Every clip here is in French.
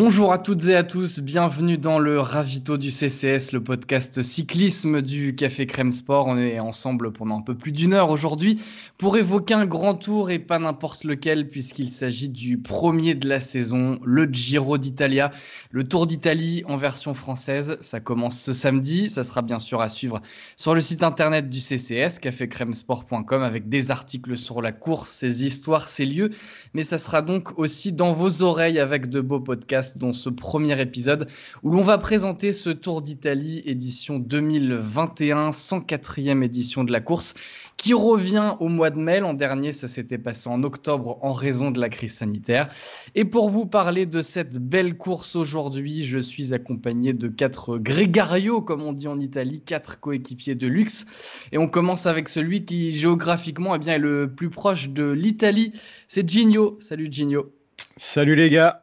Bonjour à toutes et à tous, bienvenue dans le Ravito du CCS, le podcast cyclisme du Café Crème Sport. On est ensemble pendant un peu plus d'une heure aujourd'hui pour évoquer un grand tour et pas n'importe lequel puisqu'il s'agit du premier de la saison, le Giro d'Italia, le Tour d'Italie en version française. Ça commence ce samedi, ça sera bien sûr à suivre sur le site internet du CCS, cafécrèmesport.com avec des articles sur la course, ses histoires, ses lieux, mais ça sera donc aussi dans vos oreilles avec de beaux podcasts dans ce premier épisode où l'on va présenter ce Tour d'Italie édition 2021, 104e édition de la course qui revient au mois de mai. L'an dernier, ça s'était passé en octobre en raison de la crise sanitaire. Et pour vous parler de cette belle course aujourd'hui, je suis accompagné de quatre Gregario, comme on dit en Italie, quatre coéquipiers de luxe. Et on commence avec celui qui géographiquement eh bien, est le plus proche de l'Italie. C'est Gigno. Salut Gigno. Salut les gars.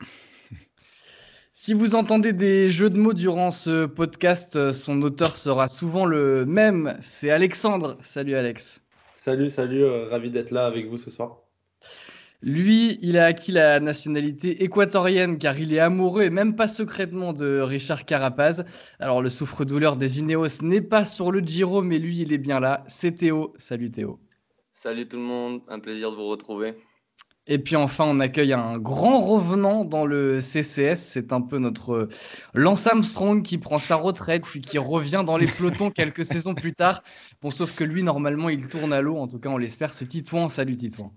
Si vous entendez des jeux de mots durant ce podcast, euh, son auteur sera souvent le même. C'est Alexandre. Salut Alex. Salut, salut, euh, ravi d'être là avec vous ce soir. Lui, il a acquis la nationalité équatorienne car il est amoureux et même pas secrètement de Richard Carapaz. Alors le souffre-douleur des Ineos n'est pas sur le Giro, mais lui, il est bien là. C'est Théo. Salut Théo. Salut tout le monde, un plaisir de vous retrouver. Et puis enfin, on accueille un grand revenant dans le CCS. C'est un peu notre euh, Lance Armstrong qui prend sa retraite puis qui revient dans les pelotons quelques saisons plus tard. Bon, sauf que lui, normalement, il tourne à l'eau. En tout cas, on l'espère. C'est Titouan. Salut Titouan.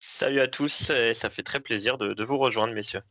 Salut à tous. Ça fait très plaisir de, vous rejoindre, messieurs.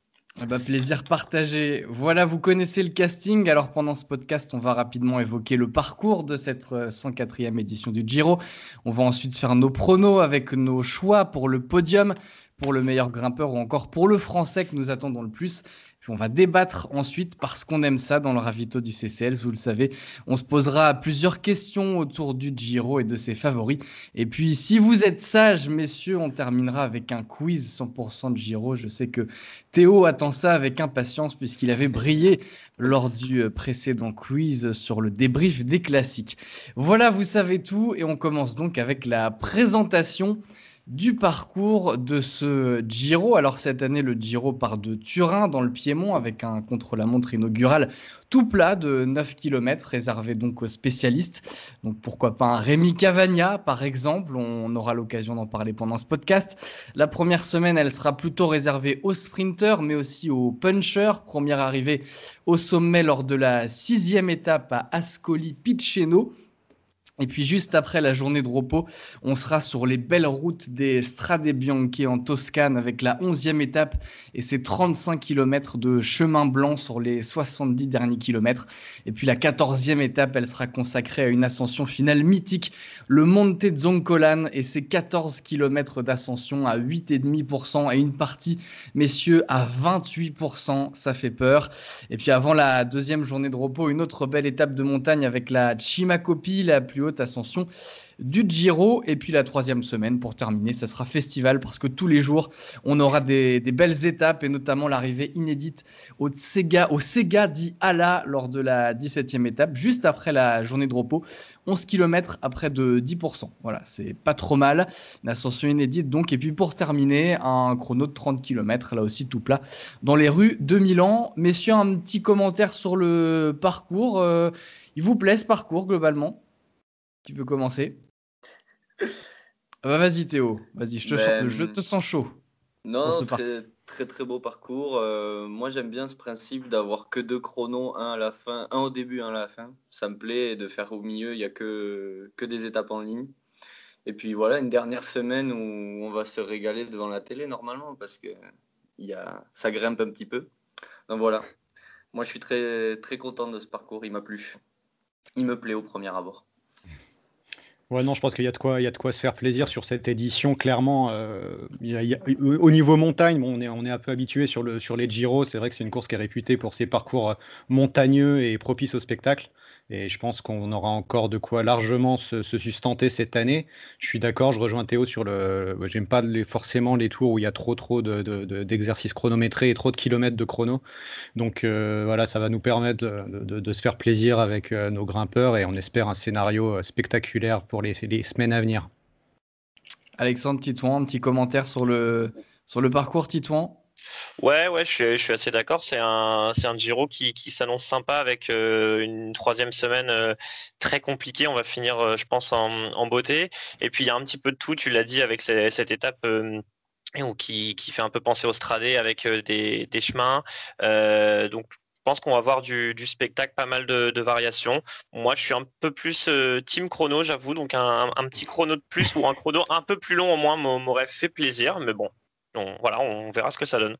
Eh ben, plaisir partagé. Voilà, vous connaissez le casting. Alors pendant ce podcast, on va rapidement évoquer le parcours de cette 104e euh, édition du Giro. On va ensuite faire nos pronos avec nos choix pour le podium pour le meilleur grimpeur ou encore pour le français que nous attendons le plus. On va débattre ensuite parce qu'on aime ça dans le ravito du CCL, vous le savez. On se posera plusieurs questions autour du Giro et de ses favoris. Et puis si vous êtes sages, messieurs, on terminera avec un quiz 100% de Giro. Je sais que Théo attend ça avec impatience puisqu'il avait brillé lors du euh, précédent quiz sur le débrief des classiques. Voilà, vous savez tout et on commence donc avec la présentation du parcours de ce Giro. Alors cette année, le Giro part de Turin dans le Piémont avec un contre-la-montre inaugural tout plat de 9 km réservé donc aux spécialistes. Donc pourquoi pas un Rémi Cavagna par exemple, on aura l'occasion d'en parler pendant ce podcast. La première semaine, elle sera plutôt réservée aux sprinters mais aussi aux punchers. Première arrivée au sommet lors de la sixième étape à Ascoli Piceno. Et puis juste après la journée de repos, on sera sur les belles routes des Strade Bianche en Toscane avec la 11e étape et ses 35 km de chemin blanc sur les 70 derniers kilomètres. Et puis la 14e étape, elle sera consacrée à une ascension finale mythique, le Monte Zoncolan et ses 14 km d'ascension à 8,5% et une partie, messieurs, à 28%. Ça fait peur. Et puis avant la deuxième journée de repos, une autre belle étape de montagne avec la Chimacopi, la plus ascension du Giro. Et puis la troisième semaine, pour terminer, ça sera festival parce que tous les jours, on aura des, belles étapes et notamment l'arrivée inédite au Sega, au Sega dit Ala lors de la 17e étape, juste après la journée de repos. 11 km à près de 10%. Voilà, c'est pas trop mal. Une ascension inédite donc. Et puis pour terminer, un chrono de 30 km, là aussi tout plat, dans les rues de Milan. Messieurs, un petit commentaire sur le parcours. Euh, il vous plaît ce parcours globalement? Qui veut commencer? Ah bah Vas-y Théo, vas-y, je, te ben, je te sens chaud. Non, très, très, très beau parcours. Euh, moi j'aime bien ce principe d'avoir que deux chronos, un à la fin, un au début, un à la fin. Ça me plaît de faire au milieu, il n'y a que, que des étapes en ligne. Et puis voilà, une dernière semaine où on va se régaler devant la télé normalement parce que y a, ça grimpe un petit peu. Donc voilà, moi je suis très, très content de ce parcours, il m'a plu. Il me plaît au premier abord. Ouais, non, je pense qu'il y a de quoi, y a de quoi se faire plaisir sur cette édition. Clairement, euh, au niveau montagne, on est, un peu habitué sur, le, sur les Giro. C'est vrai que c'est une course qui est réputée pour ses parcours montagneux et propices au spectacle. Et je pense qu'on aura encore de quoi largement se, sustenter cette année. Je suis d'accord, je rejoins Théo sur le. J'aime pas forcément les tours où il y a trop trop d'exercices de, chronométrés et trop de kilomètres de chrono. Donc euh, voilà, ça va nous permettre de, se faire plaisir avec euh, nos grimpeurs et on espère un scénario euh, spectaculaire pour les, les semaines à venir. Alexandre Titouan, un petit commentaire sur le, sur le parcours Titouan? Ouais, ouais, je suis, assez d'accord. C'est un, c'est un Giro qui, s'annonce sympa avec euh, une troisième semaine euh, très compliquée. On va finir, euh, je pense, en, beauté. Et puis il y a un petit peu de tout. Tu l'as dit avec cette étape. Qui, qui, fait un peu penser au Stradé avec des, chemins. donc je pense qu'on va voir du, spectacle, pas mal de, variations. Moi, je suis un peu plus team chrono, j'avoue. Donc, un, petit chrono de plus ou un chrono un peu plus long au moins m'aurait fait plaisir. Mais bon, voilà, on verra ce que ça donne.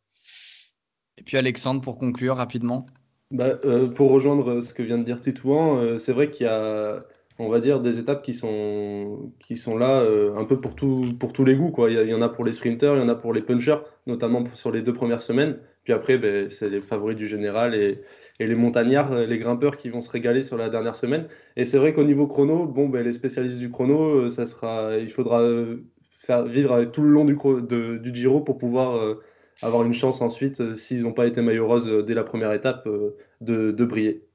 Et puis Alexandre, pour conclure rapidement. Bah, euh, pour rejoindre ce que vient de dire Titouan, euh, c'est vrai qu'il y a, on va dire, des étapes qui sont, qui sont là euh, un peu pour, tout, pour tous les goûts. Quoi. Il, y en a pour les sprinters, il y en a pour les punchers, notamment sur les deux premières semaines. Puis après, ben, c'est les favoris du général et, et, les montagnards, les grimpeurs qui vont se régaler sur la dernière semaine. Et c'est vrai qu'au niveau chrono, bon, ben, les spécialistes du chrono, ça sera, il faudra faire vivre tout le long du, du Giro pour pouvoir euh, avoir une chance ensuite, euh, s'ils n'ont pas été maillot euh, dès la première étape, de, de briller.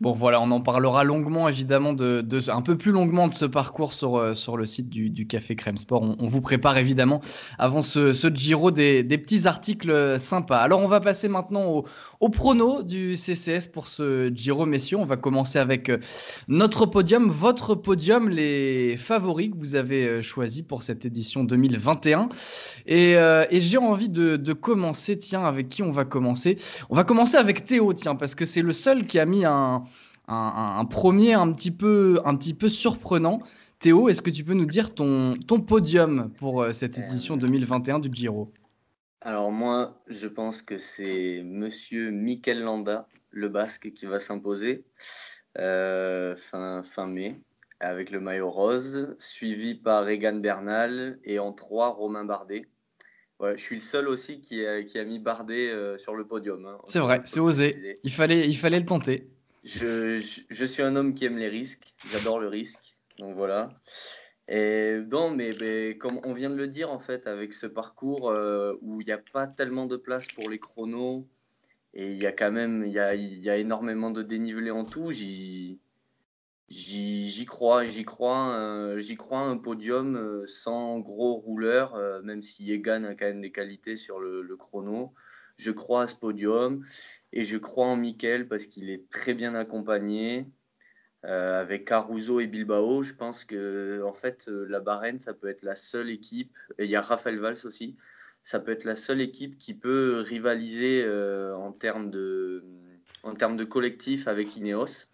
Bon voilà, on en parlera longuement évidemment, de, un peu plus longuement de ce parcours sur, euh, sur le site du, Café Crème Sport. On, vous prépare évidemment avant ce, ce Giro des, petits articles sympas. Alors on va passer maintenant au, au prono du CCS pour ce Giro messieurs. On va commencer avec euh, notre podium, votre podium, les favoris que vous avez euh, choisis pour cette édition 2021. Et, et j'ai envie de, de commencer, tiens, avec qui on va commencer? On va commencer avec Théo, tiens, parce que c'est le seul qui a mis un un, premier un petit, peu, un petit peu surprenant. Théo, est-ce que tu peux nous dire ton, ton podium pour euh, cette édition 2021 du Giro? Alors moi, je pense que c'est Monsieur Mikel Landa, le Basque, qui va s'imposer euh, fin, fin mai avec le maillot rose, suivi par Egan Bernal et en trois Romain Bardet. je suis le seul aussi qui a, qui a mis Bardet euh, sur le podium. Hein. c'est vrai, c'est osé. Il fallait, il fallait le tenter. Je, je, suis un homme qui aime les risques. J'adore le risque. Donc voilà. Et non, mais, comme on vient de le dire, en fait, avec ce parcours euh, où il n'y a pas tellement de place pour les chronos, et il y a quand même y a, y a énormément de dénivelé en tout, j'y, j'y, crois. J'y crois, euh, j'y crois un podium euh, sans gros rouleurs, même si Egan a quand même des qualités sur le, le chrono. Je crois à ce podium. Et je crois en Mikel parce qu'il est très bien accompagné. Euh, avec Caruso et Bilbao, je pense que en fait euh, la Barenne, ça peut être la seule équipe. Et il y a Raphaël Valls aussi. Ça peut être la seule équipe qui peut rivaliser euh, en termes de en termes de collectif avec Ineos.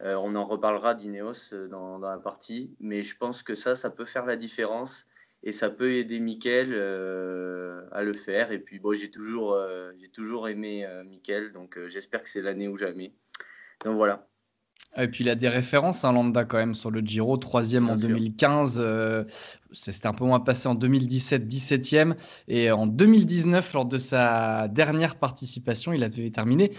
on en reparlera d'Ineos dans, la partie, mais je pense que ça, ça peut faire la différence et ça peut aider Mickaël à le faire. Et puis bon, j'ai toujours, j'ai toujours aimé Mickaël, donc j'espère que c'est l'année ou jamais. Donc voilà. Et puis il a des références, hein, Landa quand même sur le Giro, troisième en 2015, c'était un peu moins passé en 2017, 17e, et en 2019, lors de sa dernière participation, il avait terminé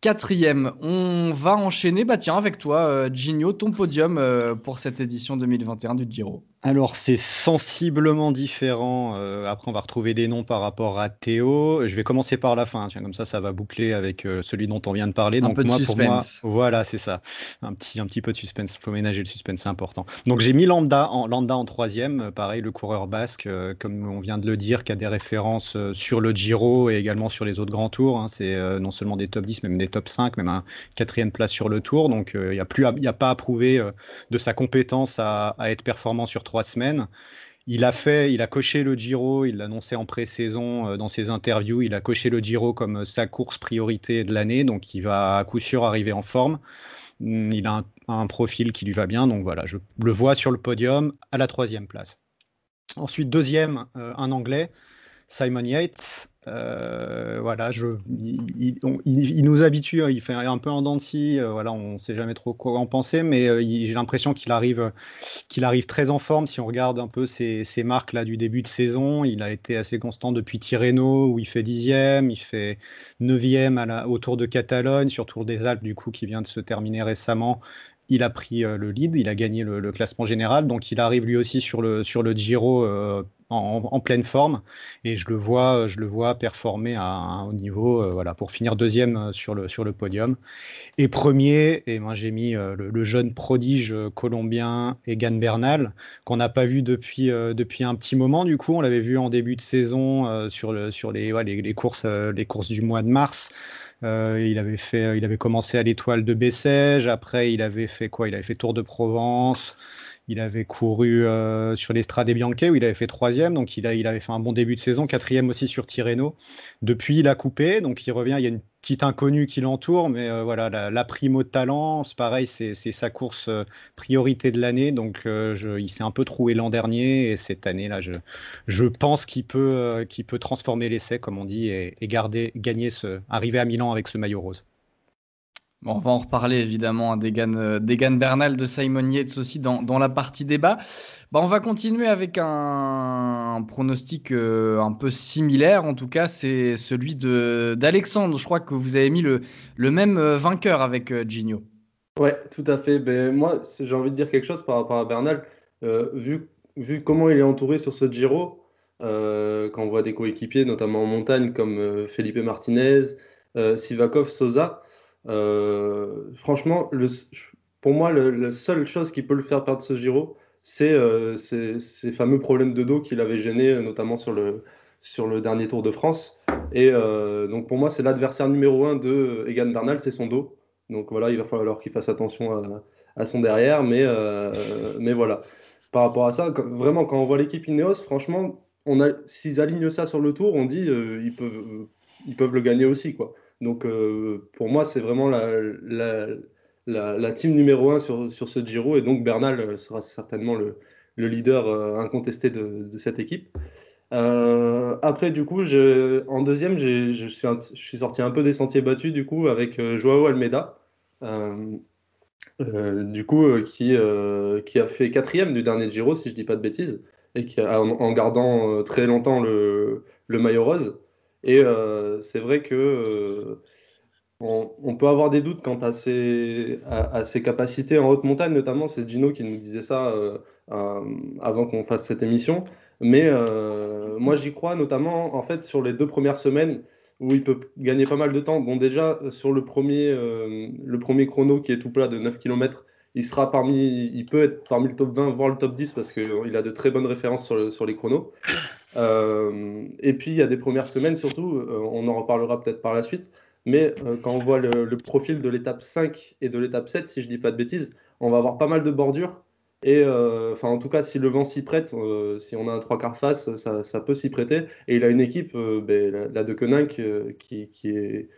quatrième. On va enchaîner, bah tiens, avec toi, Gino, ton podium pour cette édition 2021 du Giro. Alors, c'est sensiblement différent. Euh, après, on va retrouver des noms par rapport à Théo. Je vais commencer par la fin. Tiens, comme ça, ça va boucler avec euh, celui dont on vient de parler. Un peu de suspense. voilà, c'est ça. Un petit, un petit peu de suspense. Il faut ménager le suspense, c'est important. Donc, j'ai mis Landa en, Landa en troisième. Euh, pareil, le coureur basque, comme on vient de le dire, qui a des références sur le Giro et également sur les autres grands tours. Hein. C'est non seulement des top 10, mais même des top 5, même un quatrième place sur le tour. Donc, il n'y a, plus a pas à prouver de sa compétence à, à être performant sur trois semaines. Il a fait, il a coché le Giro, il l'annonçait en pré-saison euh, dans ses interviews, il a coché le Giro comme sa course priorité de l'année, donc il va à coup sûr arriver en forme. Mm, il a un, profil qui lui va bien, donc voilà, je le vois sur le podium à la troisième place. Ensuite, deuxième, euh, un Anglais, Simon Yates. Euh, voilà, il, nous habitue, hein, il fait un peu en dents euh, voilà, on ne sait jamais trop quoi en penser, mais euh, j'ai l'impression qu'il arrive, qu'il arrive très en forme. Si on regarde un peu ses, marques là du début de saison, il a été assez constant depuis Tirreno où il fait dixième, il fait neuvième à la, autour de Catalogne, sur Tour des Alpes du coup qui vient de se terminer récemment il a pris le lead, il a gagné le, classement général, donc il arrive lui aussi sur le, Giro en, pleine forme et je le vois, je le vois performer à un haut niveau euh, voilà, pour finir deuxième euh, sur le, podium. Et premier, et moi j'ai mis euh, le, jeune prodige colombien Egan Bernal qu'on n'a pas vu depuis, un petit moment. Du coup, on l'avait vu en début de saison sur, les courses du mois de mars. Il, avait fait, il avait commencé à l'étoile de Bessèges, après il avait fait quoi? Il avait fait Tour de Provence, il avait couru euh, sur l'Estrade Bianche où il avait fait troisième, donc il, a, il avait fait un bon début de saison, quatrième aussi sur Tirreno. Depuis, il a coupé, donc il revient. Il y a une petite inconnue qui l'entoure, mais euh, voilà, la, primo de talent, c'est pareil, c'est sa course euh, priorité de l'année, donc je, il s'est un peu troué l'an dernier et cette année là, je, pense qu'il peut, qu'il peut transformer l'essai, comme on dit, et, garder, gagner ce, arriver à Milan avec ce maillot rose on va en reparler évidemment, hein, euh, Degan, Bernal de Simon Yates aussi dans, la partie débat. Bah, on va continuer avec un, pronostic euh, un peu similaire, en tout cas, c'est celui d'Alexandre. Je crois que vous avez mis le, même euh, vainqueur avec Gino. Ouais, tout à fait. Ben, moi, j'ai envie de dire quelque chose par rapport à Bernal. vu, vu comment il est entouré sur ce Giro, quand on voit des coéquipiers, notamment en montagne, comme Felipe Martinez, Sivakov, Sosa, euh, franchement, le, pour moi, la seule chose qui peut le faire perdre ce Giro, c'est euh, ces fameux problèmes de dos qu'il avait gêné, notamment sur le, sur le dernier Tour de France. Et euh, donc pour moi, c'est l'adversaire numéro un de Egan Bernal, c'est son dos. Donc voilà, il va falloir qu'il fasse attention à, son derrière, mais, mais voilà. Par rapport à ça, vraiment, quand on voit l'équipe Ineos, franchement, s'ils alignent ça sur le tour, on dit ils, peuvent, ils peuvent le gagner aussi. quoi. Donc euh, pour moi, c'est vraiment la, team numéro un sur, sur, ce Giro et donc Bernal euh, sera certainement le, le leader euh, incontesté de, de, cette équipe. après, du coup, en deuxième, je suis, je suis sorti un peu des sentiers battus du coup avec Joao Almeida. du coup, qui, qui a fait quatrième du dernier Giro, si je dis pas de bêtises, et qui en, gardant très longtemps le, le maillot rose. Et euh, c'est vrai que euh, on, peut avoir des doutes quant à ses, capacités en haute montagne, notamment. C'est Gino qui nous disait ça euh, avant qu'on fasse cette émission. Mais moi, j'y crois, notamment en fait sur les deux premières semaines où il peut gagner pas mal de temps. Bon, déjà, sur le premier, le premier chrono qui est tout plat de 9 km, il sera parmi, il peut être parmi le top 20, voire le top 10 parce qu'il a de très bonnes références sur, sur les chronos. Euh, et puis, il y a des premières semaines, surtout, euh, on en reparlera peut-être par la suite, mais euh, quand on voit le, profil de l'étape 5 et de l'étape 7, si je dis pas de bêtises, on va avoir pas mal de bordures. Et enfin, en tout cas, si le vent s'y prête, si on a un trois quarts face, ça, peut s'y prêter. Et il a une équipe, ben, la, de Koenig, qui, est,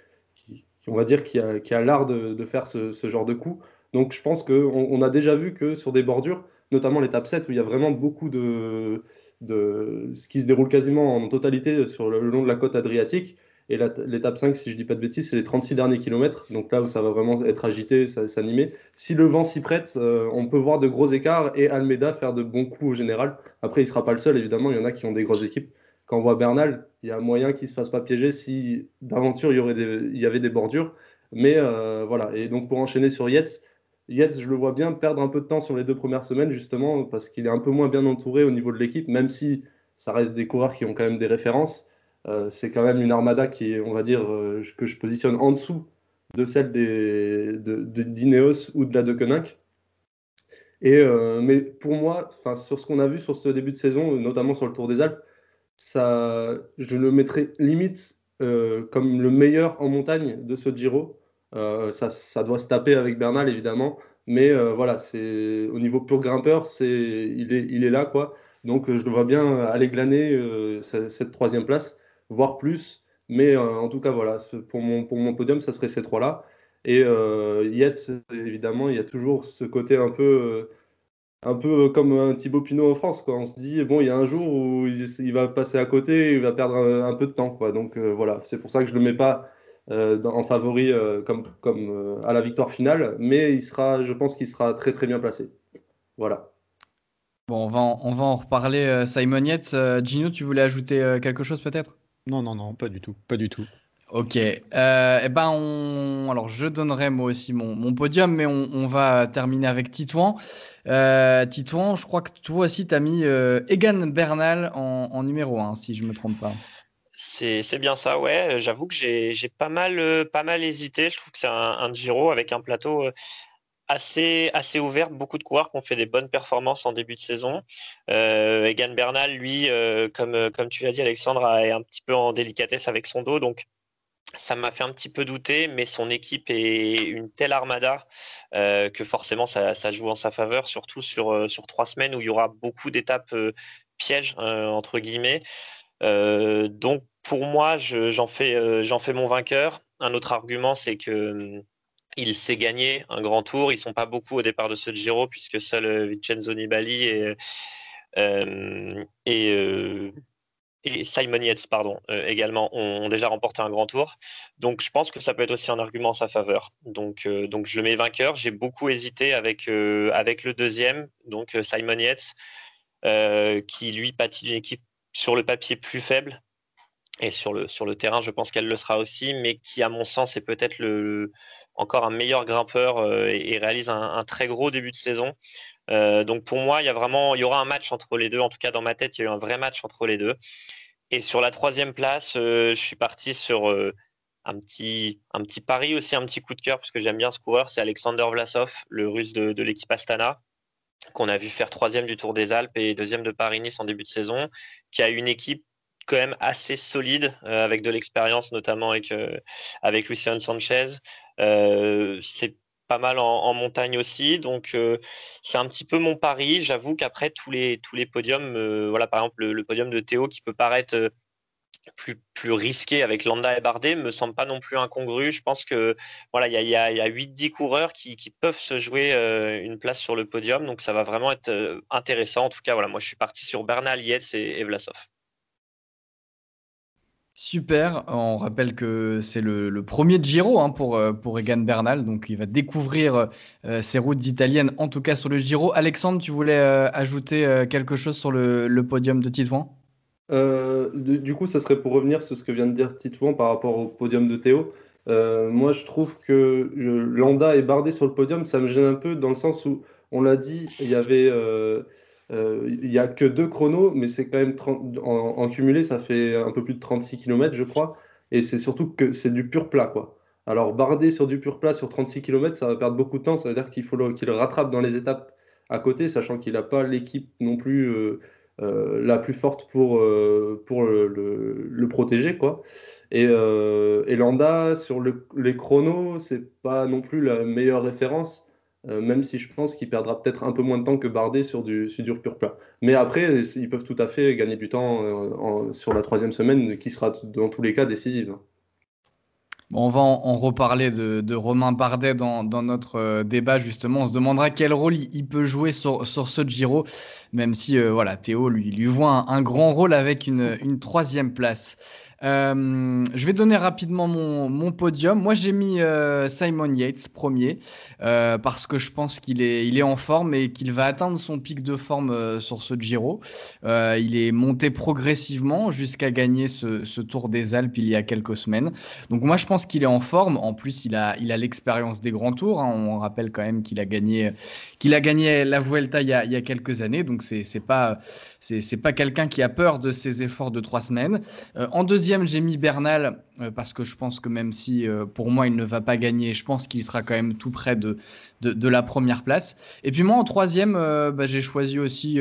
on va dire, qui a, l'art de, faire ce, genre de coup. Donc, je pense qu'on on a déjà vu que sur des bordures, notamment l'étape 7, où il y a vraiment beaucoup de ce qui se déroule quasiment en totalité sur le, long de la côte adriatique. Et l'étape 5, si je dis pas de bêtises, c'est les 36 derniers kilomètres. Donc là où ça va vraiment être agité, s'animer. Si le vent s'y prête, euh, on peut voir de gros écarts et Almeida faire de bons coups au général. Après, il sera pas le seul, évidemment. Il y en a qui ont des grosses équipes. Quand on voit Bernal, il y a moyen qu'il se fasse pas piéger si d'aventure il y, aurait il y avait des bordures. Mais euh, voilà. Et donc pour enchaîner sur Yates, Yates, je le vois bien perdre un peu de temps sur les deux premières semaines, justement, parce qu'il est un peu moins bien entouré au niveau de l'équipe, même si ça reste des coureurs qui ont quand même des références. Euh, c'est quand même une armada qui on va dire, euh, que je positionne en dessous de celle des, d'Ineos ou de la de Koenig. Et, euh, mais pour moi, sur ce qu'on a vu sur ce début de saison, notamment sur le Tour des Alpes, ça, je le mettrais limite comme le meilleur en montagne de ce Giro. Ça, ça, doit se taper avec Bernal, évidemment. Mais voilà, c'est au niveau pur grimpeur, c'est il est, il est là, quoi. Donc je le vois bien aller glaner cette troisième place, voire plus. Mais en tout cas, voilà, pour mon, podium, ça serait ces trois-là. Et Yates, évidemment, il y a toujours ce côté un peu un peu comme un Thibaut Pinot en France. Quoi. On se dit, bon, il y a un jour où il, va passer à côté, il va perdre un, peu de temps. Quoi. Donc voilà, c'est pour ça que je ne le mets pas en favori comme, comme à la victoire finale, mais il sera, je pense qu'il sera très très bien placé. Voilà. Bon, on va en, on va en reparler, Simon Yates. Gino, tu voulais ajouter quelque chose peut-être? Non, non, non, pas du tout, pas du tout. Ok. Euh, eh ben on... Alors, je donnerai moi aussi mon, podium, mais on, va terminer avec Titouan. Euh, Titouan, je crois que toi aussi, tu as mis euh, Egan Bernal en, numéro 1, si je ne me trompe pas. C'est bien ça, ouais. J'avoue que j'ai pas mal, pas mal hésité. Je trouve que c'est un, Giro avec un plateau assez, assez ouvert, beaucoup de coureurs qui ont fait des bonnes performances en début de saison. Egan Bernal, lui, comme, comme tu l'as dit, Alexandre, est un petit peu en délicatesse avec son dos. Donc, ça m'a fait un petit peu douter, mais son équipe est une telle armada euh, que forcément ça, joue en sa faveur, surtout sur, euh, trois semaines où il y aura beaucoup d'étapes euh, pièges, entre guillemets. donc pour moi, j'en fais, j'en fais mon vainqueur. Un autre argument, c'est que hum, il s'est gagné un grand tour. Ils sont pas beaucoup au départ de ce Giro, puisque seul Vincenzo Nibali et, et et Simon Yates, pardon, euh, également, ont, déjà remporté un grand tour. Donc, je pense que ça peut être aussi un argument en sa faveur. Donc, euh, je mets vainqueur. J'ai beaucoup hésité avec, euh, avec le deuxième, donc Simon Yates, qui lui pâtit d'une équipe sur le papier plus faible. Et sur le, sur le terrain, je pense qu'elle le sera aussi, mais qui, à mon sens, est peut-être le, encore un meilleur grimpeur et, réalise un, très gros début de saison. Euh, donc pour moi, il y a vraiment, il y aura un match entre les deux. En tout cas, dans ma tête, il y a eu un vrai match entre les deux. Et sur la troisième place, euh, je suis parti sur euh, un petit, un petit pari aussi, un petit coup de cœur parce que j'aime bien ce coureur. C'est Alexander Vlasov, le Russe de, l'équipe Astana, qu'on a vu faire troisième du Tour des Alpes et deuxième de Paris-Nice en début de saison, qui a une équipe quand même assez solide avec de l'expérience, notamment avec avec Lucian Sanchez. c'est pas mal en, montagne aussi. Donc, euh, c'est un petit peu mon pari. J'avoue qu'après, tous les, tous les podiums, euh, voilà, par exemple, le, podium de Théo qui peut paraître euh, plus, plus risqué avec Landa et Bardet me semble pas non plus incongru. Je pense que voilà, il y a, a, 8-10 coureurs qui, qui, peuvent se jouer une place sur le podium. Donc, ça va vraiment être intéressant. En tout cas, voilà, moi, je suis parti sur Bernal, Yates et Vlasov. Super, on rappelle que c'est le, premier Giro hein, pour, euh, pour Egan Bernal, donc il va découvrir euh, ses routes italiennes, en tout cas sur le Giro. Alexandre, tu voulais euh, ajouter quelque chose sur le, podium de Titouan? Du coup, ça serait pour revenir sur ce que vient de dire Titouan par rapport au podium de Théo. moi, je trouve que Landa et Bardet sur le podium, ça me gêne un peu dans le sens où, on l'a dit, il y avait il n'y a que deux chronos, mais c'est quand même en, cumulé, ça fait un peu plus de 36 km, je crois. Et c'est surtout que c'est du pur plat, quoi. Alors, barder sur du pur plat sur 36 km, ça va perdre beaucoup de temps. Ça veut dire qu'il faut qu'il rattrape dans les étapes à côté, sachant qu'il n'a pas l'équipe non plus euh, euh, la plus forte pour, pour le, protéger, quoi. Et, et Landa, sur les chronos, c'est pas non plus la meilleure référence. Euh, même si je pense qu'il perdra peut-être un peu moins de temps que Bardet sur du, sur pur plat. Mais après, ils peuvent tout à fait gagner du temps euh, sur la troisième semaine, qui sera dans tous les cas décisive. on va en, reparler de, Romain Bardet dans, notre euh, débat, justement. On se demandera quel rôle il, peut jouer sur, ce Giro, même si voilà, Théo lui, voit un, grand rôle avec une troisième place. Euh, je vais donner rapidement mon, podium. Moi, j'ai mis euh, Simon Yates premier euh, parce que je pense qu'il est, il est en forme et qu'il va atteindre son pic de forme sur ce Giro. il est monté progressivement jusqu'à gagner ce, Tour des Alpes il y a quelques semaines. Donc moi, je pense qu'il est en forme. En plus, il a, il a l'expérience des grands tours. Hein. On rappelle quand même qu'il a gagné, qu'il a gagné la Vuelta il y a, il y a quelques années. Donc c'est, c'est pas, c'est, c'est pas quelqu'un qui a peur de ses efforts de trois semaines. en deuxième j'ai mis Bernal euh, parce que je pense que même si euh, pour moi il ne va pas gagner, je pense qu'il sera quand même tout près de, la première place. Et puis moi en troisième, euh, bah, j'ai choisi aussi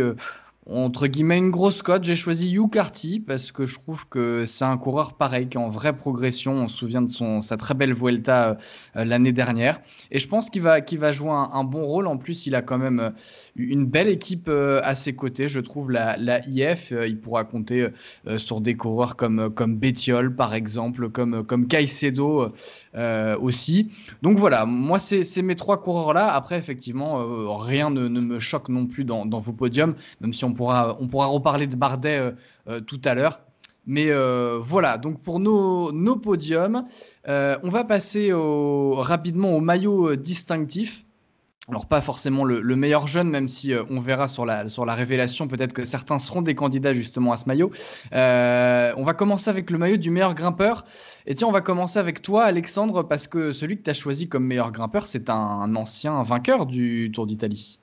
entre guillemets une grosse cote. J'ai choisi Hugh Carty parce que je trouve que c'est un coureur pareil qui est en vraie progression. On se souvient de son, sa très belle Vuelta euh, l'année dernière. Et je pense qu'il va, qu'il va jouer un, bon rôle. En plus, il a quand même euh, une belle équipe euh, à ses côtés. Je trouve la, la IF, il pourra compter sur des coureurs comme, comme Bettiol par exemple, comme, comme Caicedo aussi. Donc voilà, moi c'est mes trois coureurs-là. Après, effectivement, rien ne, ne, me choque non plus dans, dans vos podiums, même si on on pourra reparler de Bardet euh, euh, tout à l'heure. Mais euh, voilà, donc pour nos, podiums, on va passer rapidement au maillot distinctif. Alors pas forcément le, meilleur jeune, même si on verra sur la, sur la révélation, peut-être que certains seront des candidats justement à ce maillot. on va commencer avec le maillot du meilleur grimpeur. Et tiens, on va commencer avec toi, Alexandre, parce que celui que tu as choisi comme meilleur grimpeur, c'est un ancien vainqueur du Tour d'Italie.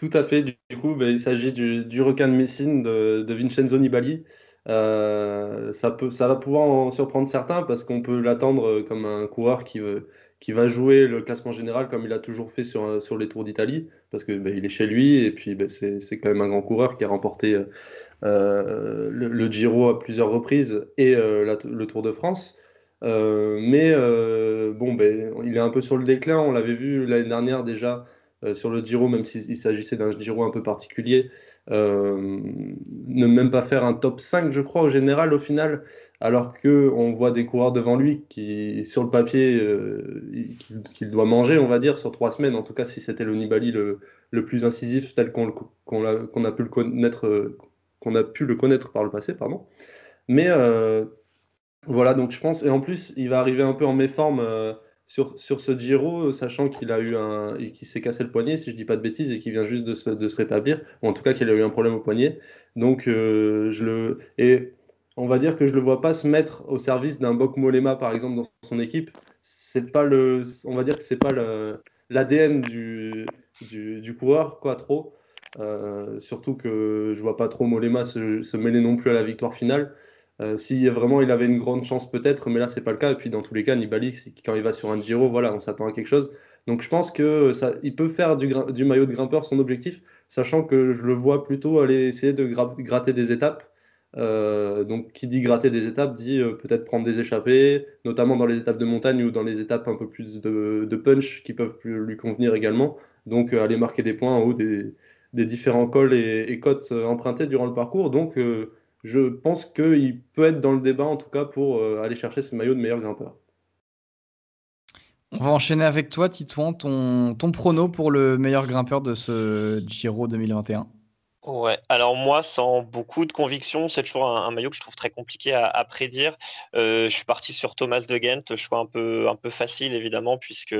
Tout à fait. Du coup, bah, il s'agit du, requin de Messine de, Vincenzo Nibali. Euh, ça, peut, ça va pouvoir en surprendre certains parce qu'on peut l'attendre comme un coureur qui, qui va jouer le classement général comme il a toujours fait sur, les Tours d'Italie parce que bah, il est chez lui et puis bah, c'est quand même un grand coureur qui a remporté euh, le, Giro à plusieurs reprises et euh, le Tour de France. mais bon, il est un peu sur le déclin. On l'avait vu l'année dernière déjà euh, sur le Giro, même s'il s'agissait d'un Giro un peu particulier, euh, ne même pas faire un top 5, je crois, au général, au final, alors qu'on voit des coureurs devant lui qui, sur le papier, euh, qu'il doit manger, on va dire, sur trois semaines, en tout cas, si c'était le Nibali le, le, plus incisif tel qu'on a, a, pu le connaître, qu'on a pu le connaître par le passé, pardon. Mais voilà, donc je pense, et en plus, il va arriver un peu en méforme sur, sur ce Giro, sachant qu'il a eu un, qu'il s'est cassé le poignet, si je dis pas de bêtises, et qu'il vient juste de se, de se rétablir, ou en tout cas qu'il a eu un problème au poignet. Donc, euh, je le, et on va dire que je le vois pas se mettre au service d'un Bok Molema, par exemple, dans son équipe. C'est pas le, on va dire que c'est pas l'ADN du, du, coureur, quoi, trop. Euh, surtout que je vois pas trop Molema se, se, mêler non plus à la victoire finale. Euh, si vraiment il avait une grande chance peut-être, mais là c'est pas le cas. Et puis dans tous les cas, Nibali, quand il va sur un Giro, voilà, on s'attend à quelque chose. Donc je pense que ça, il peut faire du, maillot de grimpeur son objectif, sachant que je le vois plutôt aller essayer de gratter des étapes. Euh, donc qui dit gratter des étapes dit euh, peut-être prendre des échappées, notamment dans les étapes de montagne ou dans les étapes un peu plus de, punch qui peuvent lui convenir également. Donc aller marquer des points en haut des, différents cols et, et, côtes empruntées durant le parcours. Donc je pense qu'il peut être dans le débat, en tout cas, pour euh, aller chercher ce maillot de meilleur grimpeur. On va enchaîner avec toi, Titouan, ton, ton prono pour le meilleur grimpeur de ce Giro 2021. Ouais, alors moi, sans beaucoup de conviction, c'est toujours un, maillot que je trouve très compliqué à, prédire. Euh, je suis parti sur Thomas de Ghent, choix un peu, un peu facile évidemment, puisque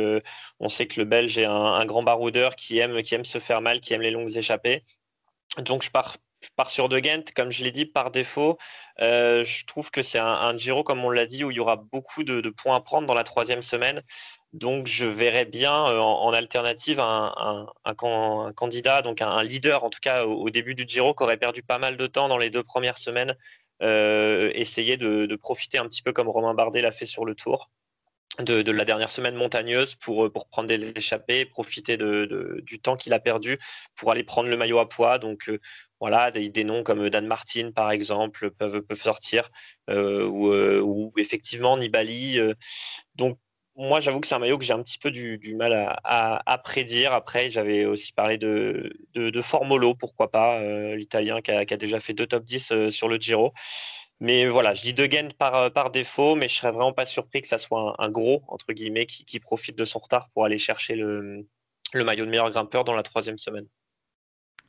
on sait que le Belge est un, un, grand baroudeur qui aime, qui aime se faire mal, qui aime les longues échappées. Donc je pars je pars sur De Ghent, comme je l'ai dit, par défaut. Euh, je trouve que c'est un, Giro, comme on l'a dit, où il y aura beaucoup de, points à prendre dans la troisième semaine. Donc, je verrais bien euh, en, alternative un, candidat, donc un, leader, en tout cas au, début du Giro, qui aurait perdu pas mal de temps dans les deux premières semaines, euh, essayer de, profiter un petit peu comme Romain Bardet l'a fait sur le Tour. De, la dernière semaine montagneuse pour, pour prendre des échappées, profiter de, du temps qu'il a perdu pour aller prendre le maillot à poids. Donc voilà, des, noms comme Dan Martin, par exemple, peuvent, peuvent sortir, euh, euh, ou, effectivement Nibali. Euh. donc, moi, j'avoue que c'est un maillot que j'ai un petit peu du, mal à, prédire. Après, j'avais aussi parlé de, de, Formolo, pourquoi pas, l'Italien qui a, déjà fait deux top 10 sur le Giro. Mais voilà, je dis De Gent par, par défaut, mais je serais vraiment pas surpris que ça soit un, gros, entre guillemets, qui, profite de son retard pour aller chercher le, le maillot de meilleur grimpeur dans la troisième semaine.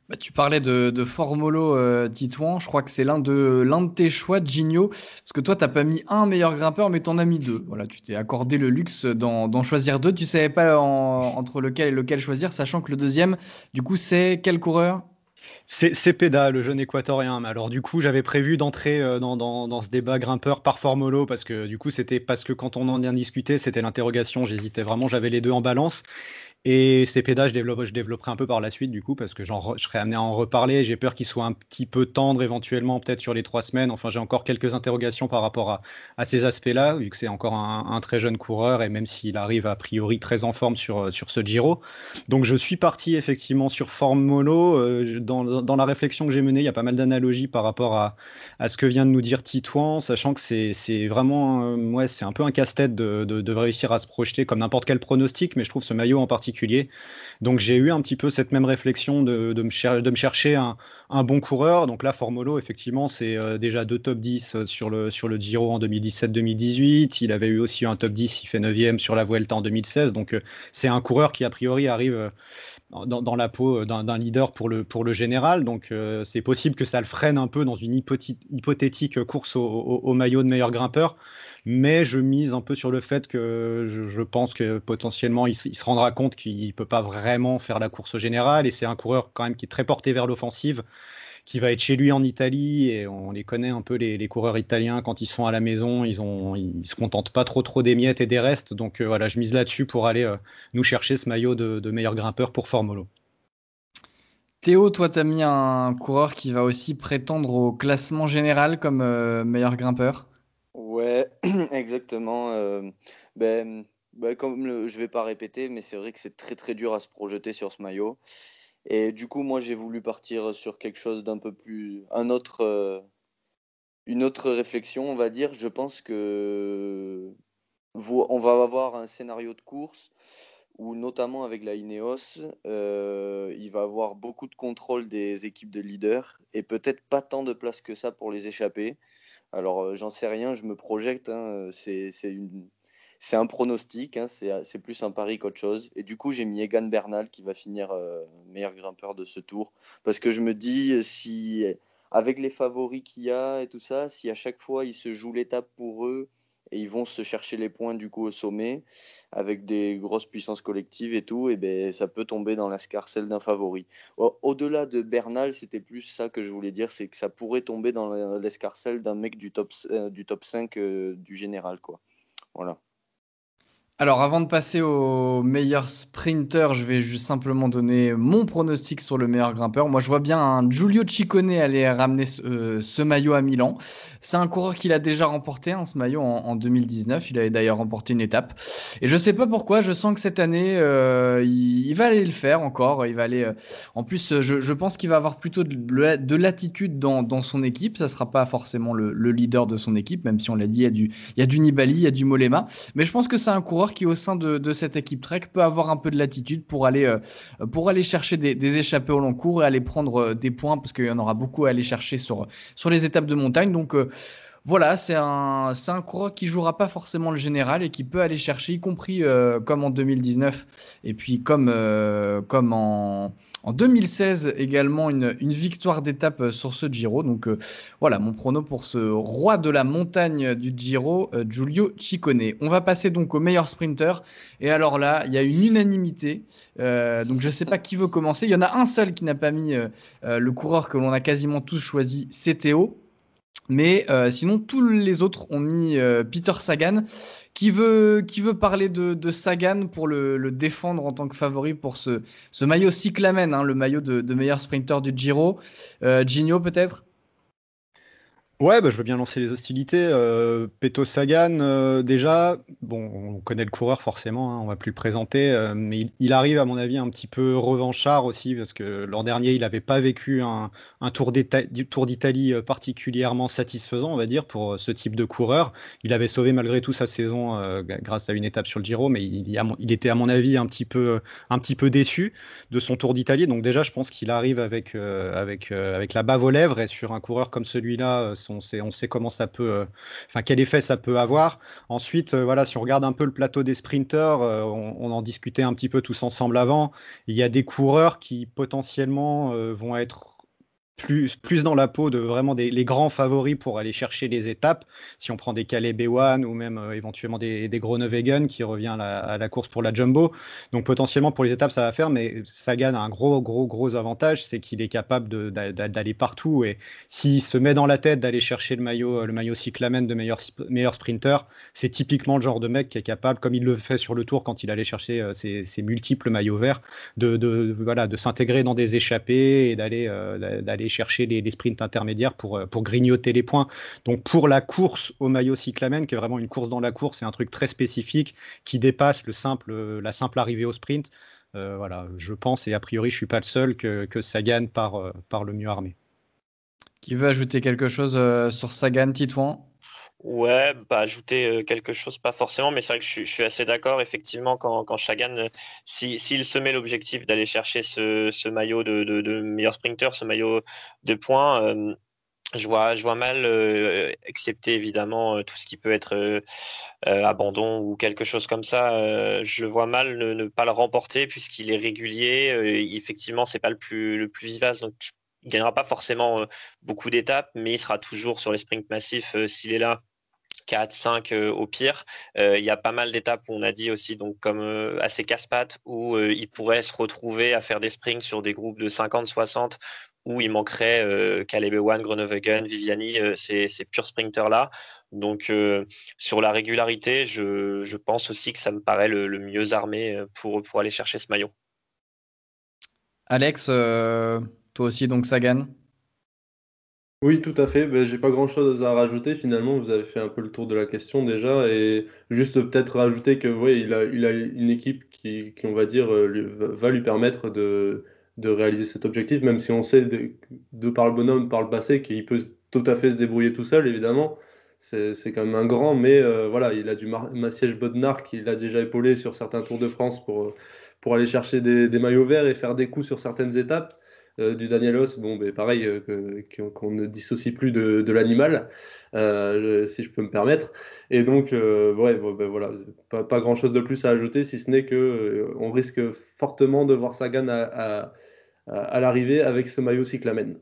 Bah, tu parlais de, Formolo euh, Titouan, je crois que c'est l'un de, de tes choix, Gigno, parce que toi, tu n'as pas mis un meilleur grimpeur, mais tu en as mis deux. Voilà, tu t'es accordé le luxe d'en, choisir deux. Tu savais pas entre lequel et lequel choisir, sachant que le deuxième, du coup, c'est quel coureur? C'est Peda, le jeune équatorien. Alors du coup, j'avais prévu d'entrer euh, dans, dans, ce débat grimpeur par Formolo parce que du coup, c'était parce que quand on en a discuté, c'était l'interrogation. J'hésitais vraiment, j'avais les deux en balance. Et ces pédages, je, développe, je développerai un peu par la suite, du coup, parce que je serai amené à en reparler. J'ai peur qu'il soit un petit peu tendre éventuellement, peut-être sur les trois semaines. Enfin, j'ai encore quelques interrogations par rapport à, ces aspects-là, vu que c'est encore un, très jeune coureur, et même s'il arrive a priori très en forme sur, sur ce Giro. Donc, je suis parti effectivement sur forme mono. Euh, dans, dans, la réflexion que j'ai menée, il y a pas mal d'analogies par rapport à, à, ce que vient de nous dire Titouan, sachant que c'est vraiment, ouais, c'est un peu un casse-tête de, de, de réussir à se projeter comme n'importe quel pronostic, mais je trouve ce maillot en particulier donc j'ai eu un petit peu cette même réflexion de, de, me, de me, chercher un, un, bon coureur. Donc là, Formolo, effectivement, c'est euh, déjà deux top 10 euh, sur le, sur le Giro en 2017-2018. Il avait eu aussi un top 10, il fait 9e sur la Vuelta en 2016. Donc euh, c'est un coureur qui, a priori, arrive dans, la peau d'un leader pour le, pour le général. Donc c'est possible que ça le freine un peu dans une hypothétique course au maillot de meilleur grimpeur mais je mise un peu sur le fait que je, pense que potentiellement il, se rendra compte qu'il ne peut pas vraiment faire la course générale. Et c'est un coureur quand même qui est très porté vers l'offensive qui va être chez lui en Italie. Et on les connaît un peu les, coureurs italiens. Quand ils sont à la maison ils ont ils se contentent pas trop trop des miettes et des restes. Donc euh, voilà je mise là-dessus pour aller euh, nous chercher ce maillot de, meilleur grimpeur pour Formolo. Théo, toi, tu as mis un coureur qui va aussi prétendre au classement général comme euh, meilleur grimpeur? Ouais, exactement. Euh, ben, ben, comme je vais pas répéter, mais c'est vrai que c'est très très dur à se projeter sur ce maillot. Et du coup, moi, j'ai voulu partir sur quelque chose d'un peu plus, un autre, euh, une autre réflexion, on va dire. Je pense que on va avoir un scénario de course où, notamment avec la Ineos, euh, il va avoir beaucoup de contrôle des équipes de leaders et peut-être pas tant de place que ça pour les échapper. Alors, euh, j'en sais rien, je me projette. Hein, c'est c'est un pronostic, hein, c'est plus un pari qu'autre chose. Et du coup, j'ai mis Egan Bernal qui va finir euh, meilleur grimpeur de ce tour. Parce que je me dis, si avec les favoris qu'il y a et tout ça, si à chaque fois il se joue l'étape pour eux, et ils vont se chercher les points du coup au sommet avec des grosses puissances collectives et tout, et ben ça peut tomber dans l'escarcelle d'un favori. Au-delà de Bernal, c'était plus ça que je voulais dire, c'est que ça pourrait tomber dans l'escarcelle d'un mec du top, euh, du top 5 euh, du général. quoi. Voilà. Alors, avant de passer au meilleur sprinter, je vais juste simplement donner mon pronostic sur le meilleur grimpeur. Moi, je vois bien un Giulio Ciccone aller ramener ce, euh, maillot à Milan. C'est un coureur qu'il a déjà remporté, hein, ce maillot, en, 2019. Il avait d'ailleurs remporté une étape. Et je ne sais pas pourquoi, je sens que cette année, euh, il, va aller le faire encore. Il va aller. Euh, en plus, je, pense qu'il va avoir plutôt de, l'attitude dans, son équipe. Ça ne sera pas forcément le, leader de son équipe, même si on l'a dit, il y, a du, il y a du Nibali, il y a du Molema. Mais je pense que c'est un coureur qui, au sein de, cette équipe Trek, peut avoir un peu de latitude pour aller, euh, pour aller chercher des, échappées au long cours et aller prendre euh, des points, parce qu'il y en aura beaucoup à aller chercher sur, sur les étapes de montagne. Donc, euh, voilà, c'est un, un coureur qui jouera pas forcément le général et qui peut aller chercher, y compris comme en 2019 et puis comme, comme en, en 2016 également une, victoire d'étape euh, sur ce Giro. Donc euh, voilà mon prono pour ce roi de la montagne du Giro, euh, Giulio Ciccone. On va passer donc au meilleur sprinter. Et alors là, il y a une unanimité. donc je ne sais pas qui veut commencer. Il y en a un seul qui n'a pas mis le coureur que l'on a quasiment tous choisi, c'est Théo. Mais sinon, tous les autres ont mis Peter Sagan. Qui veut, qui veut parler de, Sagan pour le, défendre en tant que favori pour ce, ce maillot cyclamen, hein, le maillot de, meilleur sprinter du Giro? Euh, Gino peut-être? Ouais, bah, je veux bien lancer les hostilités. Euh, Peto Sagan, euh, déjà, bon, on connaît le coureur forcément, hein, on va plus le présenter, euh, mais il, arrive à mon avis un petit peu revanchard aussi, parce que l'an dernier, il n'avait pas vécu un, tour d'Italie particulièrement satisfaisant, on va dire, pour ce type de coureur. Il avait sauvé malgré tout sa saison grâce à une étape sur le Giro, mais il, était à mon avis un petit peu, déçu de son tour d'Italie. Donc déjà, je pense qu'il arrive avec, avec, avec la bave aux lèvres, et sur un coureur comme celui-là, on sait, on comment ça peut, euh, enfin quel effet ça peut avoir. Ensuite, euh, voilà, si on regarde un peu le plateau des sprinteurs, euh, on, en discutait un petit peu tous ensemble avant. Il y a des coureurs qui potentiellement vont être plus, dans la peau de vraiment les grands favoris pour aller chercher les étapes. Si on prend des Calais B1 ou même euh, éventuellement des, des Groenewegen qui revient à la, course pour la Jumbo. Donc potentiellement pour les étapes, ça va faire, mais Sagan a un gros, gros, gros avantage, c'est qu'il est capable d'aller partout. Et s'il se met dans la tête d'aller chercher le maillot, le maillot cyclamen de meilleur, meilleur sprinter, c'est typiquement le genre de mec qui est capable, comme il le fait sur le tour quand il allait chercher euh, ses, multiples maillots verts, de, voilà, de s'intégrer dans des échappées et d'aller euh, d'aller chercher les, sprints intermédiaires pour, euh, pour grignoter les points. Donc pour la course au maillot cyclamen, qui est vraiment une course dans la course, c'est un truc très spécifique qui dépasse le simple, la simple arrivée au sprint. Euh, voilà, je pense, et a priori, je suis pas le seul que, que Sagan par, euh, par le mieux armé. Qui veut ajouter quelque chose euh, sur Sagan, Titouan? Ouais, bah, ajouter quelque chose, pas forcément, mais c'est vrai que je, je, suis assez d'accord. Effectivement, quand, quand Sagan, s'il si, se met l'objectif d'aller chercher ce, ce maillot de, de, meilleur sprinter, ce maillot de points, euh, je vois, je vois mal, euh, excepté évidemment euh, tout ce qui peut être euh, abandon ou quelque chose comme ça, je vois mal ne, pas le remporter puisqu'il est régulier. effectivement, c'est pas le plus, le plus vivace, donc il gagnera pas forcément beaucoup d'étapes, mais il sera toujours sur les sprints massifs s'il est là. 4, 5 euh, au pire. Euh, il y a pas mal d'étapes où on a dit aussi, donc comme euh, assez casse-pattes, où il pourrait se retrouver à faire des sprints sur des groupes de 50, 60, où il manquerait euh, Caleb Ewan, Groenewegen, Viviani, ces, ces purs sprinters-là. Donc sur la régularité, je, je, pense aussi que ça me paraît le, le mieux armé pour, pour aller chercher ce maillot. Alex, toi aussi, donc Sagan? Oui, tout à fait. Ben, j'ai pas grand-chose à rajouter finalement. Vous avez fait un peu le tour de la question déjà. Et juste peut-être rajouter que ouais, il a, il a une équipe qui, qui on va dire, lui, va lui permettre de, réaliser cet objectif, même si on sait de, de par le bonhomme, par le passé, qu'il peut tout à fait se débrouiller tout seul, évidemment. C'est quand même un grand, mais euh, voilà, il a du Massiège Bodnar qui l'a déjà épaulé sur certains Tours de France pour, aller chercher des maillots verts et faire des coups sur certaines étapes. Euh, du Danielos, bon, ben, pareil, euh, qu'on ne dissocie plus de, l'animal, euh, si je peux me permettre. Et donc, euh, ouais, bon, ben, voilà, pas, pas, grand chose de plus à ajouter, si ce n'est que on risque fortement de voir Sagan à, l'arrivée avec ce maillot cyclamen.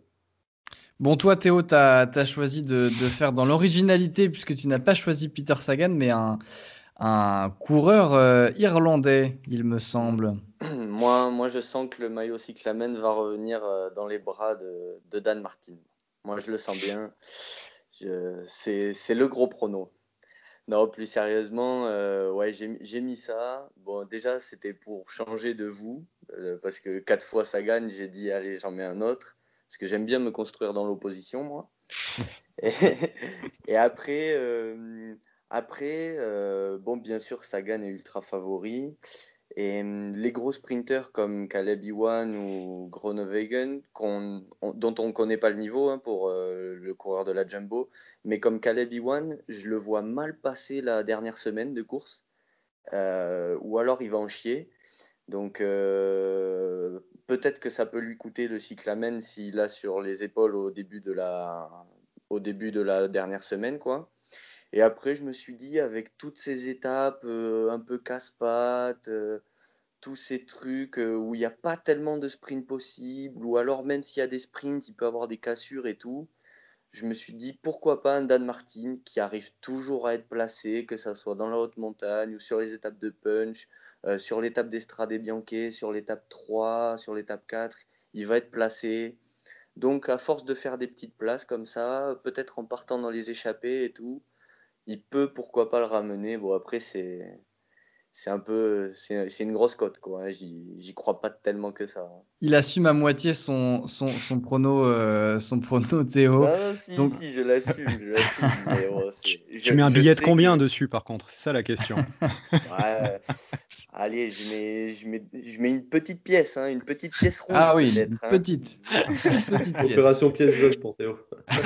Bon, toi, Théo, tu as, as, choisi de, de faire dans l'originalité, puisque tu n'as pas choisi Peter Sagan, mais un, un coureur euh, irlandais, il me semble. moi, moi, je sens que le maillot cyclamen va revenir euh, dans les bras de, de, Dan Martin. Moi, je le sens bien. C'est le gros prono. Non, plus sérieusement, euh, ouais, j'ai mis ça. Bon, déjà, c'était pour changer de vous, parce que quatre fois ça gagne, j'ai dit, allez, j'en mets un autre, parce que j'aime bien me construire dans l'opposition, moi. et, et, après, après, euh, bon, bien sûr, Sagan est ultra favori. Et hum, les gros sprinters comme Caleb Iwan ou Groenewegen, on, on, dont on ne connaît pas le niveau hein, pour euh, le coureur de la Jumbo, mais comme Caleb Iwan, je le vois mal passer la dernière semaine de course, euh, ou alors il va en chier. Donc peut-être que ça peut lui coûter le cyclamen s'il a sur les épaules au début de la, au début de la dernière semaine, quoi. Et après, je me suis dit, avec toutes ces étapes euh, un peu casse-pattes, euh, tous ces trucs euh, où il n'y a pas tellement de sprint possible, ou alors même s'il y a des sprints, il peut avoir des cassures et tout, je me suis dit, pourquoi pas un Dan Martin qui arrive toujours à être placé, que ce soit dans la haute montagne ou sur les étapes de punch, sur l'étape d'Estrade Bianche, sur l'étape 3, sur l'étape 4, il va être placé. Donc, à force de faire des petites places comme ça, peut-être en partant dans les échappées et tout, il peut pourquoi pas le ramener. Bon, après, c'est. C'est un peu. C'est une grosse cote, quoi. Hein. J'y crois pas tellement que ça. Il assume à moitié son, son, son prono, euh, son prono Théo. Ah, si, Donc... si, je l'assume. oh, tu mets un billet de combien que... dessus, par contre? C'est ça la question. ouais, allez, je mets, je, mets, je mets une petite pièce, hein, une petite pièce rouge. Ah oui, une hein. petite. une petite pièce. Opération pièce jaune pour Théo.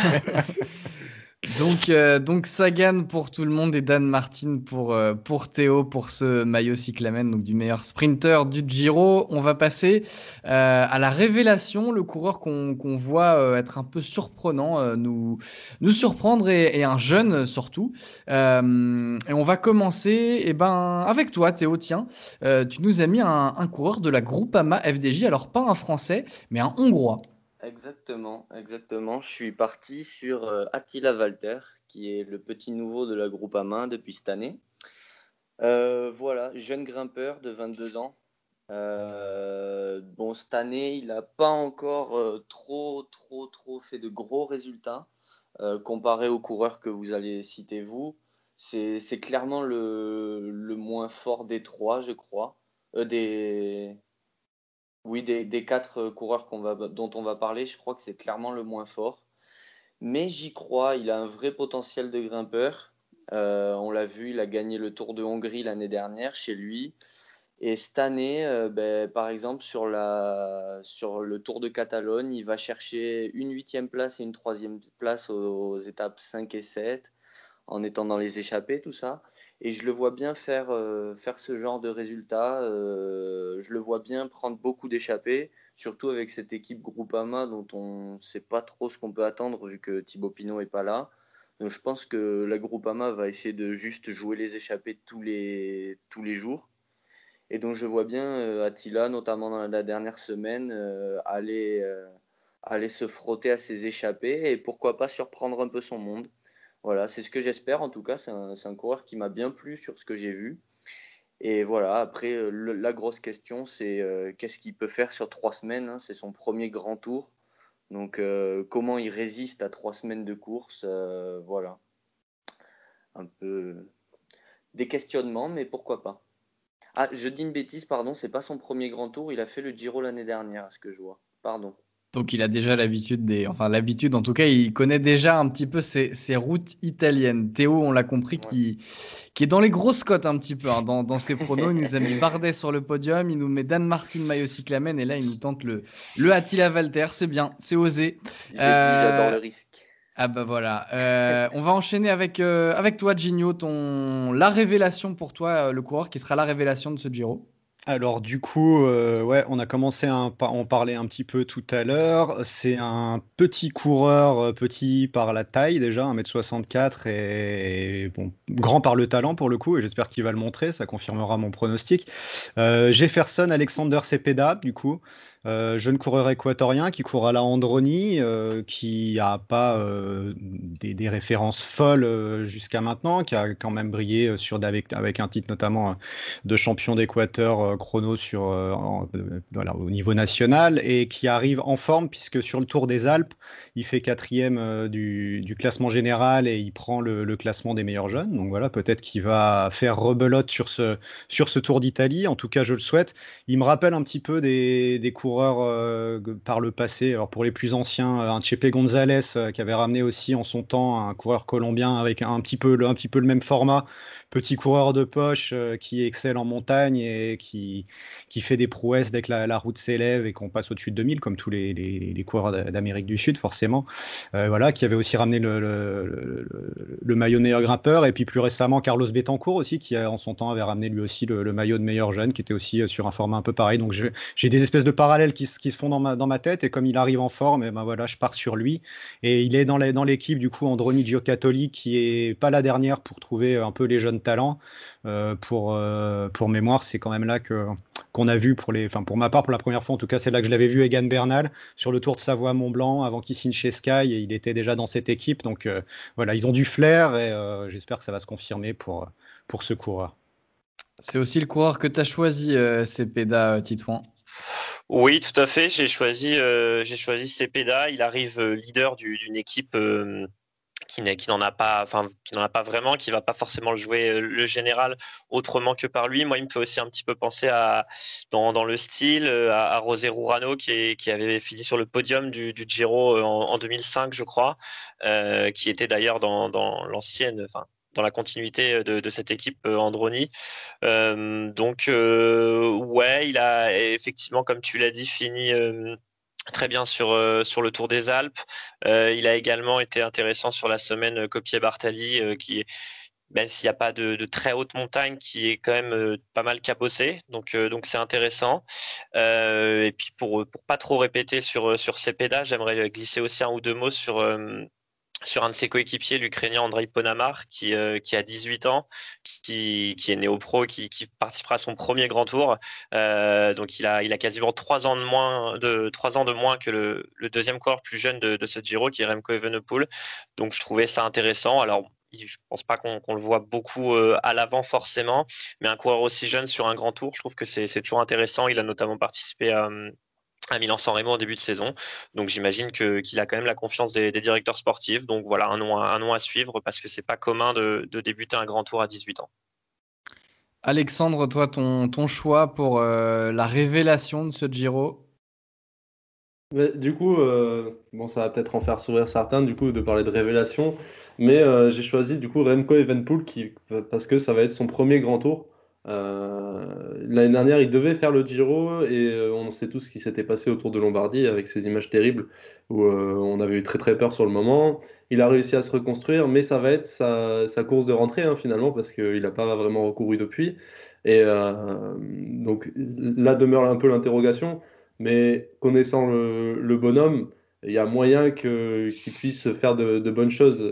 Donc, euh, donc Sagan pour tout le monde et Dan Martin pour, euh, pour Théo pour ce maillot cyclamen, donc du meilleur sprinter du Giro. On va passer euh, à la révélation, le coureur qu'on qu voit être un peu surprenant, nous, nous surprendre et, et, un jeune surtout. et on va commencer eh ben, avec toi Théo, tiens, tu nous as mis un, un coureur de la Groupama FDJ, alors pas un français, mais un hongrois. Exactement, exactement. Je suis parti sur Attila Walter, qui est le petit nouveau de la groupe à main depuis cette année. voilà, jeune grimpeur de 22 ans, euh, bon, cette année, il n'a pas encore euh, trop, trop, trop fait de gros résultats euh, comparé aux coureurs que vous allez citer vous. C'est clairement le, le, moins fort des trois, je crois. des, oui, des, quatre coureurs va, dont on va parler, je crois que c'est clairement le moins fort. Mais j'y crois, il a un vrai potentiel de grimpeur. on l'a vu, il a gagné le Tour de Hongrie l'année dernière chez lui. Et cette année, euh, ben, par exemple, sur, le Tour de Catalogne, il va chercher une huitième place et une troisième place aux, étapes 5 et 7, en étant dans les échappées, tout ça. Et je le vois bien faire, euh, faire ce genre de résultat. Euh, je le vois bien prendre beaucoup d'échappées, surtout avec cette équipe Groupama dont on ne sait pas trop ce qu'on peut attendre vu que Thibaut Pinot n'est pas là. Donc je pense que la Groupama va essayer de juste jouer les échappées tous les, tous les jours. Et donc je vois bien euh, Attila, notamment dans la dernière semaine, aller, aller se frotter à ses échappées et pourquoi pas surprendre un peu son monde. Voilà, c'est ce que j'espère en tout cas. C'est un, coureur qui m'a bien plu sur ce que j'ai vu. Et voilà, après, la grosse question, c'est qu'est-ce qu'il peut faire sur trois semaines hein. C'est son premier grand tour. Donc, comment il résiste à trois semaines de course Voilà. Un peu des questionnements, mais pourquoi pas ah, je dis une bêtise, pardon, c'est pas son premier grand tour, il a fait le Giro l'année dernière, à ce que je vois. Pardon. Donc il a déjà l'habitude des. Enfin, l'habitude, en tout cas, il connaît déjà un petit peu ses, routes italiennes. Théo, on l'a compris, qui, qui est dans les grosses cotes un petit peu hein, dans, dans, ses pronos. Il nous a mis Bardet sur le podium, il nous met Dan Martin, maillot cyclamen, et là, il nous tente le, le Attila Valter. C'est bien, c'est osé. Dit, j'adore le risque. Ah bah voilà. Euh, on va enchaîner avec, euh, avec toi, Gigno, ton... la révélation pour toi, euh, le coureur qui sera la révélation de ce Giro. Alors du coup, ouais, on a commencé à en parler un petit peu tout à l'heure. C'est un petit coureur, petit par la taille déjà, 1m64 et, bon, grand par le talent pour le coup, et j'espère qu'il va le montrer, ça confirmera mon pronostic. Jefferson Alexander Cepeda, du coup. Euh, jeune coureur équatorien qui court à la Androni, euh, qui n'a pas euh, des, références folles jusqu'à maintenant, qui a quand même brillé sur, avec, avec un titre notamment de champion d'Équateur chrono sur, au niveau national et qui arrive en forme puisque sur le Tour des Alpes, il fait quatrième du, classement général et il prend le, classement des meilleurs jeunes. Donc voilà, peut-être qu'il va faire rebelote sur ce, sur ce Tour d'Italie. En tout cas, je le souhaite. Il me rappelle un petit peu des, des euh, par le passé. Alors pour les plus anciens, euh, un Chepe González euh, qui avait ramené aussi en son temps un coureur colombien avec un petit peu, un petit peu le même format, petit coureur de poche euh, qui excelle en montagne et qui, qui fait des prouesses dès que la, route s'élève et qu'on passe au-dessus de 2000, comme tous les, les, coureurs d'Amérique du Sud, forcément. Euh, voilà, qui avait aussi ramené le, le, maillot de meilleur grimpeur. Et puis plus récemment, Carlos Betancourt aussi, qui en son temps avait ramené lui aussi le, maillot de meilleur jeune, qui était aussi euh, sur un format un peu pareil. Donc j'ai des espèces de parallèles qui, qui, se font dans ma, dans ma tête. Et comme il arrive en forme, eh ben voilà, je pars sur lui. Et il est dans l'équipe, du coup, Androni Giocattoli, qui est pas la dernière pour trouver un peu les jeunes talent. Euh, pour, euh, pour mémoire, c'est quand même là que qu'on a vu pour les, enfin pour ma part pour la première fois en tout cas, c'est là que je l'avais vu Egan Bernal sur le Tour de Savoie Mont Blanc avant qu'il signe chez Sky et il était déjà dans cette équipe. Donc euh, voilà, ils ont du flair et j'espère que ça va se confirmer pour pour ce coureur. C'est aussi le coureur que tu as choisi, Cepeda Titouan. Oui, tout à fait. J'ai choisi, j'ai choisi Cepeda. Il arrive leader d'une équipe qui n'en a pas, enfin, qui n'en a pas vraiment, qui va pas forcément jouer euh, le général autrement que par lui. Moi, il me fait aussi un petit peu penser à, dans, le style, euh, à, à Rosé Rurano, qui, avait fini sur le podium du, Giro euh, en, 2005, je crois, qui était d'ailleurs dans, l'ancienne, enfin, dans la continuité de, cette équipe Androni. Donc, ouais, il a effectivement, comme tu l'as dit, fini très bien sur, euh, sur le Tour des Alpes. Euh, il a également été intéressant sur la semaine euh, Copier-Bartali, qui même s'il n'y a pas de, très haute montagne, qui est quand même pas mal cabossé. Donc, donc c'est intéressant. et puis pour, pour pas trop répéter sur, sur ces pédales, j'aimerais glisser aussi un ou deux mots sur sur un de ses coéquipiers, l'Ukrainien Andrei Ponamar, qui, euh, qui a 18 ans, qui, qui est néo-pro, qui, qui, participera à son premier grand tour. Euh, donc il a, il a quasiment 3 ans de moins, de, 3 ans de moins que le, le deuxième coureur plus jeune de, ce Giro, qui est Remco Evenepoel. Donc je trouvais ça intéressant. Alors je ne pense pas qu'on qu le voit beaucoup euh, à l'avant forcément, mais un coureur aussi jeune sur un grand tour, je trouve que c'est toujours intéressant. Il a notamment participé à, à Milan-San Remo en début de saison. Donc j'imagine qu'il a quand même la confiance des, des, directeurs sportifs. Donc voilà, un nom, un nom à suivre parce que c'est pas commun de, de, débuter un grand tour à 18 ans. Alexandre, toi, ton, ton choix pour euh, la révélation de ce Giro? Mais, du coup, euh, bon, ça va peut-être en faire sourire certains, du coup, de parler de révélation, mais euh, j'ai choisi du coup Remco Evenpool qui, parce que ça va être son premier grand tour. Euh, L'année dernière, il devait faire le Giro et euh, on sait tous ce qui s'était passé autour de Lombardie avec ces images terribles où euh, on avait eu très très peur sur le moment. Il a réussi à se reconstruire, mais ça va être sa, course de rentrée hein, finalement parce qu'il n'a pas vraiment recouru depuis. Et donc là demeure un peu l'interrogation, mais connaissant le, bonhomme, il y a moyen qu'il puisse faire de, bonnes choses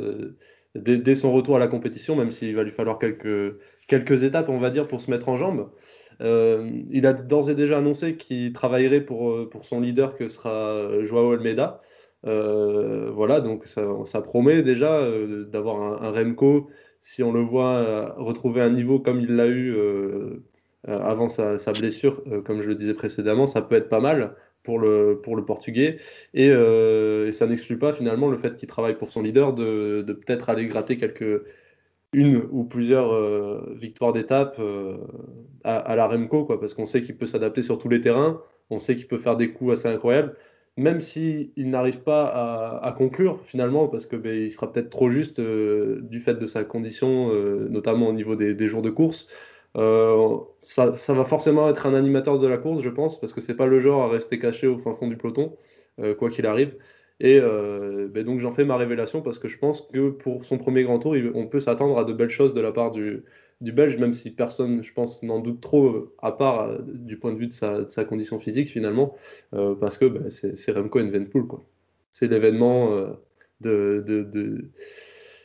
dès, son retour à la compétition, même s'il va lui falloir quelques quelques étapes, on va dire, pour se mettre en jambe. Euh, il a d'ores et déjà annoncé qu'il travaillerait pour, euh, pour son leader que sera Joao Almeida. Euh, voilà, donc ça, promet déjà euh, d'avoir un, Remco, si on le voit euh, retrouver un niveau comme il l'a eu avant sa, sa blessure, comme je le disais précédemment, ça peut être pas mal pour le, pour le portugais. Et, ça n'exclut pas finalement le fait qu'il travaille pour son leader de, de peut-être aller gratter quelques une ou plusieurs euh, victoires d'étape euh, à, la Remco, quoi, parce qu'on sait qu'il peut s'adapter sur tous les terrains, on sait qu'il peut faire des coups assez incroyables, même s'il n'arrive pas à, conclure finalement, parce que ben, il sera peut-être trop juste euh, du fait de sa condition, notamment au niveau des, jours de course. Ça, ça, va forcément être un animateur de la course, je pense, parce que c'est pas le genre à rester caché au fin fond du peloton, quoi qu'il arrive. Et euh, ben donc j'en fais ma révélation parce que je pense que pour son premier grand tour, on peut s'attendre à de belles choses de la part du, Belge, même si personne, je pense, n'en doute trop, à part euh, du point de vue de sa, condition physique finalement, euh, parce que ben, c'est Remco Evenepoel. C'est l'événement euh, de, de, de,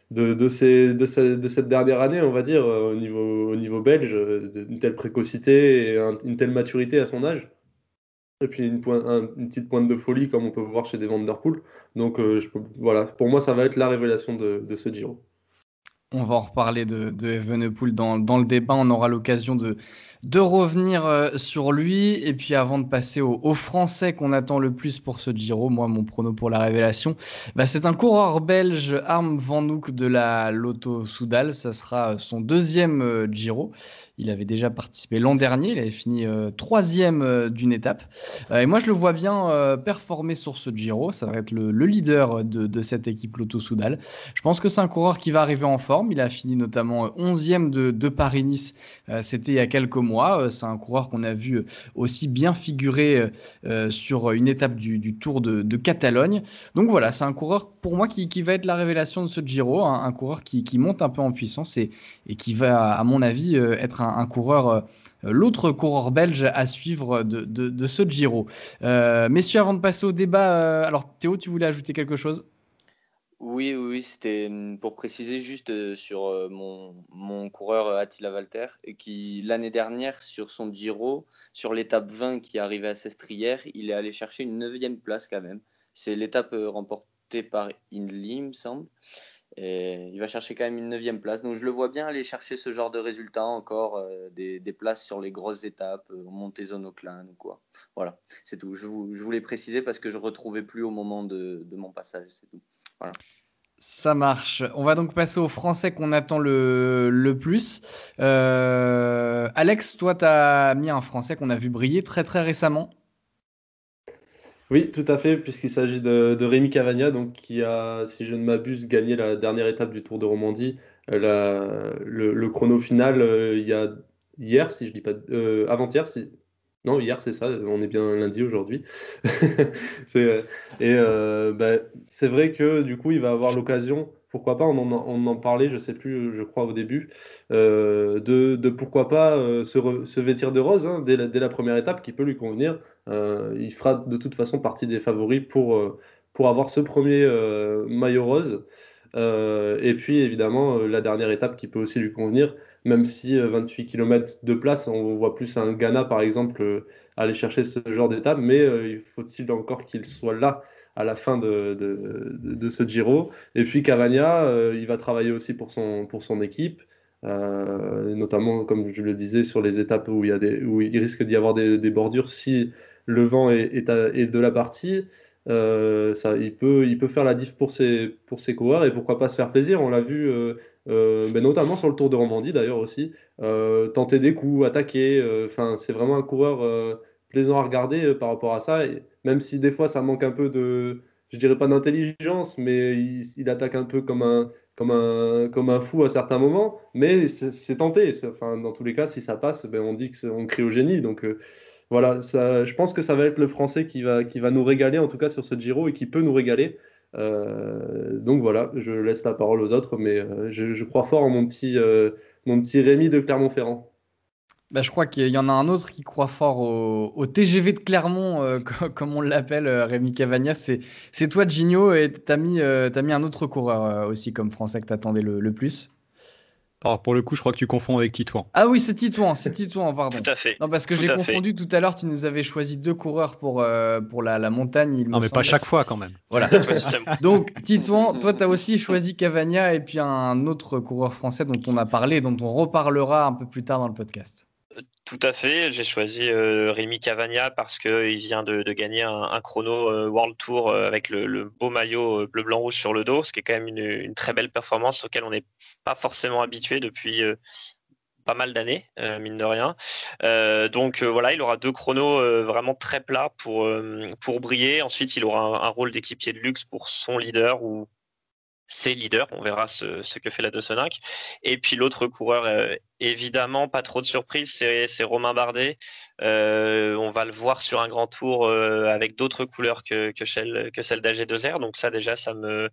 de, de, de, de, cette dernière année, on va dire, au niveau, au niveau belge, une telle précocité et un, une telle maturité à son âge et puis une, petite pointe de folie comme on peut voir chez des Vanderpool. Donc euh, voilà, pour moi ça va être la révélation de, ce Giro. On va en reparler de, de Evenepoel dans, le débat. On aura l'occasion de, de revenir euh, sur lui. Et puis avant de passer aux au Français qu'on attend le plus pour ce Giro, moi mon prono pour la révélation, bah, c'est un coureur belge, Arm Van Hoek de la Lotto Soudal. Ça sera son deuxième euh, Giro. Il avait déjà participé l'an dernier, il avait fini euh, troisième euh, d'une étape. Euh, et moi, je le vois bien performer sur ce Giro. Ça va être le, le leader de, cette équipe Lotto Soudal. Je pense que c'est un coureur qui va arriver en forme. Il a fini notamment 11e de, Paris-Nice. C'était il y a quelques mois. C'est un coureur qu'on a vu aussi bien figurer sur une étape du, Tour de, Catalogne. Donc voilà, c'est un coureur pour moi qui, va être la révélation de ce Giro. Un, un coureur qui, qui, monte un peu en puissance et, et qui va, à mon avis, être un un, coureur, euh, l'autre coureur belge à suivre de, ce Giro. Euh, messieurs, avant de passer au débat, euh, alors Théo, tu voulais ajouter quelque chose? Oui, oui, c'était hum, pour préciser juste sur mon, mon, coureur Attila Walter, qui l'année dernière sur son Giro, sur l'étape 20 qui arrivait à Sestrière, il est allé chercher une neuvième place quand même. C'est l'étape remportée par Inly, il me semble. Et il va chercher quand même une neuvième place. Donc je le vois bien aller chercher ce genre de résultats encore, euh, des, places sur les grosses étapes, euh, montée zone ou quoi. Voilà, c'est tout. Je, voulais préciser parce que je ne retrouvais plus au moment de, mon passage, c'est tout. Voilà. Ça marche. On va donc passer aux Français qu'on attend le, le plus. Euh, Alex, toi, tu as mis un Français qu'on a vu briller très très récemment. Oui, tout à fait, puisqu'il s'agit de, Rémi Cavagna, donc, qui a, si je ne m'abuse, gagné la dernière étape du Tour de Romandie, euh, le, chrono final euh, il y a hier, si je dis pas euh, avant-hier, si non hier c'est ça, on est bien lundi aujourd'hui. et bah, c'est vrai que du coup il va avoir l'occasion pourquoi pas, on en, parlait, je sais plus, je crois au début, euh, de, pourquoi pas euh, se, vêtir de rose hein, dès, la, première étape qui peut lui convenir. Euh, il fera de toute façon partie des favoris pour, pour avoir ce premier maillot rose. et puis évidemment, la dernière étape qui peut aussi lui convenir, même si 28 km de place, on voit plus un Ghana par exemple aller chercher ce genre d'étape, mais il faut-il encore qu'il soit là à la fin de, de, ce Giro. Et puis Cavagna, il va travailler aussi pour son, pour son équipe. Euh, notamment comme je le disais sur les étapes où il, y a des, où il risque d'y avoir des, bordures si le vent est, est, de la partie. Euh, ça, il, peut, il peut faire la diff pour ses, pour ses coureurs et pourquoi pas se faire plaisir. On l'a vu euh, mais notamment sur le Tour de Romandie d'ailleurs aussi. tenter des coups, attaquer. Enfin, c'est vraiment un coureur plaisant à regarder par rapport à ça. Même si des fois ça manque un peu de, je dirais pas d'intelligence, mais il, attaque un peu comme un, comme un, comme un fou à certains moments, mais c'est tenté. Enfin, dans tous les cas, si ça passe, ben, on dit qu'on crie au génie. Donc euh, voilà, ça, je pense que ça va être le français qui va, qui va nous régaler, en tout cas sur ce Giro, et qui peut nous régaler. Euh, donc voilà, je laisse la parole aux autres, mais euh, je, je, crois fort en mon petit, mon petit Rémi de Clermont-Ferrand. Bah, je crois qu'il y en a un autre qui croit fort au, TGV de Clermont, euh, comme on l'appelle, euh, Rémi Cavagna. C'est toi, Gigno, et tu as, mis, euh, mis un autre coureur aussi comme français que tu attendais le, plus. Alors pour le coup, je crois que tu confonds avec Titouan. Ah oui, c'est Titouan, c'est Titouan, pardon. Tout à fait. Non, parce que j'ai confondu tout à l'heure, tu nous avais choisi deux coureurs pour, pour la, la montagne. non, mais pas chaque fois quand même. Voilà. Donc Titouan, toi, tu as aussi choisi Cavagna et puis un autre coureur français dont on a parlé, dont on reparlera un peu plus tard dans le podcast. Tout à fait. J'ai choisi euh, Rémi Cavagna parce qu'il vient de, gagner un, chrono euh, World Tour euh, avec le, beau maillot bleu-blanc-rouge sur le dos, ce qui est quand même une, très belle performance auquel on n'est pas forcément habitué depuis pas mal d'années, mine de rien. donc voilà, il aura deux chronos vraiment très plats pour, briller. Ensuite, il aura un, un rôle d'équipier de luxe pour son leader ou ses leaders. On verra ce, que fait la 205. Et puis l'autre coureur, euh, évidemment, pas trop de surprise, c'est Romain Bardet. Euh, on va le voir sur un grand tour euh, avec d'autres couleurs que, que celle, que celle d'AG2R. Donc ça déjà, ça me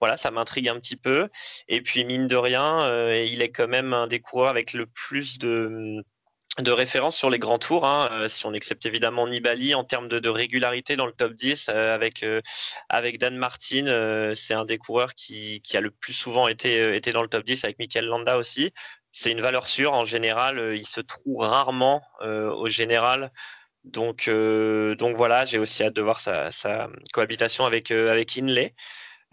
voilà, ça m'intrigue un petit peu. Et puis mine de rien, il est quand même un des coureurs avec le plus de de référence sur les grands tours, hein, euh, si on accepte évidemment Nibali en termes de, régularité dans le top 10 euh, avec, euh, avec Dan Martin, c'est un des coureurs qui, qui, a le plus souvent été, été dans le top 10 avec Michael Landa aussi. C'est une valeur sûre en général, il se trouve rarement au général. Donc, donc voilà, j'ai aussi hâte de voir sa, sa cohabitation avec, avec Inley.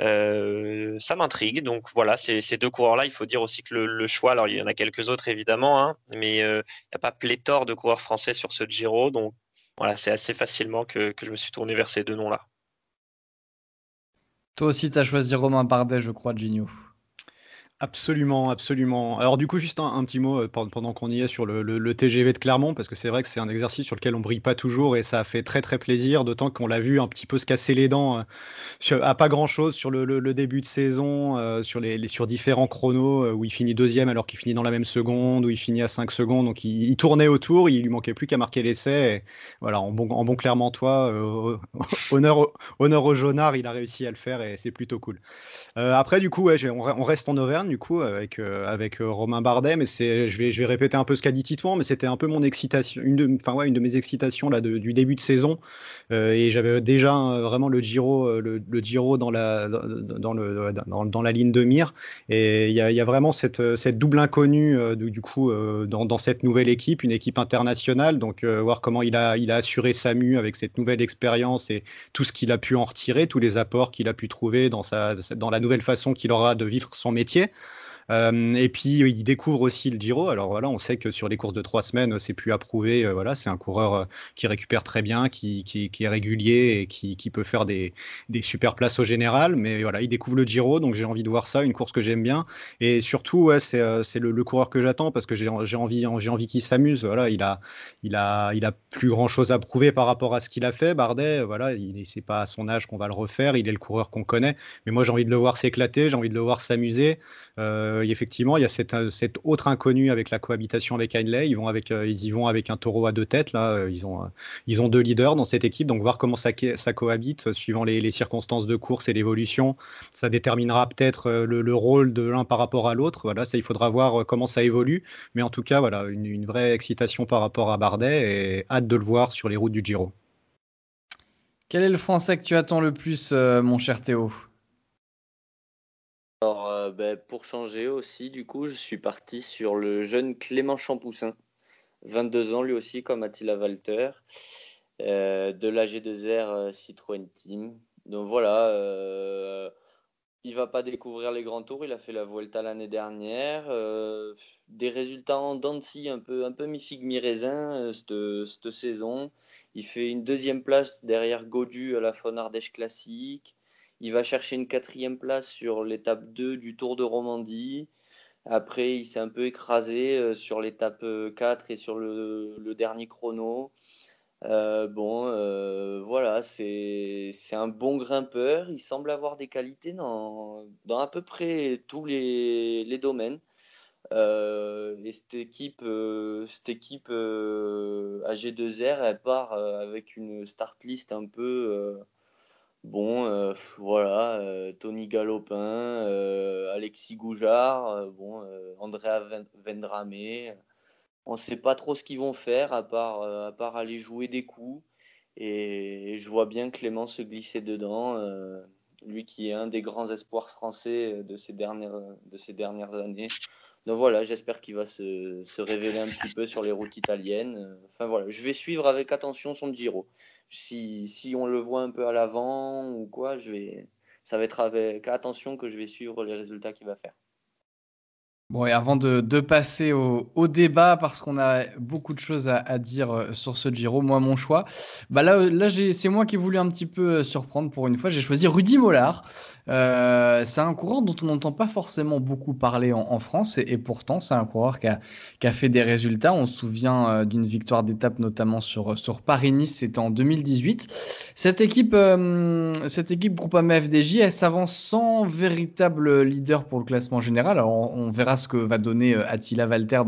Euh, ça m'intrigue. Donc voilà, ces, deux coureurs-là, il faut dire aussi que le, choix, alors il y en a quelques autres évidemment, hein, mais euh, il n'y a pas pléthore de coureurs français sur ce Giro. Donc voilà, c'est assez facilement que, je me suis tourné vers ces deux noms-là. Toi aussi, tu as choisi Romain Bardet, je crois, Gigno. Absolument, absolument. Alors du coup, juste un, petit mot euh, pendant qu'on y est sur le, TGV de Clermont, parce que c'est vrai que c'est un exercice sur lequel on brille pas toujours et ça a fait très très plaisir, d'autant qu'on l'a vu un petit peu se casser les dents euh, à pas grand-chose sur le, début de saison, euh, sur, les, sur différents chronos, où il finit deuxième alors qu'il finit dans la même seconde, où il finit à 5 secondes, donc il, tournait autour, il lui manquait plus qu'à marquer l'essai. Voilà, en bon, en bon Clermontois, honneur, honneur au jaunard, il a réussi à le faire et c'est plutôt cool. après, du coup, on reste en Auvergne du coup avec, euh, avec euh, Romain Bardet, mais c'est, je vais, je vais répéter un peu ce qu'a dit Titouan, mais c'était un peu mon excitation, une de, enfin ouais, une de mes excitations là du début de saison, euh, et j'avais déjà vraiment le Giro, le, Giro dans la, dans, le, dans, la ligne de mire, et il y a, y a, vraiment cette, cette double inconnue du, coup dans, dans, cette nouvelle équipe, une équipe internationale, donc voir comment il a, il a assuré Samu avec cette nouvelle expérience et tout ce qu'il a pu en retirer, tous les apports qu'il a pu trouver dans, sa, dans la nouvelle façon qu'il aura de vivre son métier. Euh, et puis il découvre aussi le Giro. Alors voilà, on sait que sur les courses de trois semaines, c'est plus approuvé. Euh, voilà, c'est un coureur euh, qui récupère très bien, qui, est régulier et qui, peut faire des, super places au général. Mais voilà, il découvre le Giro, donc j'ai envie de voir ça, une course que j'aime bien. Et surtout, c'est le, le, coureur que j'attends parce que j'ai envie, envie qu'il s'amuse. Voilà, il a, plus grand chose à prouver par rapport à ce qu'il a fait. Bardet, voilà, il c'est pas à son âge qu'on va le refaire. Il est le coureur qu'on connaît. Mais moi, j'ai envie de le voir s'éclater, j'ai envie de le voir s'amuser. Euh, euh, effectivement, il y a cette, euh, autre inconnue avec la cohabitation avec Heinley. Euh, ils y vont avec un taureau à deux têtes. Là. Ils, ont, deux leaders dans cette équipe. Donc, voir comment ça, cohabite suivant les, circonstances de course et l'évolution. Ça déterminera peut-être le, rôle de l'un par rapport à l'autre. Voilà, il faudra voir comment ça évolue. Mais en tout cas, voilà, une, une vraie excitation par rapport à Bardet et hâte de le voir sur les routes du Giro. Quel est le français que tu attends le plus, mon cher Théo? Ben, pour changer aussi, du coup, je suis parti sur le jeune Clément Champoussin, 22 ans lui aussi, comme Attila Walter, de l'AG2R Citroën Team. Donc voilà, il va pas découvrir les grands tours. Il a fait la Vuelta l'année dernière. Euh, des résultats en Dancy un peu, un peu mi-figue, mi-raisin euh, cette, saison. Il fait une deuxième place derrière Godu à la Fonardèche Classique. Il va chercher une quatrième place sur l'étape 2 du Tour de Romandie. Après, il s'est un peu écrasé euh, sur l'étape 4 et sur le dernier chrono. Euh, bon, euh, voilà, c'est un bon grimpeur. Il semble avoir des qualités dans, à peu près tous les, domaines. Euh, et cette équipe, cette équipe AG2R, elle part avec une start list un peu. Bon, voilà, Tony Galopin, Alexis Goujard, bon, Andrea Vendrame. On ne sait pas trop ce qu'ils vont faire à part, euh, aller jouer des coups. Et, je vois bien Clément se glisser dedans, euh, lui qui est un des grands espoirs français de ces dernières, de ces dernières années. Donc voilà, j'espère qu'il va se, se, révéler un petit peu sur les routes italiennes. Enfin voilà, je vais suivre avec attention son Giro. Si, si on le voit un peu à l'avant ou quoi, je vais, ça va être avec attention que je vais suivre les résultats qu'il va faire. Bon, et avant de, passer au, débat, parce qu'on a beaucoup de choses à, dire euh, sur ce Giro, moi, mon choix, bah là, là c'est moi qui ai voulu un petit peu euh, surprendre pour une fois. J'ai choisi Rudy Mollard. Euh, c'est un coureur dont on n'entend pas forcément beaucoup parler en, France, et, pourtant, c'est un coureur qui a, fait des résultats. On se souvient d'une victoire d'étape, notamment sur, sur Paris-Nice, c'était en 2018. Cette équipe, cette équipe Groupama FDJ, elle s'avance sans véritable leader pour le classement général. Alors, on, verra ce que va donner euh, Attila Walter,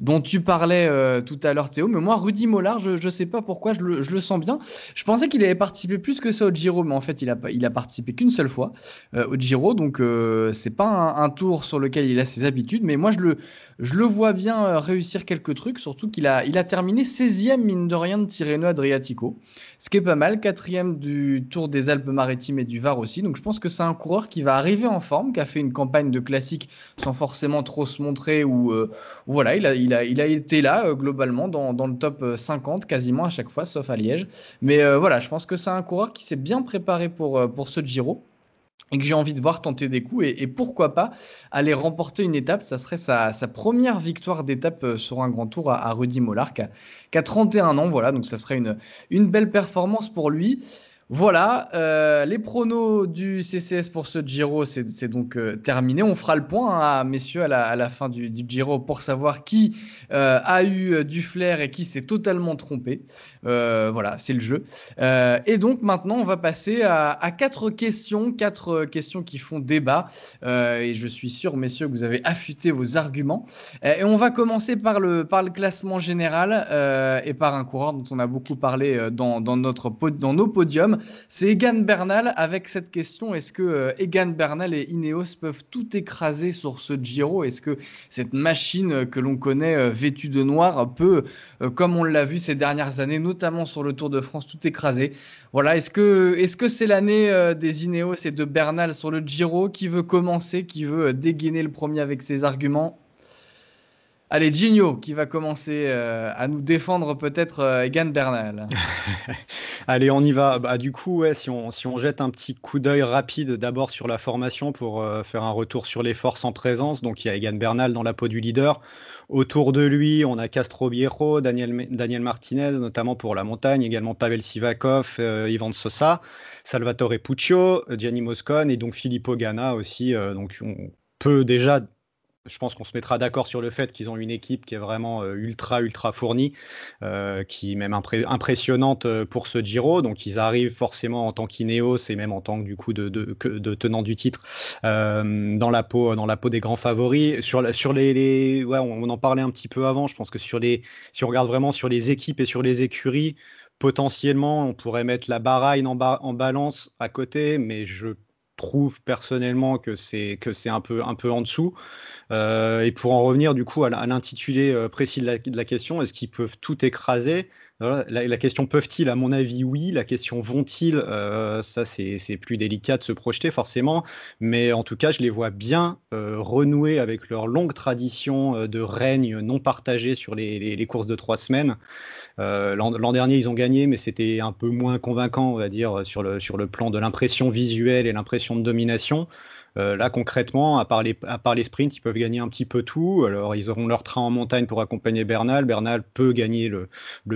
dont, tu parlais euh, tout à l'heure, Théo. Mais moi, Rudy Mollard, je ne sais pas pourquoi, je le, je le, sens bien. Je pensais qu'il avait participé plus que ça au Giro, mais en fait, il a, il a participé qu'une seule fois euh, au Giro. Donc, ce c'est pas un, tour sur lequel il a ses habitudes. Mais moi, je le, je le vois bien réussir quelques trucs, surtout qu'il a, il a terminé 16e, mine de rien, de Tirreno Adriatico. Ce qui est pas mal, quatrième du Tour des Alpes-Maritimes et du Var aussi. Donc, je pense que c'est un coureur qui va arriver en forme, qui a fait une campagne de classique sans forcément trop se montrer ou euh, voilà, il a, il, a, il a été là euh, globalement dans, dans, le top 50 euh, quasiment à chaque fois, sauf à Liège. Mais voilà, je pense que c'est un coureur qui s'est bien préparé pour, pour ce Giro et que j'ai envie de voir tenter des coups et, pourquoi pas aller remporter une étape. Ça serait sa, première victoire d'étape sur un grand tour à, Rudy Mollard qui a, qui a, 31 ans. Voilà, donc ça serait une, belle performance pour lui. Voilà, euh, les pronos du CCS pour ce Giro, c'est donc euh, terminé. On fera le point, hein, messieurs, à la, fin du, Giro pour savoir qui euh, a eu du flair et qui s'est totalement trompé. Voilà, c'est le jeu. et donc maintenant, on va passer à, quatre questions, quatre questions qui font débat. et je suis sûr, messieurs, que vous avez affûté vos arguments. et on va commencer par le, par le classement général et par un coureur dont on a beaucoup parlé dans, dans, notre, dans nos podiums. C'est Egan Bernal avec cette question est-ce que euh, Egan Bernal et Ineos peuvent tout écraser sur ce Giro? Est-ce que cette machine que l'on connaît euh, vêtue de noir peut, euh, comme on l'a vu ces dernières années, notamment sur le Tour de France, tout écraser Voilà, est-ce que est-ce que c'est l'année des Ineos et de Bernal sur le Giro? Qui veut commencer, qui veut dégainer le premier avec ses arguments? Allez, Gino qui va commencer euh, à nous défendre peut-être euh, Egan Bernal. Allez, on y va. Bah, du coup, si, on, si on jette un petit coup d'œil rapide d'abord sur la formation pour euh, faire un retour sur les forces en présence. Donc, il y a Egan Bernal dans la peau du leader. Autour de lui, on a Castro Viejo, Daniel, Martinez, notamment pour la montagne, également Pavel Sivakov, Ivan Sosa, Salvatore Puccio, Gianni Moscone et donc Filippo Ganna aussi. donc, on peut déjà je pense qu'on se mettra d'accord sur le fait qu'ils ont une équipe qui est vraiment euh, ultra, ultra fournie, euh, qui est même impressionnante euh, pour ce Giro. Donc, ils arrivent forcément en tant qu'Ineos et même en tant que du coup de, tenant du titre dans, la peau, dans la peau des grands favoris. Sur, les, on, en parlait un petit peu avant. Je pense que sur les, si on regarde vraiment sur les équipes et sur les écuries, potentiellement, on pourrait mettre la Bahreïn en, en balance à côté, mais je trouve personnellement que c'est un peu un peu en dessous. Euh, et pour en revenir du coup à l'intitulé euh, précis de la, question, est-ce qu'ils peuvent tout écraser? La, question peuvent-ils, à mon avis, oui. La question vont-ils, euh, ça c'est plus délicat de se projeter forcément. Mais en tout cas, je les vois bien euh, renouer avec leur longue tradition euh, de règne non partagé sur les, courses de trois semaines. L'an dernier, ils ont gagné, mais c'était un peu moins convaincant, on va dire, sur le, sur le plan de l'impression visuelle et l'impression de domination. Euh, là, concrètement, à part, les, sprints, ils peuvent gagner un petit peu tout. Alors, ils auront leur train en montagne pour accompagner Bernal. Bernal peut gagner le,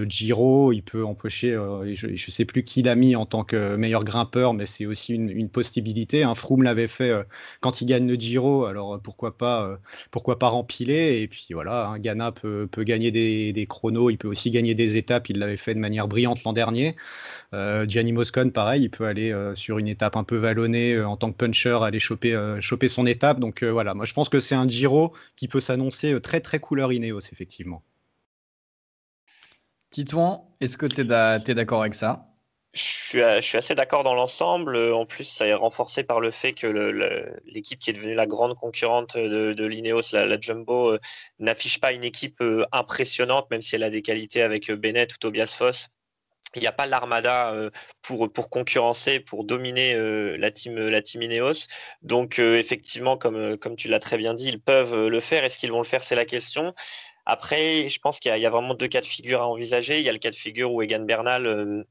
Giro. Il peut empocher, euh, je ne sais plus qui l'a mis en tant que meilleur grimpeur, mais c'est aussi une, possibilité. Un Froome l'avait fait euh, quand il gagne le Giro. Alors, pourquoi pas, pourquoi pas rempiler? Et puis, voilà, hein, Ghana peut, gagner des, des, chronos. Il peut aussi gagner des étapes. Il l'avait fait de manière brillante l'an dernier. Gianni Moscon, pareil, il peut aller sur une étape un peu vallonnée en tant que puncher, aller choper euh, choper, son étape. Donc euh, voilà, moi je pense que c'est un Giro qui peut s'annoncer euh, très très couleur Ineos, effectivement. Titouan, est-ce que tu es d'accord avec ça? Je suis, assez d'accord dans l'ensemble. En plus, ça est renforcé par le fait que l'équipe qui est devenue la grande concurrente de, l'Ineos, la, Jumbo, n'affiche pas une équipe impressionnante, même si elle a des qualités avec Bennett ou Tobias Foss il n'y a pas l'armada euh, pour, pour concurrencer, pour dominer euh, la team la team Ineos. Donc euh, effectivement, comme, comme tu l'as très bien dit, ils peuvent le faire. Est-ce qu'ils vont le faire? C'est la question. Après, je pense qu'il y, a vraiment deux cas de figure à envisager. Il y a le cas de figure où Egan Bernal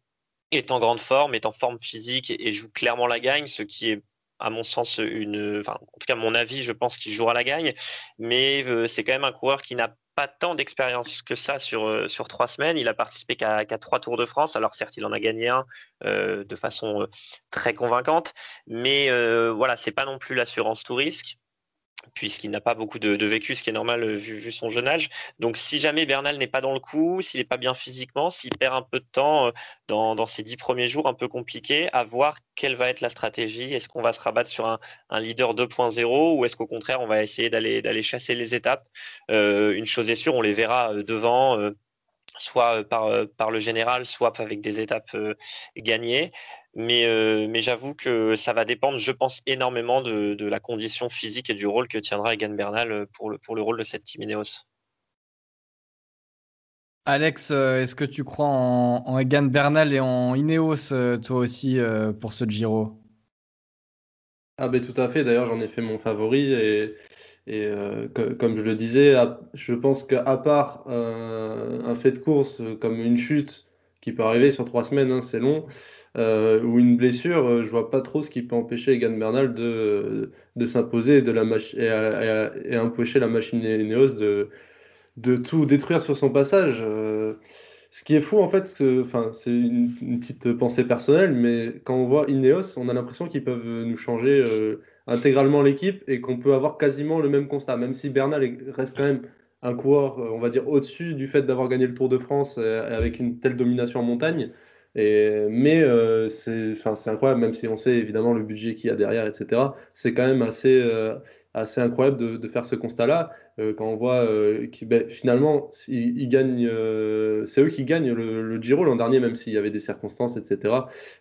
est en grande forme, est en forme physique et, joue clairement la gagne, ce qui est à mon sens une, enfin, en tout cas mon avis, je pense qu'il jouera la gagne, mais c'est quand même un coureur qui n'a pas tant d'expérience que ça sur, euh, trois semaines. Il a participé qu'à trois Tours de France. Alors certes, il en a gagné un euh, de façon euh, très convaincante, mais voilà, c'est pas non plus l'assurance tout risque puisqu'il n'a pas beaucoup de, vécu, ce qui est normal euh, vu, son jeune âge. Donc si jamais Bernal n'est pas dans le coup, s'il n'est pas bien physiquement, s'il perd un peu de temps euh, dans, ces dix premiers jours un peu compliqués, à voir quelle va être la stratégie. Est-ce qu'on va se rabattre sur un, leader 2.0 ou est-ce qu'au contraire on va essayer d'aller chasser les étapes? Euh, Une chose est sûre, on les verra devant soit par le général, soit avec des étapes gagnées. Mais, mais j'avoue que ça va dépendre, je pense, énormément de, de, la condition physique et du rôle que tiendra Egan Bernal pour le, pour le rôle de cette team Ineos. Alex, est-ce que tu crois en, en, Egan Bernal et en Ineos, toi aussi, pour ce Giro? Ah ben tout à fait, d'ailleurs j'en ai fait mon favori et et euh, comme je le disais, je pense qu'à part un fait de course comme une chute qui peut arriver sur trois semaines, hein, c'est long, euh, ou une blessure, euh, je vois pas trop ce qui peut empêcher Egan Bernal de, s'imposer et, et, et, empêcher la machine Neos de, tout détruire sur son passage. ce qui est fou en fait, c'est une, une, petite pensée personnelle, mais quand on voit Ineos, on a l'impression qu'ils peuvent nous changer intégralement l'équipe et qu'on peut avoir quasiment le même constat, même si Bernal reste quand même un coureur, euh, on va dire, au-dessus du fait d'avoir gagné le Tour de France euh, avec une telle domination en montagne. Et, mais euh, c'est incroyable, même si on sait évidemment le budget qu'il y a derrière, etc. C'est quand même assez, assez incroyable de, faire ce constat-là. quand on voit que ben, finalement, c'est eux qui gagnent le, Giro l'an dernier, même s'il y avait des circonstances, etc.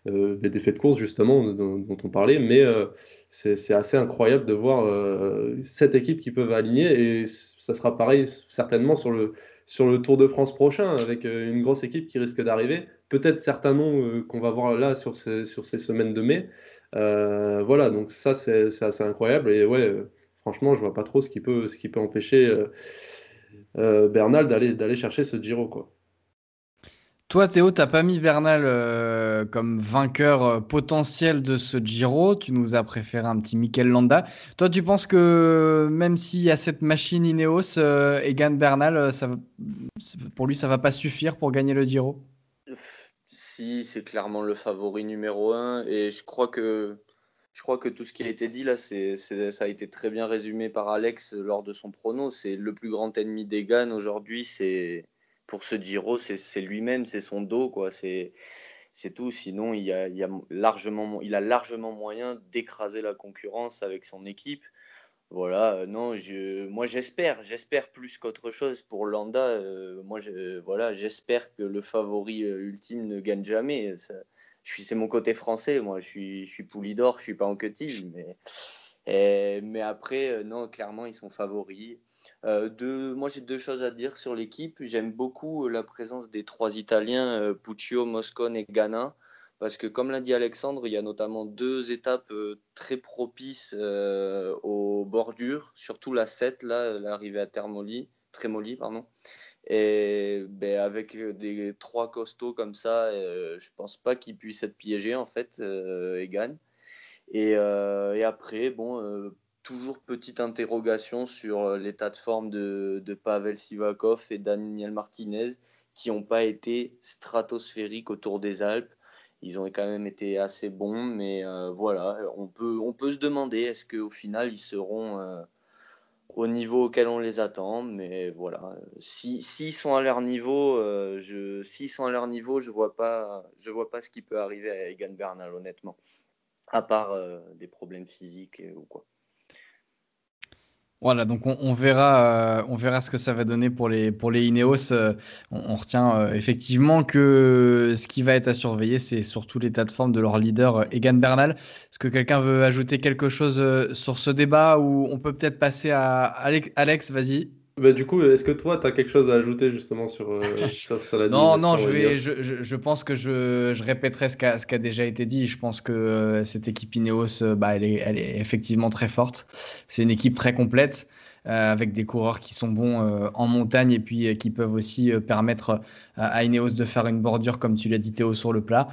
des faits de course, justement, dont, on parlait. Mais c'est assez incroyable de voir cette équipe qui peuvent aligner et ça sera pareil certainement sur le, sur le Tour de France prochain avec euh, une grosse équipe qui risque d'arriver. Peut-être certains noms euh, qu'on va voir là sur ces, sur ces semaines de mai. voilà, donc ça c'est assez incroyable et ouais, franchement, je vois pas trop ce qui peut, ce qui peut empêcher Bernal d'aller chercher ce Giro quoi. Toi, Théo, t'as pas mis Bernal euh, comme vainqueur euh, potentiel de ce Giro. Tu nous as préféré un petit Mikel Landa. Toi, tu penses que même s'il y a cette machine Ineos, euh, Egan Bernal, ça, pour lui, ça va pas suffire pour gagner le Giro? Si, c'est clairement le favori numéro un. Et je crois que, je crois que tout ce qui a été dit là, ça a été très bien résumé par Alex lors de son prono. C'est le plus grand ennemi d'Egan aujourd'hui, c'est pour ce Giro, c'est lui-même, c'est son dos, quoi. C'est tout. Sinon, il, a, largement, moyen d'écraser la concurrence avec son équipe. Voilà, euh, non, je, moi j'espère, j'espère plus qu'autre chose pour Landa. Euh, moi, je, voilà, j'espère que le favori euh, ultime ne gagne jamais. Je suis, c'est mon côté français. Moi, je suis, je suis Poulidor, je suis pas en Quetil, mais, mais après, non, clairement, ils sont favoris. Deux, moi, j'ai deux choses à dire sur l'équipe. J'aime beaucoup la présence des trois Italiens, Puccio, Moscone et Ghana. Parce que, comme l'a dit Alexandre, il y a notamment deux étapes très propices aux bordures, surtout la 7, là, l'arrivée à Termoli, pardon. Et ben, avec des trois costauds comme ça, euh, je pense pas qu'ils puissent être piégés en fait euh, et gagnent. Euh, et, après, bon, toujours petite interrogation sur l'état de forme de, Pavel Sivakov et Daniel Martinez qui n'ont pas été stratosphériques autour des Alpes. Ils ont quand même été assez bons, mais voilà, on peut, on peut se demander est-ce qu'au final ils seront au niveau auquel on les attend. Mais voilà, s'ils si, sont à leur niveau, euh, je, s'ils sont à leur niveau, je vois pas, je vois pas ce qui peut arriver à Egan Bernal, honnêtement, à part euh, des problèmes physiques ou quoi. Voilà, donc on, verra, euh, on verra ce que ça va donner pour les, pour les Ineos. Euh, on, retient euh, effectivement que ce qui va être à surveiller, c'est surtout l'état de forme de leur leader Egan Bernal. Est-ce que quelqu'un veut ajouter quelque chose sur ce débat ou on peut peut-être passer à Alex, Alex vas-y. Bah, du coup, est-ce que toi, tu as quelque chose à ajouter justement sur, euh, ça, Non, non, je, vais, je, je, pense que je, je répéterai ce qui a, a, déjà été dit. Je pense que euh, cette équipe Ineos, euh, bah, elle, est, elle est effectivement très forte. C'est une équipe très complète. avec des coureurs qui sont bons en montagne et puis qui peuvent aussi permettre à Ineos de faire une bordure, comme tu l'as dit Théo, sur le plat.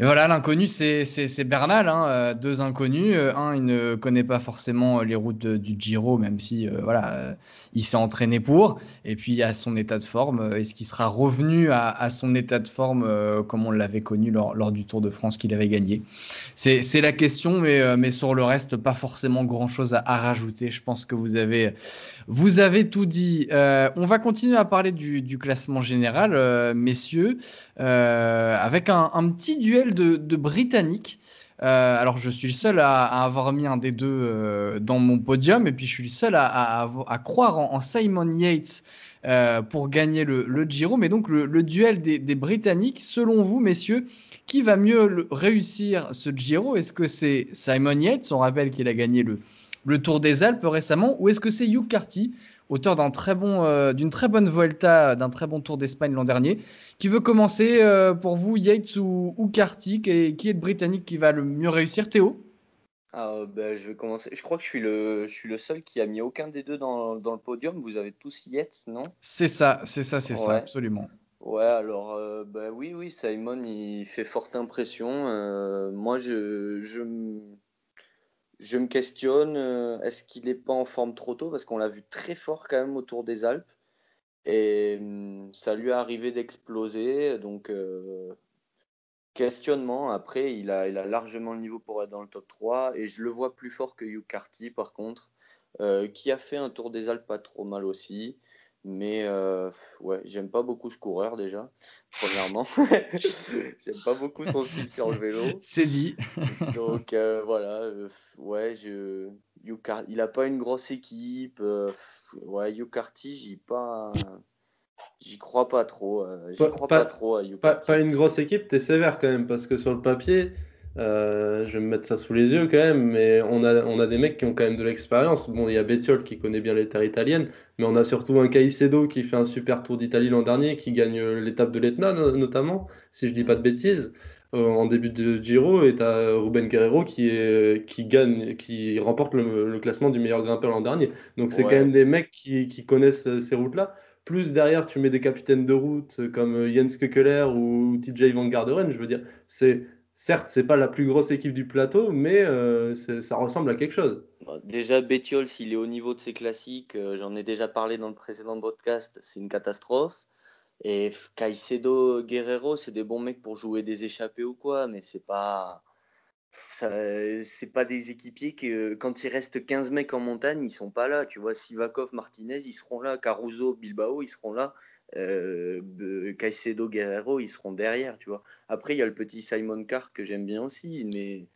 Et voilà, l'inconnu, c'est Bernal, hein, deux inconnus. Un, il ne connaît pas forcément les routes du Giro, même si voilà, il s'est entraîné pour. Et puis, a son état de forme. Est-ce qu'il sera revenu à, son état de forme euh, comme on l'avait connu lors, du Tour de France qu'il avait gagné? C'est la question, mais, euh, mais sur le reste, pas forcément grand-chose à, rajouter. Je pense que vous avez, vous avez tout dit. Euh, on va continuer à parler du, classement général, messieurs, avec un, petit duel de, de Britanniques. Euh, alors, je suis le seul à, avoir mis un des deux euh, dans mon podium, et puis je suis le seul à, croire en, Simon Yates euh, pour gagner le, Giro. Mais donc, le, duel des, Britanniques, selon vous, messieurs, qui va mieux réussir ce Giro? Est-ce que c'est Simon Yates? On rappelle qu'il a gagné le, Tour des Alpes récemment, ou est-ce que c'est Hugh Carty auteur d'un très bon, euh, d'une très bonne Vuelta, d'un très bon Tour d'Espagne l'an dernier. Qui veut commencer euh, pour vous, Yates ou, ou Carty et Qui est le Britannique qui va le mieux réussir Théo? Ah, ben, je vais commencer. Je crois que je suis le, je suis le seul qui a mis aucun des deux dans, dans le podium. Vous avez tous Yates, non? C'est ça, c'est ça, c'est ça, absolument. Ouais, alors, euh, bah, oui, oui, Simon, il fait forte impression. moi, je, je, je me questionne, euh, est-ce qu'il n'est pas en forme trop tôt? Parce qu'on l'a vu très fort quand même autour des Alpes. Et hum, ça lui est arrivé d'exploser. Donc, euh, questionnement. Après, il a, largement le niveau pour être dans le top 3. Et je le vois plus fort que Hugh Carty, par contre, euh, qui a fait un tour des Alpes pas trop mal aussi. Mais euh, ouais, j'aime pas beaucoup ce coureur déjà, premièrement. j'aime pas beaucoup son style sur le vélo. C'est dit. Donc euh, voilà, euh, ouais, je... il a pas une grosse équipe. ouais, Yukarty, j'y pas. J'y crois pas trop. J'y crois pas, trop à Pas, pas, une grosse équipe, t'es sévère quand même, parce que sur le papier, euh, je vais me mettre ça sous les yeux quand même, mais on a, on a des mecs qui ont quand même de l'expérience. Bon, il y a Bettiol qui connaît bien les terres italiennes, mais on a surtout un Caicedo qui fait un super tour d'Italie l'an dernier, qui gagne l'étape de l'Etna notamment, si je dis pas de bêtises, euh, en début de Giro, et tu as Ruben Guerrero qui, est, qui gagne, qui remporte le, classement du meilleur grimpeur l'an dernier. Donc c'est quand même des mecs qui, qui connaissent ces routes-là. Plus derrière, tu mets des capitaines de route comme Jens Kekeler ou TJ Van Garderen. Je veux dire, c'est certes, c'est pas la plus grosse équipe du plateau, mais euh, ça ressemble à quelque chose. Déjà, Bettiol, s'il est au niveau de ses classiques, euh, j'en ai déjà parlé dans le précédent podcast, c'est une catastrophe. Et Caicedo, Guerrero, c'est des bons mecs pour jouer des échappées ou quoi, mais c'est pas. C'est pas des équipiers que quand il reste 15 mecs en montagne, ils sont pas là. Tu vois, Sivakov, Martinez, ils seront là. Caruso, Bilbao, ils seront là euh, Caicedo, Guerrero, ils seront derrière, tu vois. Après, il y a le petit Simon Carr que j'aime bien aussi, mais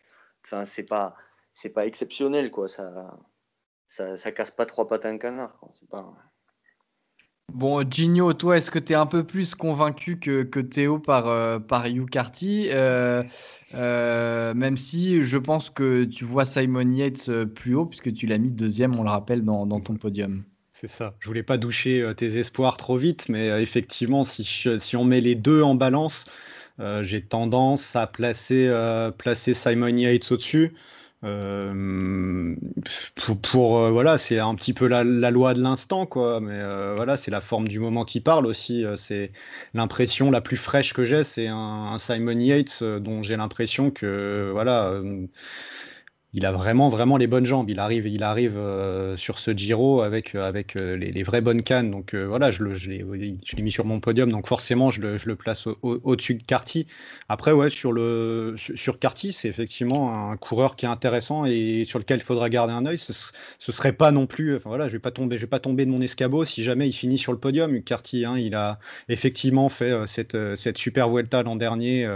enfin, c'est pas, c'est pas exceptionnel, quoi. Ça, ça, casse pas trois pattes à un canard. C'est pas. Bon, Gino, toi, est-ce que tu es un peu plus convaincu que, que Théo par, euh, par euh, euh, Même si je pense que tu vois Simon Yates plus haut, puisque tu l'as mis deuxième, on le rappelle, dans, dans ton podium. C'est ça. Je voulais pas doucher tes espoirs trop vite, mais effectivement, si, on met les deux en balance, j'ai tendance à placer, Simon Yates au-dessus. Euh, pour, euh, voilà, c'est un petit peu la, loi de l'instant, quoi. Mais euh, voilà, c'est la forme du moment qui parle aussi. C'est l'impression la plus fraîche que j'ai, c'est un, un, Simon Yates dont j'ai l'impression que voilà il a vraiment, vraiment les bonnes jambes. Il arrive, il arrive euh, sur ce Giro avec, euh, avec euh, les, vraies bonnes cannes. Donc voilà, je, le, je l'ai mis sur mon podium. Donc forcément, je le, place au-dessus de Carty. Après, ouais, sur, le, sur Carty, c'est effectivement un coureur qui est intéressant et sur lequel il faudra garder un œil. Ce, ce serait pas non plus. Enfin voilà, je vais pas tomber, je vais pas tomber de mon escabeau si jamais il finit sur le podium. Carty, hein, il a effectivement fait cette, cette super Vuelta l'an dernier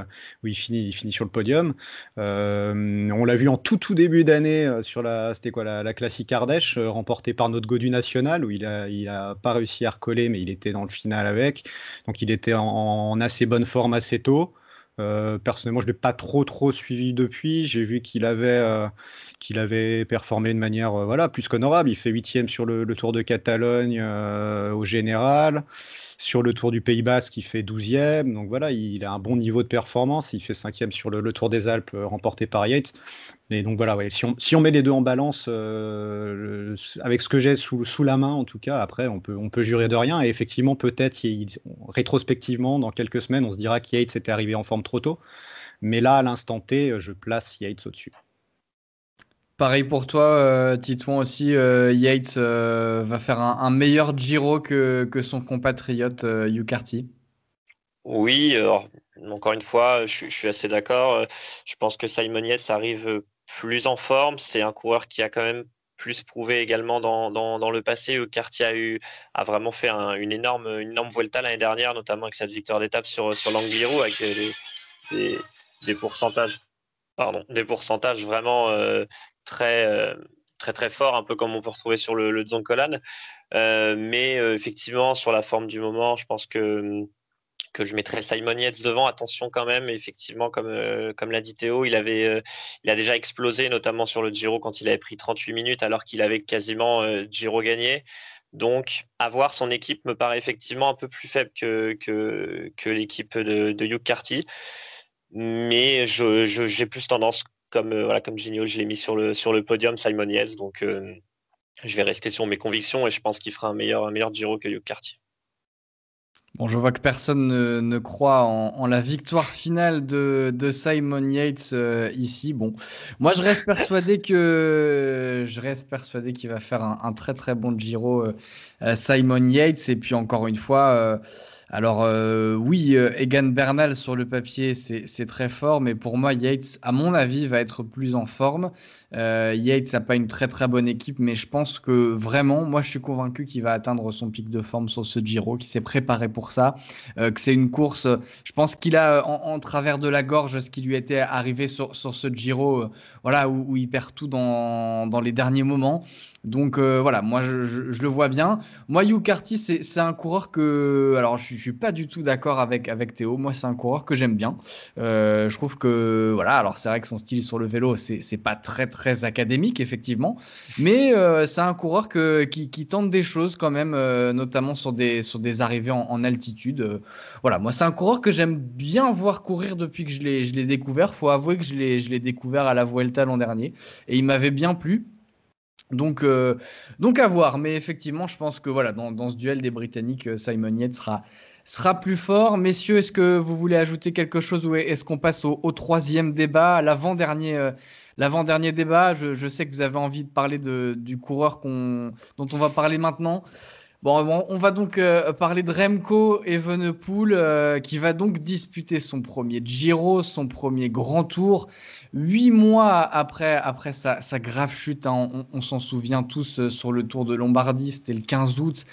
où il finit, il finit sur le podium. on l'a vu en tout, tout début début d'année euh, sur la, quoi, la, classique Ardèche, euh, remportée par notre Godu national, où il a, il a pas réussi à recoller, mais il était dans le final avec. Donc il était en, assez bonne forme assez tôt. Euh, personnellement, je ne l'ai pas trop trop suivi depuis. J'ai vu qu'il avait, qu'il avait performé de manière voilà, plus qu'honorable. Il fait huitième sur le, Tour de Catalogne au général. Sur le Tour du Pays Basque, il fait 12e. Donc voilà, il a un bon niveau de performance. Il fait 5e sur le, Tour des Alpes euh, remporté par Yates. Mais donc voilà, si, on, met les deux en balance, euh, avec ce que j'ai sous, sous, la main, en tout cas, après, on peut, on peut jurer de rien. Et effectivement, peut-être, rétrospectivement, dans quelques semaines, on se dira que Yates était arrivé en forme trop tôt. Mais là, à l'instant T, je place Yates au-dessus. Pareil pour toi, euh, Titouan aussi. Euh, Yates euh, va faire un, meilleur Giro que, son compatriote Hugh Carty. Oui, encore une fois, je, suis assez d'accord. Je pense que Simon Yates arrive plus en forme. C'est un coureur qui a quand même plus prouvé également dans, le passé. Hugh Carty a, eu, a vraiment fait une, énorme, une énorme Vuelta l'année dernière, notamment avec cette victoire d'étape sur, sur l'Angliru avec des, des, pourcentages. Pardon, des pourcentages vraiment très, très fort, un peu comme on peut retrouver sur le, le Zoncolan. Euh, mais euh, effectivement, sur la forme du moment, je pense que que je mettrais Simon Yates devant. Attention quand même, effectivement, comme, comme l'a dit Théo, il, avait, il a déjà explosé, notamment sur le Giro quand il avait pris 38 minutes alors qu'il avait quasiment Giro gagné. Donc, avoir son équipe me paraît effectivement un peu plus faible que, que, l'équipe de, de Hugh Carty. Mais j'ai je, plus tendance comme, euh, voilà, comme je l'ai mis sur le, sur le podium, Simon Yates. Donc, euh, je vais rester sur mes convictions et je pense qu'il fera un meilleur, un meilleur Giro que Hugh Cartier. Bon, je vois que personne ne, ne croit en, la victoire finale de, de Simon Yates euh, ici. Bon, moi je reste persuadé que je reste persuadé qu'il va faire un, très très bon Giro Simon Yates et puis encore une fois alors euh, oui, euh, Egan Bernal sur le papier, c'est très fort, mais pour moi, Yates, à mon avis, va être plus en forme. Euh, Yates n'a pas une très très bonne équipe, mais je pense que vraiment, moi je suis convaincu qu'il va atteindre son pic de forme sur ce Giro, qu'il s'est préparé pour ça, que c'est une course, je pense qu'il a en, travers de la gorge ce qui lui était arrivé sur, sur ce Giro, voilà, où, il perd tout dans, dans les derniers moments. Donc euh, voilà, moi je, le vois bien. Moi, Hugh Carty, c'est un coureur que. Alors je, ne suis pas du tout d'accord avec, avec Théo. Moi, c'est un coureur que j'aime bien. Euh, je trouve que. Voilà, alors c'est vrai que son style sur le vélo, c'est pas très très académique, effectivement. Mais euh, c'est un coureur que, qui, tente des choses quand même, notamment sur des, sur des arrivées en, altitude. voilà, moi, c'est un coureur que j'aime bien voir courir depuis que je l'ai découvert. faut avouer que je l'ai découvert à la Vuelta l'an dernier. Et il m'avait bien plu. Donc, euh, donc à voir. Mais effectivement, je pense que voilà, dans, ce duel des Britanniques, euh, Simon Yates sera, sera plus fort. Messieurs, est-ce que vous voulez ajouter quelque chose ou est-ce qu'on passe au, troisième débat, l'avant-dernier euh, l'avant-dernier débat je, sais que vous avez envie de parler du coureur dont on va parler maintenant. Bon, on va donc euh, parler de Remco Evenepoel euh, qui va donc disputer son premier Giro, son premier grand tour. Huit mois après, après sa, grave chute, hein, on, s'en souvient tous euh, sur le Tour de Lombardie, c'était le 15 août,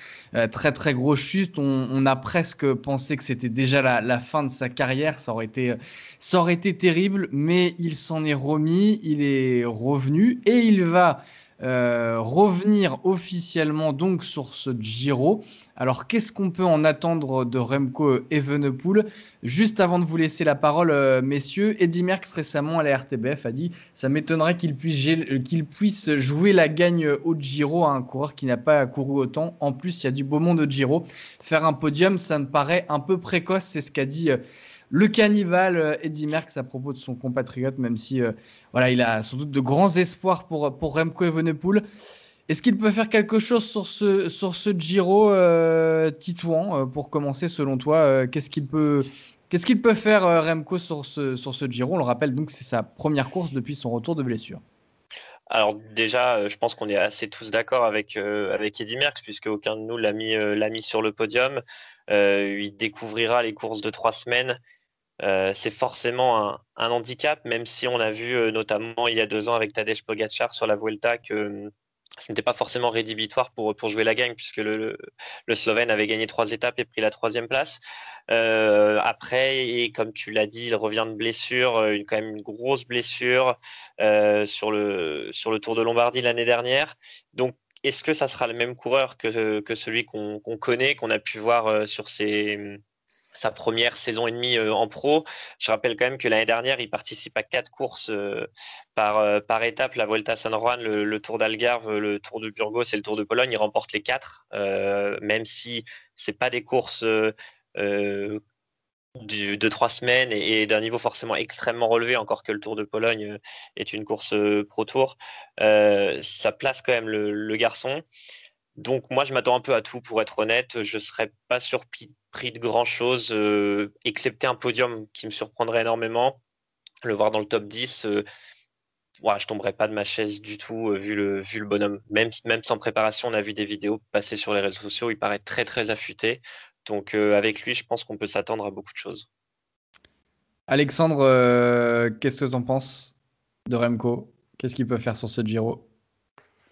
très très grosse chute. On, a presque pensé que c'était déjà la, la, fin de sa carrière, ça aurait été, ça aurait été terrible, mais il s'en est remis, il est revenu et il va euh, revenir officiellement donc sur ce Giro. Alors qu'est-ce qu'on peut en attendre de Remco Evenepoel? Juste avant de vous laisser la parole, euh, messieurs, Eddy Merckx récemment à la RTBF a dit ça m'étonnerait qu'il puisse, jouer la gagne au Giro à un coureur qui n'a pas couru autant. En plus, il y a du beau monde au Giro. Faire un podium, ça me paraît un peu précoce, c'est ce qu'a dit le cannibale euh, Eddie Merckx à propos de son compatriote, même si euh, voilà, il a sans doute de grands espoirs pour, pour Remco Evenepoel. Est-ce qu'il peut faire quelque chose sur ce, sur ce Giro euh, Titouan pour commencer selon toi Qu'est-ce qu'il peut, peut faire Remco sur ce, sur ce Giro? On le rappelle donc c'est sa première course depuis son retour de blessure. Alors déjà, je pense qu'on est assez tous d'accord avec, avec Eddy Merckx, puisque aucun de nous l'a mis, l'a mis sur le podium. Il découvrira les courses de trois semaines. Euh, c'est forcément un, handicap, même si on a vu euh, notamment il y a deux ans avec Tadej Pogacar sur la Vuelta que euh, ce n'était pas forcément rédhibitoire pour, pour jouer la gagne, puisque le, le, Slovène avait gagné trois étapes et pris la troisième place. après, et comme tu l'as dit, il revient de blessure, quand même une grosse blessure sur, le, sur le Tour de Lombardie l'année dernière. Donc, est-ce que ça sera le même coureur que, que celui qu'on connaît, qu'on a pu voir sur ces sa première saison et demie euh, en pro? Je rappelle quand même que l'année dernière, il participe à quatre courses euh, par, euh, par étape, la Volta San Juan, le, Tour d'Algarve, le Tour de Burgos et le Tour de Pologne. Il remporte les quatre, même si c'est pas des courses de trois semaines et, d'un niveau forcément extrêmement relevé, encore que le Tour de Pologne est une course Pro Tour. ça place quand même le, garçon. Donc moi, je m'attends un peu à tout, pour être honnête. Je ne serais pas surpris de grand-chose, euh, excepté un podium qui me surprendrait énormément. Le voir dans le top 10, euh, ouais, je tomberais pas de ma chaise du tout, euh, vu, le, vu le bonhomme. Même, même sans préparation, on a vu des vidéos passer sur les réseaux sociaux, il paraît très très affûté. Donc avec lui, je pense qu'on peut s'attendre à beaucoup de choses. Alexandre, qu'est-ce que tu en penses de Remco? Qu'est-ce qu'il peut faire sur ce Giro?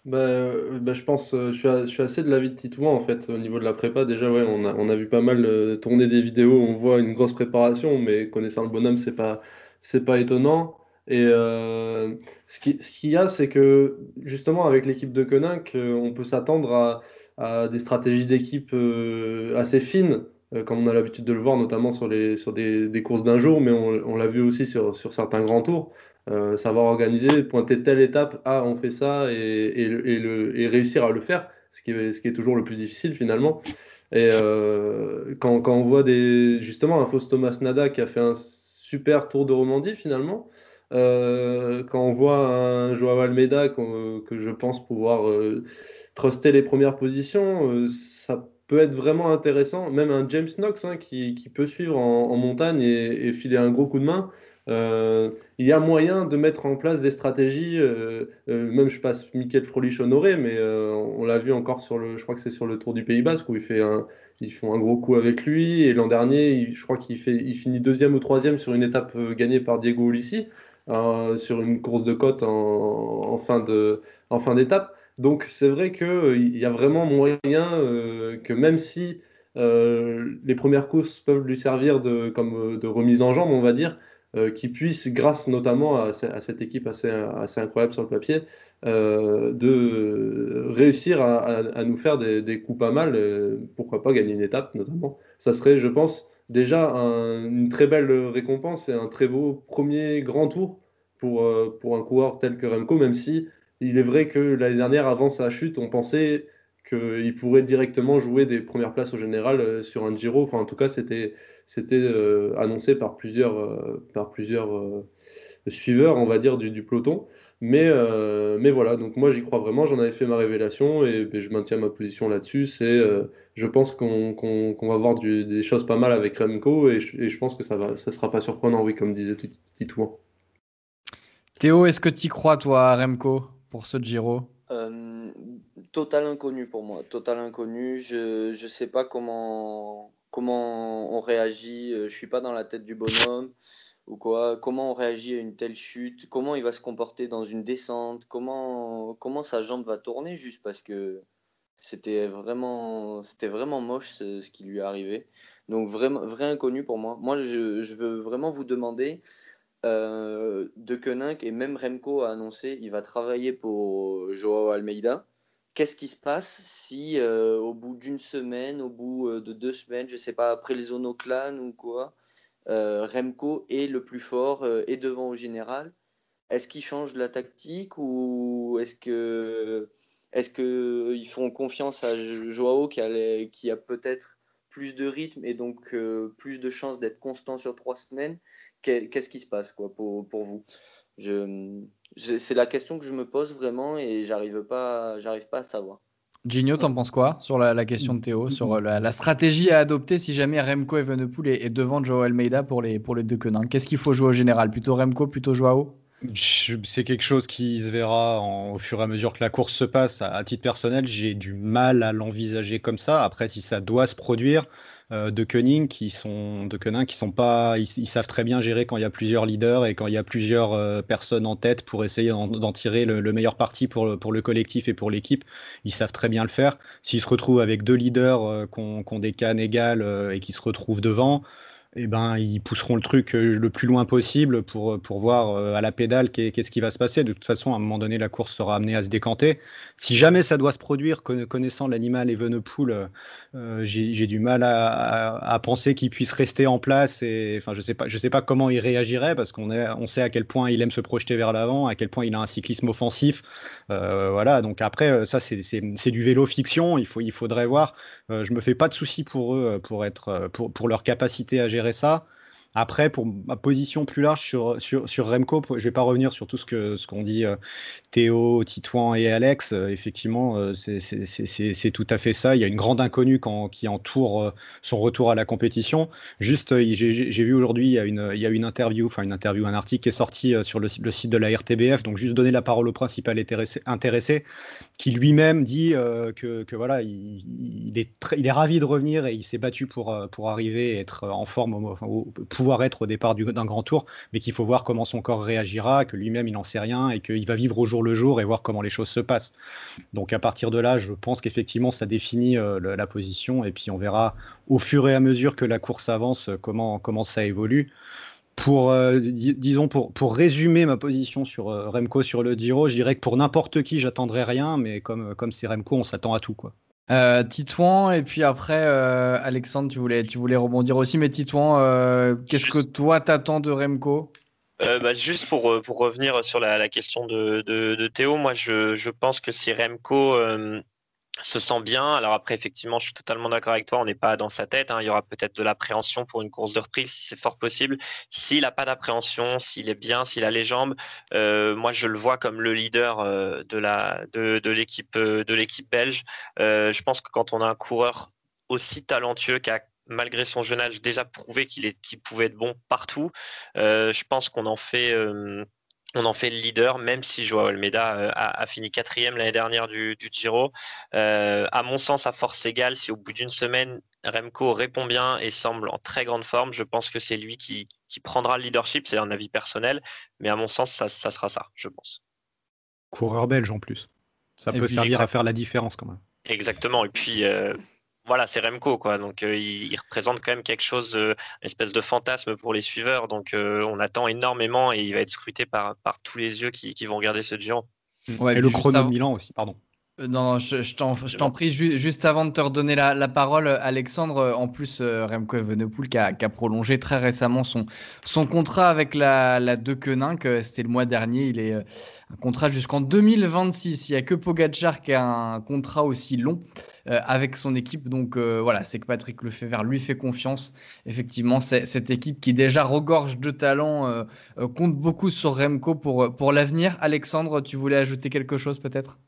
Bah, euh, bah, je pense, euh, je suis, je suis assez de l'avis de Titouan en fait au niveau de la prépa. Déjà, ouais, on a, on a vu pas mal euh, tourner des vidéos, on voit une grosse préparation, mais connaissant le bonhomme, c'est pas, c'est pas étonnant. Et ce qui, ce qu'il y a, c'est que justement avec l'équipe de Koenig, on peut s'attendre à, à des stratégies d'équipe assez fines, comme on a l'habitude de le voir, notamment sur, les, sur des, des courses d'un jour, mais on, l'a vu aussi sur, sur certains grands tours. Euh, savoir organiser, pointer telle étape, ah on fait ça et, et, le, et, réussir à le faire, ce qui, est, ce qui est toujours le plus difficile finalement. Et euh, quand, quand, on voit des, justement un Fausto Thomas Nada qui a fait un super tour de Romandie finalement, euh, quand on voit un Joao Almeida que, que je pense pouvoir truster les premières positions, ça peut être vraiment intéressant. Même un James Knox hein, qui, qui, peut suivre en, montagne et, filer un gros coup de main. Euh, il y a moyen de mettre en place des stratégies, euh, euh, même je passe Michael Frolich honoré, mais on l'a vu encore sur le, je crois que c'est sur le Tour du Pays Basque où il fait ils font un gros coup avec lui, et l'an dernier, je crois qu'il fait, il finit deuxième ou troisième sur une étape gagnée par Diego Ulissi, sur une course de côte en, fin de, en fin d'étape. Donc c'est vrai qu'il y a vraiment moyen que même si les premières courses peuvent lui servir de, comme de remise en jambe, on va dire, euh, qui puisse, grâce notamment à, cette équipe assez, assez, incroyable sur le papier, euh, de réussir à, nous faire des, coups pas mal, euh, pourquoi pas gagner une étape notamment. Ça serait, je pense, déjà une très belle récompense et un très beau premier grand tour pour, pour un coureur tel que Remco, même si il est vrai que l'année dernière, avant sa chute, on pensait qu'il pourrait directement jouer des premières places au général sur un Giro. Enfin, en tout cas, c'était c'était euh, annoncé par plusieurs, euh, par plusieurs euh, suiveurs, on va dire, du, peloton. Mais, mais voilà, donc moi j'y crois vraiment, j'en avais fait ma révélation et, je maintiens ma position là-dessus. C'est, je pense qu'on va voir des choses pas mal avec Remco et je, pense que ça ne ça sera pas surprenant, oui, comme disait Titouan. Théo, est-ce que tu crois, toi, Remco, ce Giro Total inconnu pour moi, total inconnu. Je ne sais pas comment, comment on réagit, euh, je suis pas dans la tête du bonhomme ou quoi, comment on réagit à une telle chute, comment il va se comporter dans une descente, comment, comment sa jambe va tourner juste parce que c'était vraiment, c'était vraiment moche ce, qui lui est arrivé. Donc vraiment, vrai inconnu pour moi. Moi, je, je veux vraiment vous demander euh, De Koenig et même Remco a annoncé il va travailler pour Joao Almeida. Qu'est-ce qui se passe si euh, au bout d'une semaine, au bout euh, de deux semaines, je sais pas, après les Clan ou quoi, Remco est le plus fort et devant au général? Est-ce qu'il change la tactique ou est-ce que est-ce qu'ils font confiance à Joao qui a peut-être plus de rythme et donc plus de chances d'être constant sur trois semaines? Qu'est-ce qui se passe quoi, pour, pour vous? Je, C'est la question que je me pose vraiment et j'arrive pas, j'arrive pas à savoir. Gino, t'en penses quoi sur la, question de Théo, sur la, stratégie à adopter si jamais Remco Evenepoel est, est devant Joao Almeida pour les, pour les deux quenins Qu'est-ce qu'il faut jouer au général? Plutôt Remco, plutôt Joao? C'est quelque chose qui se verra au fur et à mesure que la course se passe. À, titre personnel, j'ai du mal à l'envisager comme ça. Après, si ça doit se produire, euh, de Koenig qui sont de Koenig qui sont pas, ils, savent très bien gérer quand il y a plusieurs leaders et quand il y a plusieurs euh, personnes en tête pour essayer d'en tirer le, meilleur parti pour, pour le collectif et pour l'équipe. Ils savent très bien le faire. S'ils se retrouvent avec deux leaders euh, qui ont des égales et qui se retrouvent devant eh ben, ils pousseront le truc euh, le plus loin possible pour, pour voir euh, à la pédale qu'est-ce qui va se passer. De toute façon, à un moment donné, la course sera amenée à se décanter. Si jamais ça doit se produire, connaissant l'animal Evenepoel, euh, j'ai du mal à, à, penser qu'il puisse rester en place. Et, enfin, je ne sais, pas, sais pas comment il réagirait parce qu'on on sait à quel point il aime se projeter vers l'avant, à quel point il a un cyclisme offensif. voilà, donc après, ça, c'est du vélo fiction. Il, faut, il faudrait voir. je me fais pas de soucis pour eux, pour, être, pour, pour leur capacité à gérer ça. Après, pour ma position plus large sur, sur, Remco, je ne vais pas revenir sur tout ce qu'ont ce qu'on dit euh, Théo, Titouan et Alex. Euh, effectivement, euh, c'est tout à fait ça. Il y a une grande inconnue qui entoure son retour à la compétition. Juste, j'ai vu aujourd'hui, il, y a une, il y a une interview, enfin une interview, un article qui est sorti sur le, site de la RTBF. Donc, juste donner la parole au principal intéressé, intéressé qui lui-même dit que, que, voilà, il, est il est ravi de revenir et il s'est battu pour, pour arriver et être en forme au, être au départ d'un grand tour, mais qu'il faut voir comment son corps réagira, que lui-même il n'en sait rien et qu'il va vivre au jour le jour et voir comment les choses se passent. Donc à partir de là, je pense qu'effectivement ça définit euh, la position et puis on verra au fur et à mesure que la course avance comment, comment ça évolue. Pour, euh, disons, pour, pour résumer ma position sur euh, Remco sur le Giro, je dirais que pour n'importe qui, j'attendrai rien, mais comme, comme c'est Remco, on s'attend à tout. Quoi. Euh, Titouan, et puis après, euh, Alexandre, tu voulais, tu voulais rebondir aussi, mais Titouan, euh, qu'est-ce que toi t'attends de Remco? Bah, Juste pour, pour revenir sur la, question de, de, Théo, moi je, je, pense que si Remco se sent bien. Alors après, effectivement, je suis totalement d'accord avec toi, on n'est pas dans sa tête. Hein. Il y aura peut-être de l'appréhension pour une course de reprise, c'est fort possible. S'il n'a pas d'appréhension, s'il est bien, s'il a les jambes, euh, moi je le vois comme le leader euh, de de, l'équipe euh, de belge. je pense que quand on a un coureur aussi talentueux qui a malgré son jeune âge déjà prouvé qu'il pouvait être bon partout, je pense qu'on en fait on en fait le leader, même si Joao Almeida euh, a, fini quatrième l'année dernière du, Giro. Euh, à mon sens, à force égale, si au bout d'une semaine, Remco répond bien et semble en très grande forme, je pense que c'est lui qui, prendra le leadership. C'est un avis personnel, mais à mon sens, ça, sera ça, je pense. Coureur belge en plus. Ça peut servir à faire la différence quand même. Exactement. Et puis, euh, voilà, c'est Remco, quoi. Donc, euh, il, représente quand même quelque chose, euh, une espèce de fantasme pour les suiveurs. Donc, euh, on attend énormément et il va être scruté par, par tous les yeux qui, vont regarder ce Giro. Ouais, et le chrono Milan aussi, pardon. Non, je, t'en prie, juste avant de te redonner la, parole, Alexandre, en plus, Remco Evenepoel qui a, qui a, prolongé très récemment son, son contrat avec la, la De que c'était le mois dernier, il est un contrat jusqu'en 2026. Il n'y a que Pogacar qui a un contrat aussi long. Euh, avec son équipe. Donc euh, voilà, c'est que Patrick Lefebvre lui fait confiance. Effectivement, cette équipe qui déjà regorge de talent euh, compte beaucoup sur Remco pour, pour l'avenir. Alexandre, tu voulais ajouter quelque chose peut-être?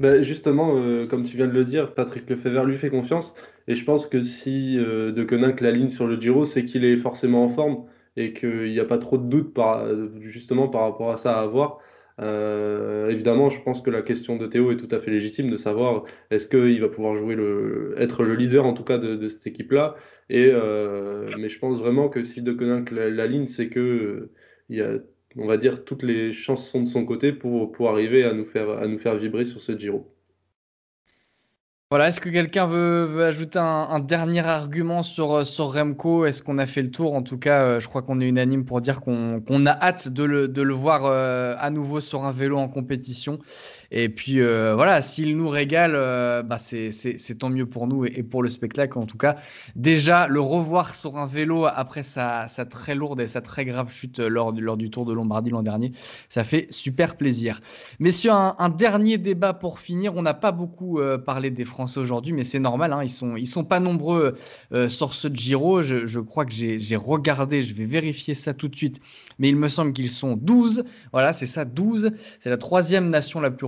Ben justement, comme tu viens de le dire, Patrick Lefebvre lui fait confiance. Et je pense que si De Koninck la ligne sur le Giro, c'est qu'il est forcément en forme et qu'il n'y a pas trop de doute par, justement par rapport à ça à avoir. Euh, évidemment, je pense que la question de Théo est tout à fait légitime de savoir est-ce qu'il va pouvoir jouer le, être le leader en tout cas de, cette équipe-là. Et euh, mais je pense vraiment que si De Koninck la, ligne, c'est que il y a, on va dire, toutes les chances sont de son côté pour, arriver à nous faire vibrer sur ce Giro. Voilà, est-ce que quelqu'un veut, ajouter un, dernier argument sur, Remco? Est-ce qu'on a fait le tour? En tout cas, euh, je crois qu'on est unanime pour dire qu'on a hâte de le, de le voir euh, à nouveau sur un vélo en compétition. Et puis euh, voilà, s'il nous régale, euh, bah c'est tant mieux pour nous et, pour le spectacle en tout cas. Déjà, le revoir sur un vélo après sa, sa très lourde et sa très grave chute lors, lors du Tour de Lombardie l'an dernier, ça fait super plaisir. Messieurs, un, dernier débat pour finir. On n'a pas beaucoup euh, parlé des Français aujourd'hui, mais c'est normal, hein, ils sont, ils sont pas nombreux sur ce Giro. Je, je crois que j'ai regardé, je vais vérifier ça tout de suite, mais il me semble qu'ils sont 12. Voilà, c'est ça, 12. C'est la troisième nation la plus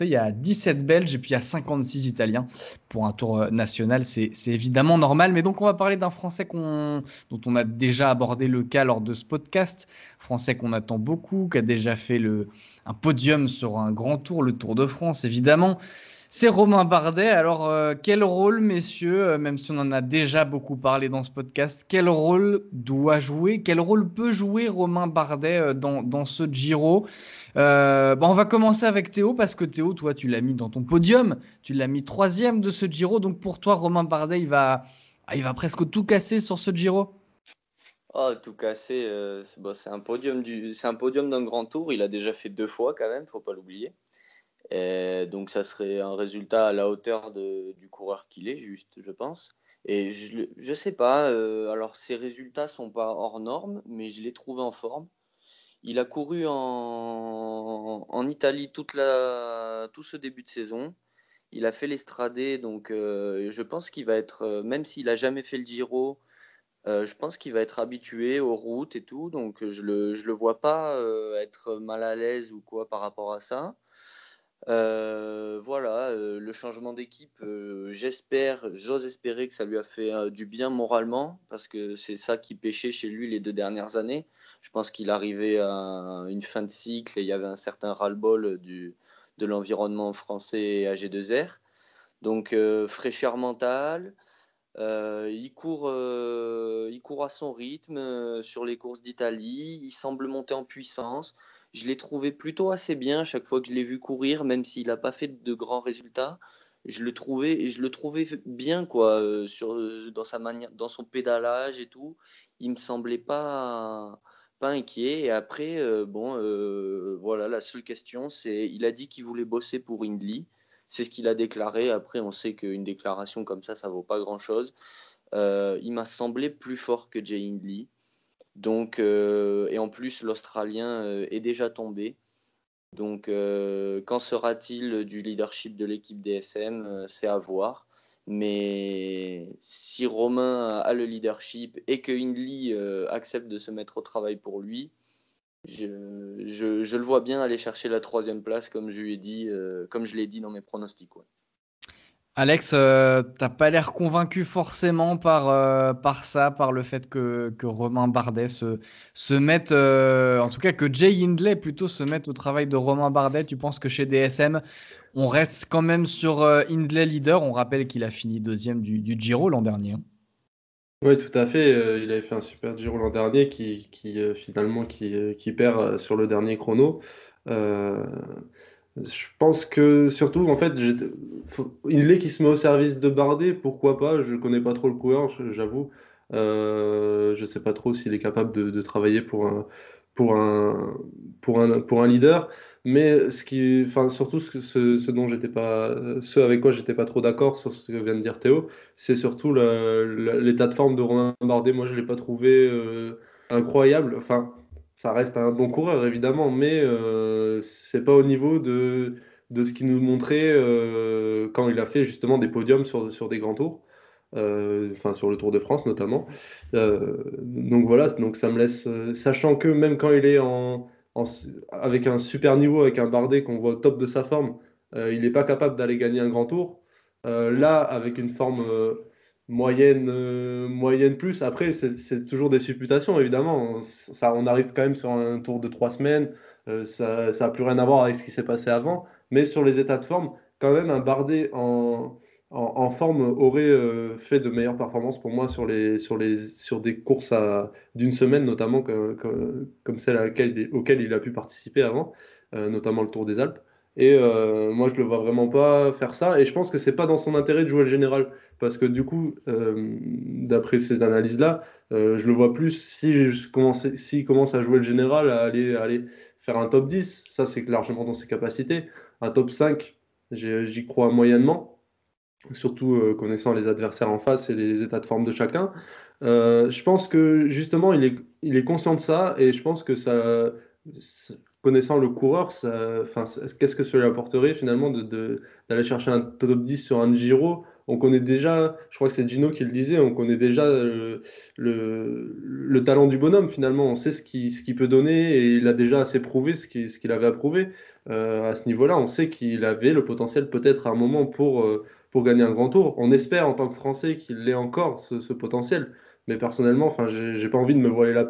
Il y a 17 Belges et puis il y a 56 Italiens pour un tour euh, national. C'est évidemment normal. Mais donc, on va parler d'un Français dont on a déjà abordé le cas lors de ce podcast. Français qu'on attend beaucoup, qui a déjà fait un podium sur un grand tour, le Tour de France, évidemment. C'est Romain Bardet. Alors, euh, quel rôle, messieurs, euh, même si on en a déjà beaucoup parlé dans ce podcast, quel rôle doit jouer, quel rôle peut jouer Romain Bardet dans, dans ce Giro? Euh, on va commencer avec Théo parce que Théo, toi, tu l'as mis dans ton podium, tu l'as mis troisième de ce Giro. Donc pour toi, Romain Bardet, il va, ah, il va presque tout casser sur ce Giro? Oh, tout casser, euh, du, c'est un podium d'un grand tour. Il a déjà fait deux fois quand même, faut pas l'oublier. Donc ça serait un résultat à la hauteur du coureur qu'il est, juste, je pense. Et je, je sais pas. Euh, alors ses résultats sont pas hors normes, mais je l'ai trouvé en forme. Il a couru en, Italie toute la, tout ce début de saison. Il a fait l'Estradé, donc euh, je pense qu'il va être, euh, même s'il n'a jamais fait le Giro, euh, je pense qu'il va être habitué aux routes et tout, donc je ne le, je le vois pas être mal à l'aise ou quoi par rapport à ça. Voilà, le changement d'équipe, j'espère, j'ose espérer que ça lui a fait du bien moralement, parce que c'est ça qui pêchait chez lui les deux dernières années. Je pense qu'il arrivait à une fin de cycle et il y avait un certain ras-le-bol de l'environnement français AG2R. Donc, euh, fraîcheur mentale. Euh, il, court, euh, il court à son rythme sur les courses d'Italie. Il semble monter en puissance. Je l'ai trouvé plutôt assez bien chaque fois que je l'ai vu courir, même s'il n'a pas fait de grands résultats. Je le trouvais, je le trouvais bien quoi, sur, dans, sa manière, dans son pédalage et tout. Il me semblait pas pas inquiet. Et après, euh, bon, euh, voilà, la seule question, c'est il a dit qu'il voulait bosser pour Hindley. C'est ce qu'il a déclaré. Après, on sait qu'une déclaration comme ça, ça vaut pas grand-chose. Euh, il m'a semblé plus fort que Jay Hindley. Donc, et en plus, l'Australien est déjà tombé. Donc, quand sera-t-il du leadership de l'équipe DSM C'est à voir. Mais si Romain a le leadership et que Hindley euh, accepte de se mettre au travail pour lui, je, le vois bien aller chercher la troisième place, comme je lui ai dit, euh, comme je l'ai dit dans mes pronostics. Alex, euh, t'as pas l'air convaincu forcément par, par ça, par le fait que, Romain Bardet se, mette, en tout cas que Jay Hindley plutôt se mette au travail de Romain Bardet. Tu penses que chez DSM, on reste quand même sur euh, Hindley leader? On rappelle qu'il a fini deuxième du, Giro l'an dernier. Hein. Oui, tout à fait. Euh, il avait fait un super Giro l'an dernier qui, euh, finalement qui, perd sur le dernier chrono. Je pense que surtout, en fait, Hindley qui se met au service de Bardet, pourquoi pas? Je connais pas trop le coureur, j'avoue. je ne sais pas trop s'il est capable de, travailler pour un, pour un, pour un, pour un leader. Mais ce qui, enfin, surtout ce, ce, dont j'étais pas, ce avec quoi j'étais pas trop d'accord sur ce que vient de dire Théo, c'est surtout l'état de forme de Romain Bardet. Moi, je l'ai pas trouvé euh, incroyable. Enfin, ça reste un bon coureur évidemment, mais euh, c'est pas au niveau de, de ce qu'il nous montrait euh, quand il a fait justement des podiums sur, sur des grands tours. Euh, enfin sur le Tour de France notamment. donc voilà, donc ça me laisse, sachant que même quand il est en, avec un super niveau, avec un Bardet qu'on voit au top de sa forme, euh, il n'est pas capable d'aller gagner un grand tour. Euh, là, avec une forme euh, moyenne, moyenne plus, après, c'est toujours des supputations, évidemment. Ça, on arrive quand même sur un tour de trois semaines. ça n'a plus rien à voir avec ce qui s'est passé avant. Mais sur les états de forme, quand même, un Bardet en, en, forme aurait euh, fait de meilleures performances pour moi sur, les, sur, les, sur des courses d'une semaine, notamment comme celle à laquelle, auquel il a pu participer avant, euh, notamment le Tour des Alpes. Et euh, moi, je le vois vraiment pas faire ça. Et je pense que c'est pas dans son intérêt de jouer le général. Parce que du coup, euh, d'après ces analyses-là, euh, je le vois plus si s'il commence à jouer le général, à aller, aller faire un top 10. Ça, c'est largement dans ses capacités. Un top 5, j'y crois moyennement. Surtout connaissant les adversaires en face et les états de forme de chacun. je pense que justement, il est, il est conscient de ça. Et je pense que ça connaissant le coureur, qu'est-ce que cela apporterait finalement d'aller de, chercher un top 10 sur un Giro? On connaît déjà, je crois que c'est Gino qui le disait, on connaît déjà le, le, talent du bonhomme finalement. On sait ce qu'il peut donner et il a déjà assez prouvé ce qu'il avait approuvé. Euh, à ce niveau-là, on sait qu'il avait le potentiel peut-être à un moment pour, euh, pour gagner un grand tour. On espère en tant que Français qu'il l'ait encore ce, potentiel. Mais personnellement, enfin, j'ai pas envie de me voiler la,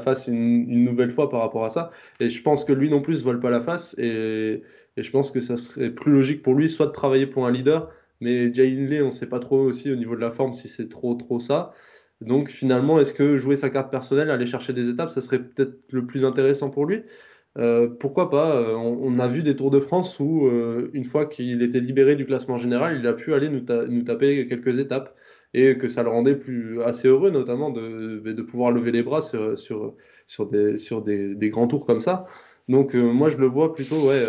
face une, nouvelle fois par rapport à ça. Et je pense que lui non plus ne voile pas la face. Et, je pense que ça serait plus logique pour lui, soit de travailler pour un leader. Mais Jay Lee, on ne sait pas trop aussi au niveau de la forme si c'est trop, trop ça. Donc finalement, est-ce que jouer sa carte personnelle, aller chercher des étapes, ça serait peut-être le plus intéressant pour lui? Euh, pourquoi pas euh, on, a vu des Tours de France où, euh, une fois qu'il était libéré du classement général, il a pu aller nous, taper quelques étapes et que ça le rendait plus assez heureux, notamment de, de pouvoir lever les bras sur, sur, sur, des, sur des, grands tours comme ça. Donc moi je le vois plutôt ouais,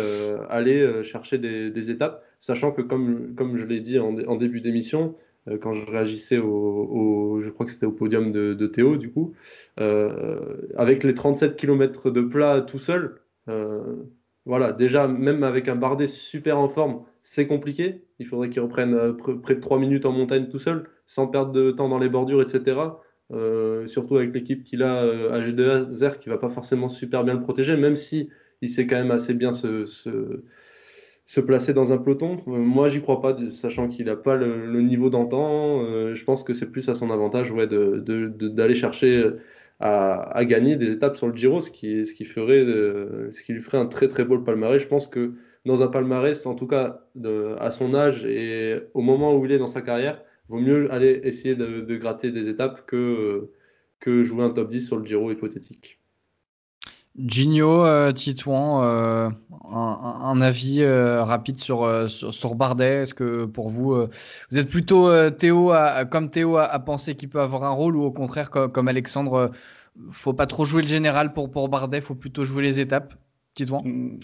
aller chercher des, étapes, sachant que comme, comme je l'ai dit en, début d'émission, quand je réagissais au, je crois que c'était au podium de, Théo du coup, avec les 37 km de plat tout seul, voilà, déjà même avec un Bardet super en forme, c'est compliqué. Il faudrait qu'il reprenne près de 3 minutes en montagne tout seul sans perdre de temps dans les bordures, etc. Euh, surtout avec l'équipe qu'il a euh, à G2R qui va pas forcément super bien le protéger, même si il sait quand même assez bien se, se, placer dans un peloton. Euh, moi, j'y crois pas, sachant qu'il n'a pas le, niveau d'antan. je pense que c'est plus à son avantage ouais, d'aller de, chercher à, gagner des étapes sur le Giro, ce qui, ce qui, ferait, ce qui lui ferait un très très beau palmarès. Je pense que dans un palmarès, en tout cas à son âge et au moment où il est dans sa carrière, vaut mieux aller essayer de, gratter des étapes que, que jouer un top 10 sur le Giro hypothétique. Gino, euh, Titouan, euh, un, avis euh, rapide sur, sur, Bardet Est-ce que pour vous, vous êtes plutôt Théo comme Théo à, penser qu'il peut avoir un rôle ou au contraire, comme, comme Alexandre, faut pas trop jouer le général pour, pour Bardet, faut plutôt jouer les étapes Titouan? Mmh.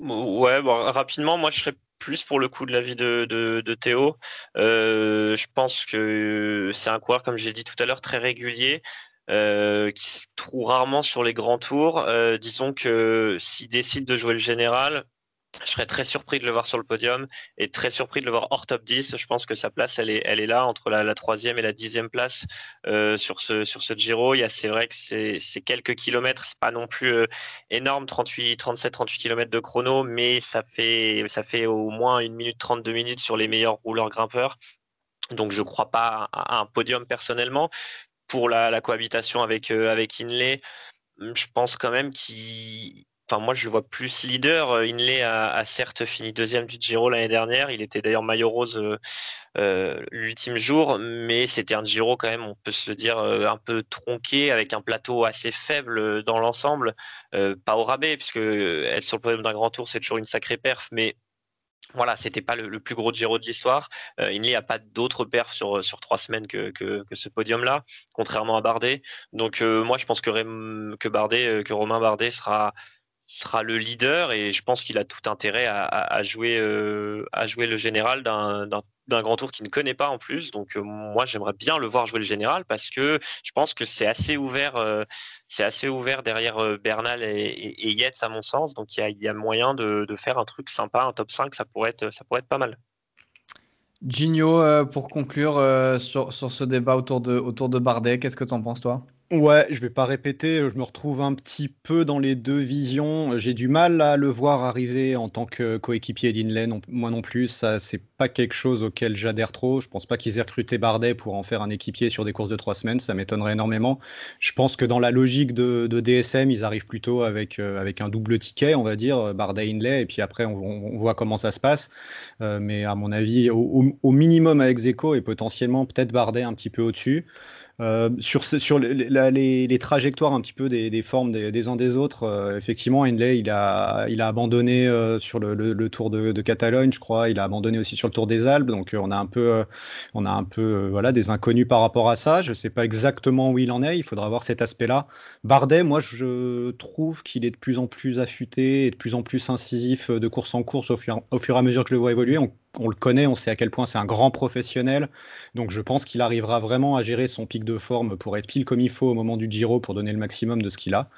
Ouais, bon, rapidement, moi je serais plus pour le coup de l'avis de, de, Théo. Euh, je pense que c'est un coureur, comme j'ai dit tout à l'heure, très régulier. Euh, qui se trouve rarement sur les grands tours. Euh, disons que s'il décide de jouer le général, je serais très surpris de le voir sur le podium et très surpris de le voir hors top 10. Je pense que sa place, elle est, là, entre la, troisième et la dixième place euh, sur, ce, sur ce Giro. C'est vrai que c'est quelques kilomètres, c'est pas non plus euh, énorme, 38, 37, 38 kilomètres de chrono, mais ça fait, ça fait au moins une minute 32 minutes sur les meilleurs rouleurs grimpeurs. Donc je ne crois pas à, un podium personnellement. Pour la, cohabitation avec, euh, avec Inley, je pense quand même qu'il Enfin, moi, je le vois plus leader. Euh, Inley a, certes fini deuxième du Giro l'année dernière. Il était d'ailleurs maillot rose euh, l'ultime jour, mais c'était un Giro quand même, on peut se dire, un peu tronqué, avec un plateau assez faible dans l'ensemble. pas au rabais, puisque être sur le podium d'un grand tour, c'est toujours une sacrée perf, mais voilà, c'était pas le, plus gros Giro de l'histoire. Il n'y a pas d'autres perfs sur, trois semaines que, ce podium-là, contrairement à Bardet. Donc moi, je pense que, que Bardet, que Romain Bardet sera sera le leader et je pense qu'il a tout intérêt à, jouer, euh, à jouer le général d'un grand tour qu'il ne connaît pas en plus. Donc euh, moi j'aimerais bien le voir jouer le général parce que je pense que c'est assez ouvert, euh, assez ouvert derrière Bernal et, Yates à mon sens. Donc il y a, moyen de, faire un truc sympa, un top 5, ça pourrait être, ça pourrait être pas mal. Gino, pour conclure sur, sur, ce débat autour de, autour de Bardet, qu'est-ce que tu en penses toi? Ouais, je vais pas répéter, je me retrouve un petit peu dans les deux visions. J'ai du mal à le voir arriver en tant que coéquipier d'Inlay, moi non plus. Ça, c'est pas quelque chose auquel j'adhère trop. Je pense pas qu'ils aient recruté Bardet pour en faire un équipier sur des courses de trois semaines. Ça m'étonnerait énormément. Je pense que dans la logique de, DSM, ils arrivent plutôt avec, euh, un double ticket, on va dire, Bardet-Inlay, et puis après, on, voit comment ça se passe. Euh, mais à mon avis, au, minimum avec Zeko et potentiellement peut-être Bardet un petit peu au-dessus. Euh, sur les, trajectoires un petit peu des, formes des, uns des autres, euh, effectivement, Henley, il a, il a abandonné euh, sur le, Tour de, Catalogne, je crois. Il a abandonné aussi sur le Tour des Alpes. Donc, on a un peu, on a un peu voilà, des inconnus par rapport à ça. Je ne sais pas exactement où il en est. Il faudra voir cet aspect-là. Bardet, moi, je trouve qu'il est de plus en plus affûté et de plus en plus incisif de course en course au fur, au fur et à mesure que je le vois évoluer. On le connaît, on sait à quel point c'est un grand professionnel. Donc je pense qu'il arrivera vraiment à gérer son pic de forme pour être pile comme il faut au moment du Giro pour donner le maximum de ce qu'il a.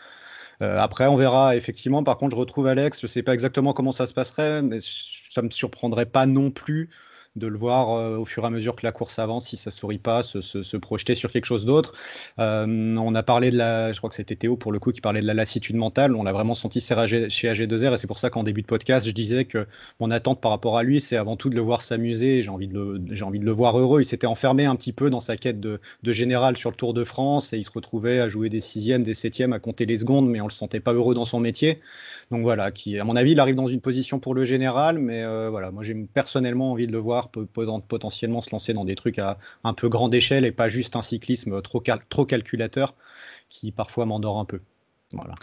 Euh, après, on verra effectivement. Par contre, je retrouve Alex. Je ne sais pas exactement comment ça se passerait, mais ça ne me surprendrait pas non plus de le voir euh, au fur et à mesure que la course avance, si ça sourit pas, se, projeter sur quelque chose d'autre. Euh, on a parlé de la, je crois que c'était Théo pour le coup qui parlait de la lassitude mentale. On l'a vraiment senti chez AG2R et c'est pour ça qu'en début de podcast, je disais que mon attente par rapport à lui, c'est avant tout de le voir s'amuser. J'ai envie de le, envie de le voir heureux. Il s'était enfermé un petit peu dans sa quête de, général sur le Tour de France et il se retrouvait à jouer des sixièmes, des septièmes, à compter les secondes, mais on le sentait pas heureux dans son métier. Donc voilà, qui, à mon avis, il arrive dans une position pour le général, mais euh, voilà, moi j'ai personnellement envie de le voir potentiellement se lancer dans des trucs à un peu grande échelle et pas juste un cyclisme trop, trop calculateur qui parfois m'endort un peu. Voilà.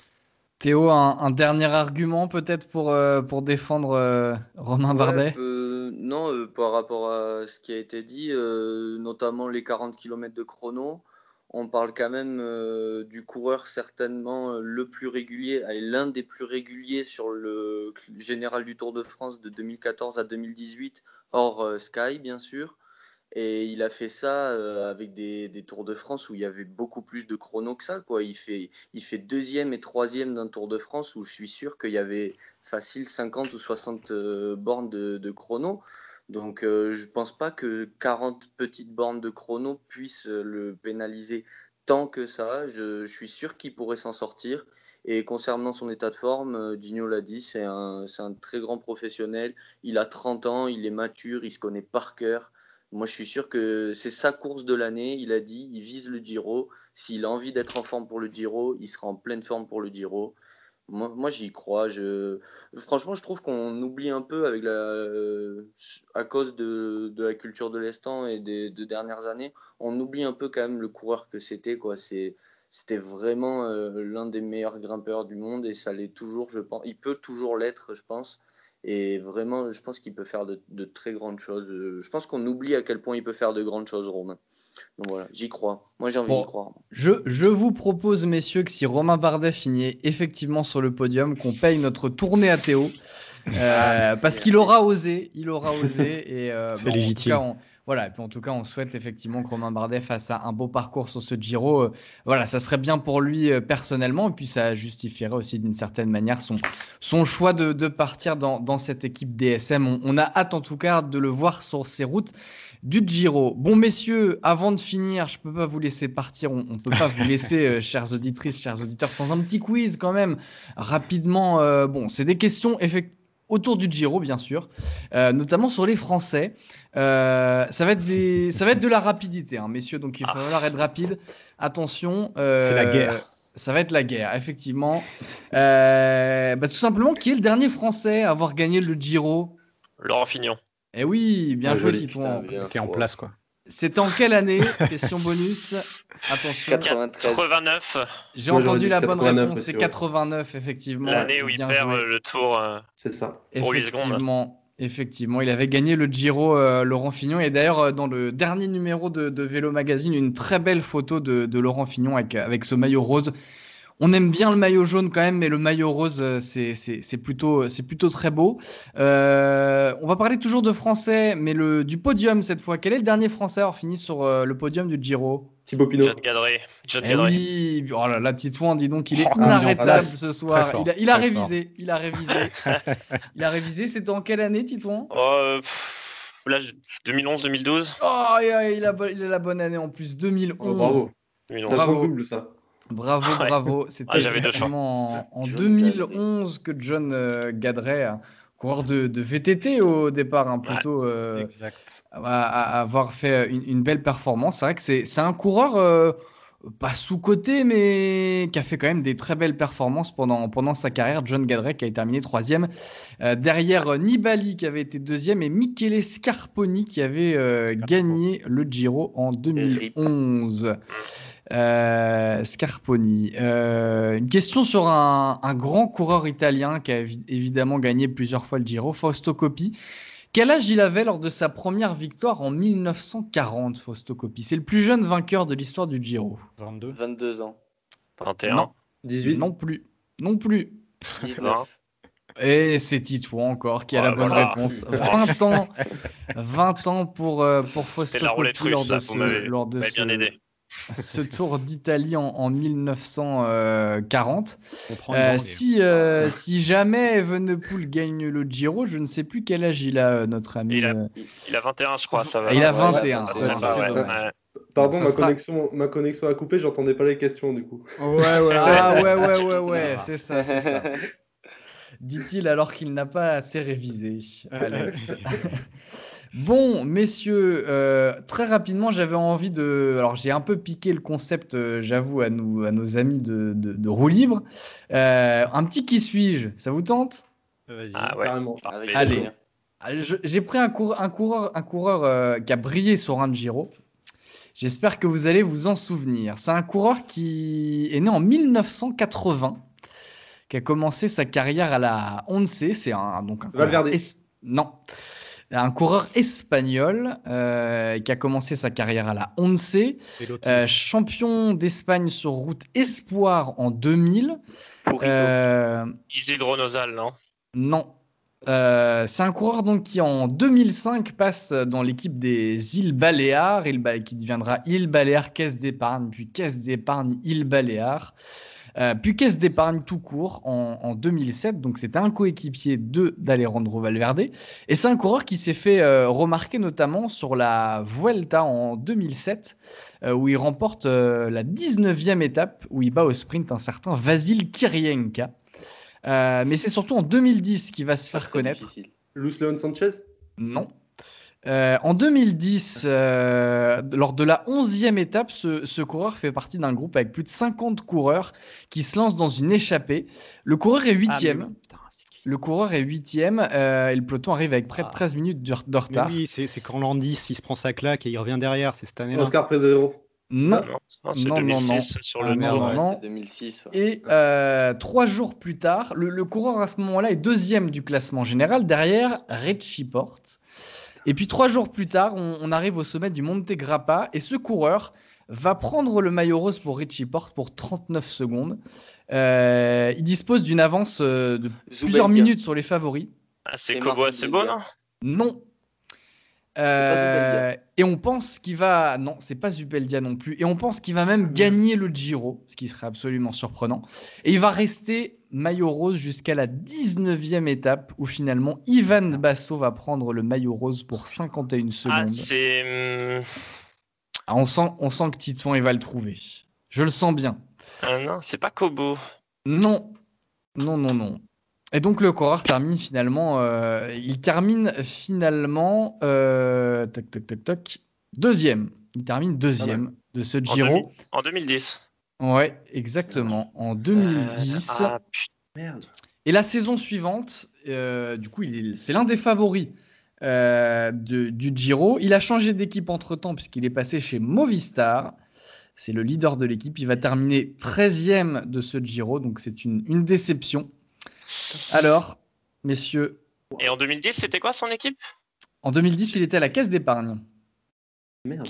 Théo, un, dernier argument peut-être pour, euh, pour défendre euh, Romain Bardet? Non, par rapport à ce qui a été dit, notamment les 40 km de chrono on parle quand même euh, du coureur certainement euh, le plus régulier, l'un des plus réguliers sur le général du Tour de France de 2014 à 2018, hors euh, Sky bien sûr. Et il a fait ça avec des, Tours de France où il y avait beaucoup plus de chrono que ça. Quoi. Il, fait, deuxième et troisième d'un Tour de France où je suis sûr qu'il y avait facile 50 ou 60 bornes de, de chrono. Donc euh, je ne pense pas que 40 petites bornes de chrono puissent euh, le pénaliser tant que ça. Je, suis sûr qu'il pourrait s'en sortir. Et concernant son état de forme, euh, Gino l'a dit, c'est un, un, très grand professionnel. Il a 30 ans, il est mature, il se connaît par cœur. Moi, je suis sûr que c'est sa course de l'année. Il a dit, il vise le Giro. S'il a envie d'être en forme pour le Giro, il sera en pleine forme pour le Giro. Moi, j'y crois. Je... Franchement, je trouve qu'on oublie un peu avec la... Euh, à cause de, de la culture de l'instant et des deux dernières années, on oublie un peu quand même le coureur que c'était. quoi. C'est... C'était vraiment euh, l'un des meilleurs grimpeurs du monde et ça l'est toujours, je pense. Il peut toujours l'être, je pense. Et vraiment, je pense qu'il peut faire de, de, très grandes choses. Je pense qu'on oublie à quel point il peut faire de grandes choses, Romain. Donc voilà, j'y crois. Moi, j'ai envie d'y croire. Je, je, vous propose, messieurs, que si Romain Bardet finit effectivement sur le podium, qu'on paye notre tournée à Théo. Euh, parce qu'il aura osé, il aura osé. Et, euh, C'est légitime. voilà, et puis en tout cas, on souhaite effectivement que Romain Bardet fasse un beau parcours sur ce Giro. Euh, voilà, ça serait bien pour lui personnellement, et puis ça justifierait aussi d'une certaine manière son, son choix de, de partir dans, dans, cette équipe DSM. On, on, a hâte en tout cas de le voir sur ses routes du Giro. Bon, messieurs, avant de finir, je ne peux pas vous laisser partir. On ne peut pas vous laisser, euh, chères auditrices, chers auditeurs, sans un petit quiz quand même, rapidement. Euh, bon, c'est des questions autour du Giro, bien sûr, euh, notamment sur les Français. ça, va être des... ça va être de la rapidité, hein, messieurs, donc il va falloir être rapide. Attention. c'est la guerre. Ça va être la guerre, effectivement. Bah, tout simplement, qui est le dernier Français à avoir gagné le Giro? Laurent Fignon. Eh oui, bien joué, Titouan. Qui est en place, quoi. C'était en quelle année Question bonus. Attention. 89. J'ai entendu la bonne réponse, c'est 89, effectivement. L'année où il perd euh, le tour. Euh, c'est ça. Effectivement. Effectivement, il avait gagné le Giro euh, Laurent Fignon. Et d'ailleurs, dans le dernier numéro de, Vélo Magazine, une très belle photo de, Laurent Fignon avec, avec ce maillot rose on aime bien le maillot jaune quand même, mais le maillot rose, euh, c'est plutôt, plutôt très beau. Euh, on va parler toujours de français, mais le, du podium cette fois. Quel est le dernier français à avoir fini sur euh, le podium du Giro? Thibaut Pinot. John Gadré. John eh Oui, oh là, là, Titouan, dis donc, il est oh, inarrêtable ce soir. Il a, révisé, il a révisé. il a révisé. C'était en quelle année, Titouan? Oh, 2011-2012. Oh, il a, il, a, la bonne année en plus, 2011. bravo. 2011. Ça double, ça. Bravo, bravo. C'était effectivement en, 2011 que John euh, Gadret, coureur de, VTT au départ, hein, plutôt, euh, exact. avoir fait une, belle performance. C'est vrai que c'est un coureur euh, pas sous-coté, mais qui a fait quand même des très belles performances pendant, pendant sa carrière. John Gadret qui a terminé troisième. Euh, derrière Nibali qui avait été deuxième et Michele Scarponi qui avait euh, gagné le Giro en 2011. Euh, Scarponi. une question sur un, un, grand coureur italien qui a évidemment gagné plusieurs fois le Giro, Fausto Coppi. Quel âge il avait lors de sa première victoire en 1940, Fausto Coppi? C'est le plus jeune vainqueur de l'histoire du Giro. 22. 22 ans. 21. Non. 18. Non plus. Non plus. 19. Et c'est Tito encore qui a la bonne réponse. 20 ans, 20 ans pour, euh, pour Fausto Coppi lors de ce, lors de ce, bien aidé ce Tour d'Italie en, 1940. Euh, si, euh, si jamais Evenepoel gagne le Giro, je ne sais plus quel âge il a, euh, notre ami. Il a, il a 21, je crois. Ça va. Il a 21. Pardon, ma, connexion, ma connexion a coupé, j'entendais pas les questions du coup. Ouais, ouais, ah, ouais, ouais, ouais, ouais, c'est ça, c'est ça. Dit-il alors qu'il n'a pas assez révisé, Alex. Bon, messieurs, euh, très rapidement, j'avais envie de. Alors, j'ai un peu piqué le concept, euh, j'avoue, à, nous, à nos amis de, de, roue libre. Euh, un petit qui suis-je? Ça vous tente? Ah ouais, Allez. J'ai pris un, un coureur, un coureur qui a brillé sur un Giro. J'espère que vous allez vous en souvenir. C'est un coureur qui est né en 1980, qui a commencé sa carrière à la Once. C'est un donc un Valverde. Non un coureur espagnol euh, qui a commencé sa carrière à la Once, euh, champion d'Espagne sur route Espoir en 2000. Euh, Isidro Nozal, non? Non. Euh, c'est un coureur donc qui en 2005 passe dans l'équipe des îles Baléares, qui deviendra île Baléares Caisse d'épargne, puis Caisse d'épargne île Baléares. Euh, puis caisse d'épargne tout court en, 2007. Donc c'était un coéquipier de d'Alejandro Valverde. Et c'est un coureur qui s'est fait euh, remarquer notamment sur la Vuelta en 2007, euh, où il remporte la 19e étape, où il bat au sprint un certain Vasil Kirienka. mais c'est surtout en 2010 qu'il va se faire connaître. Luis Leon Sanchez? Non. Euh, en 2010, euh, lors de la 11e étape, ce, coureur fait partie d'un groupe avec plus de 50 coureurs qui se lancent dans une échappée. Le coureur est 8e. Ah, le coureur est 8e euh, et le peloton arrive avec près de 13 ah. minutes de, retard. oui, c'est quand Landis il se prend sa claque et il revient derrière, c'est cette année-là. Oscar Pedro. Non, non, non, non, non, sur le ah, 2006. Et trois jours plus tard, le, le coureur à ce moment-là est deuxième du classement général derrière Richie Porte. Et puis trois jours plus tard, on, arrive au sommet du Monte Grappa et ce coureur va prendre le maillot rose pour Richie Porte pour 39 secondes. Euh, il dispose d'une avance euh, de plusieurs minutes sur les favoris. Ah, c'est Kobo c'est bon, non Non. Euh, et on pense qu'il va. Non, c'est pas Zubeldia non plus. Et on pense qu'il va même gagner le Giro, ce qui serait absolument surprenant. Et il va rester maillot rose jusqu'à la 19e étape où finalement Ivan Basso va prendre le maillot rose pour 51 secondes. Ah, c'est. Hmm. Ah, on, sent, on sent que Titon il va le trouver. Je le sens bien. Ah non, c'est pas Kobo. Non. Non, non, non. Et donc le coureur termine finalement, euh, il termine finalement, euh, toc, toc, toc, toc, deuxième. Il termine deuxième de ce Giro. En, 2010. Ouais, exactement. En 2010. Euh, ah, merde. Et la saison suivante, du coup, c'est l'un des favoris de, du Giro. Il a changé d'équipe entre-temps puisqu'il est passé chez Movistar. C'est le leader de l'équipe. Il va terminer 13e de ce Giro, donc c'est une, une déception. Alors, messieurs. Et en 2010, c'était quoi son équipe? En 2010, il était à la caisse d'épargne. Merde.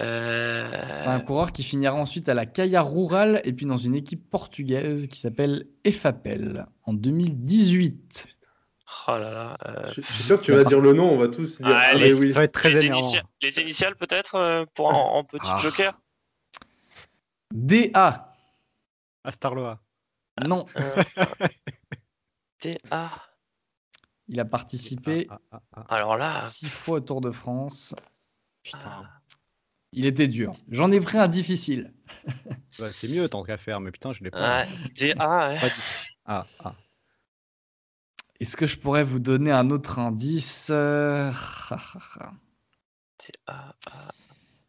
Euh, C'est un coureur qui finira ensuite à la Caia Rural et puis dans une équipe portugaise qui s'appelle EFAPEL en 2018. Oh là là. Euh, je, suis sûr que tu vas dire le nom, on va tous dire ah, les, Ça va être très les, les initiales peut-être euh, pour en, petit ah. joker? DA. Astarloa. Non. TA. Il a participé ah, ah, Alors là. six fois au Tour de France. Putain. Il était dur. J'en ai pris un difficile. Bah, c'est mieux tant qu'à faire, mais putain, je l'ai pas. TA. Ah, Est-ce que je pourrais vous donner un autre indice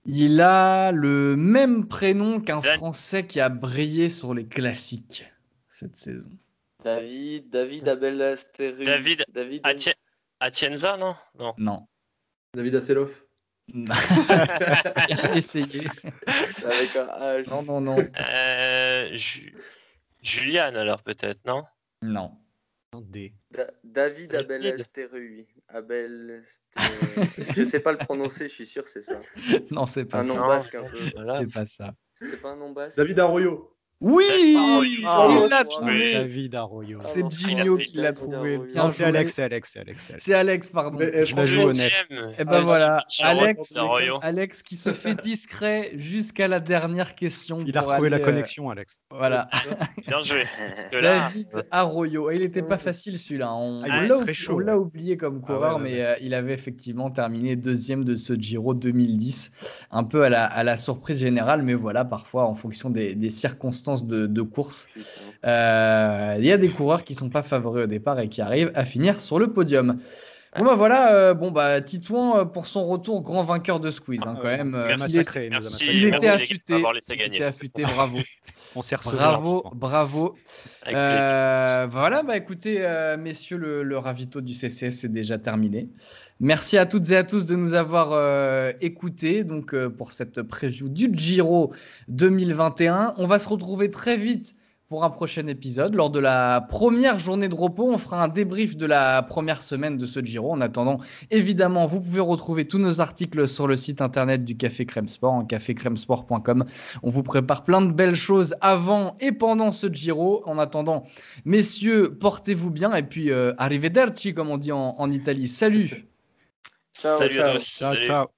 Il a le même prénom qu'un Français qui a brillé sur les classiques cette saison. David, David Abel Astéru. David David. Atie- Atienza, non? Non. Non. David Asseloff. Essayé. Avec un H. Non, non, non. Euh, Ju- Julian, alors peut-être, non? Non. D. Da- David Abel David. Astéru. Abel. Je sais pas le prononcer, je suis sûr que c'est ça. Non, c'est pas Un ça. nom basque un peu. Voilà. C'est pas ça. C'est pas un nom basque David Arroyo. Oui Il l'a trouvé David Arroyo. C'est Gigno qui l'a trouvé. Non, Bien Non, c'est. Alex, c'est Alex, c'est Alex. c'est Alex. Pardon. Mais, eh, Je la joue honnête. Et ben voilà, Alex, Arroyo. Alex qui se fait discret jusqu'à la dernière question. Il a retrouvé la euh, connexion, Alex. voilà. Bien joué. David Arroyo. Et il n'était pas facile celui-là. On, Ah, il on l'a oublié comme Ah coureur, mais euh, il avait effectivement terminé deuxième de ce Giro 2010. Un peu à la, à la surprise générale, mais voilà, parfois en fonction des, des de, de course, euh, il y a des coureurs qui sont pas favoris au départ et qui arrivent à finir sur le podium. Bon bah voilà, euh, bon bah Titouan euh, pour son retour grand vainqueur de squeeze hein, quand Ah, même. euh, Merci. massacré, merci, il était affûté. il était affûté, bravo, On s'est bravo, bravo. Euh, voilà, bah écoutez, euh, messieurs, le, le ravito du CCS est déjà terminé. Merci à toutes et à tous de nous avoir euh, écoutés donc, pour cette preview du Giro 2021. On va se retrouver très vite pour un prochain épisode. Lors de la première journée de repos, on fera un débrief de la première semaine de ce Giro. En attendant, évidemment, vous pouvez retrouver tous nos articles sur le site internet du Café Crème Sport, en cafécrèmesport.com. On vous prépare plein de belles choses avant et pendant ce Giro. En attendant, messieurs, portez-vous bien et puis euh, arrivederci, comme on dit en, en Italie. Salut Ciao, Salut à ciao. tous. Ciao, Salut. ciao.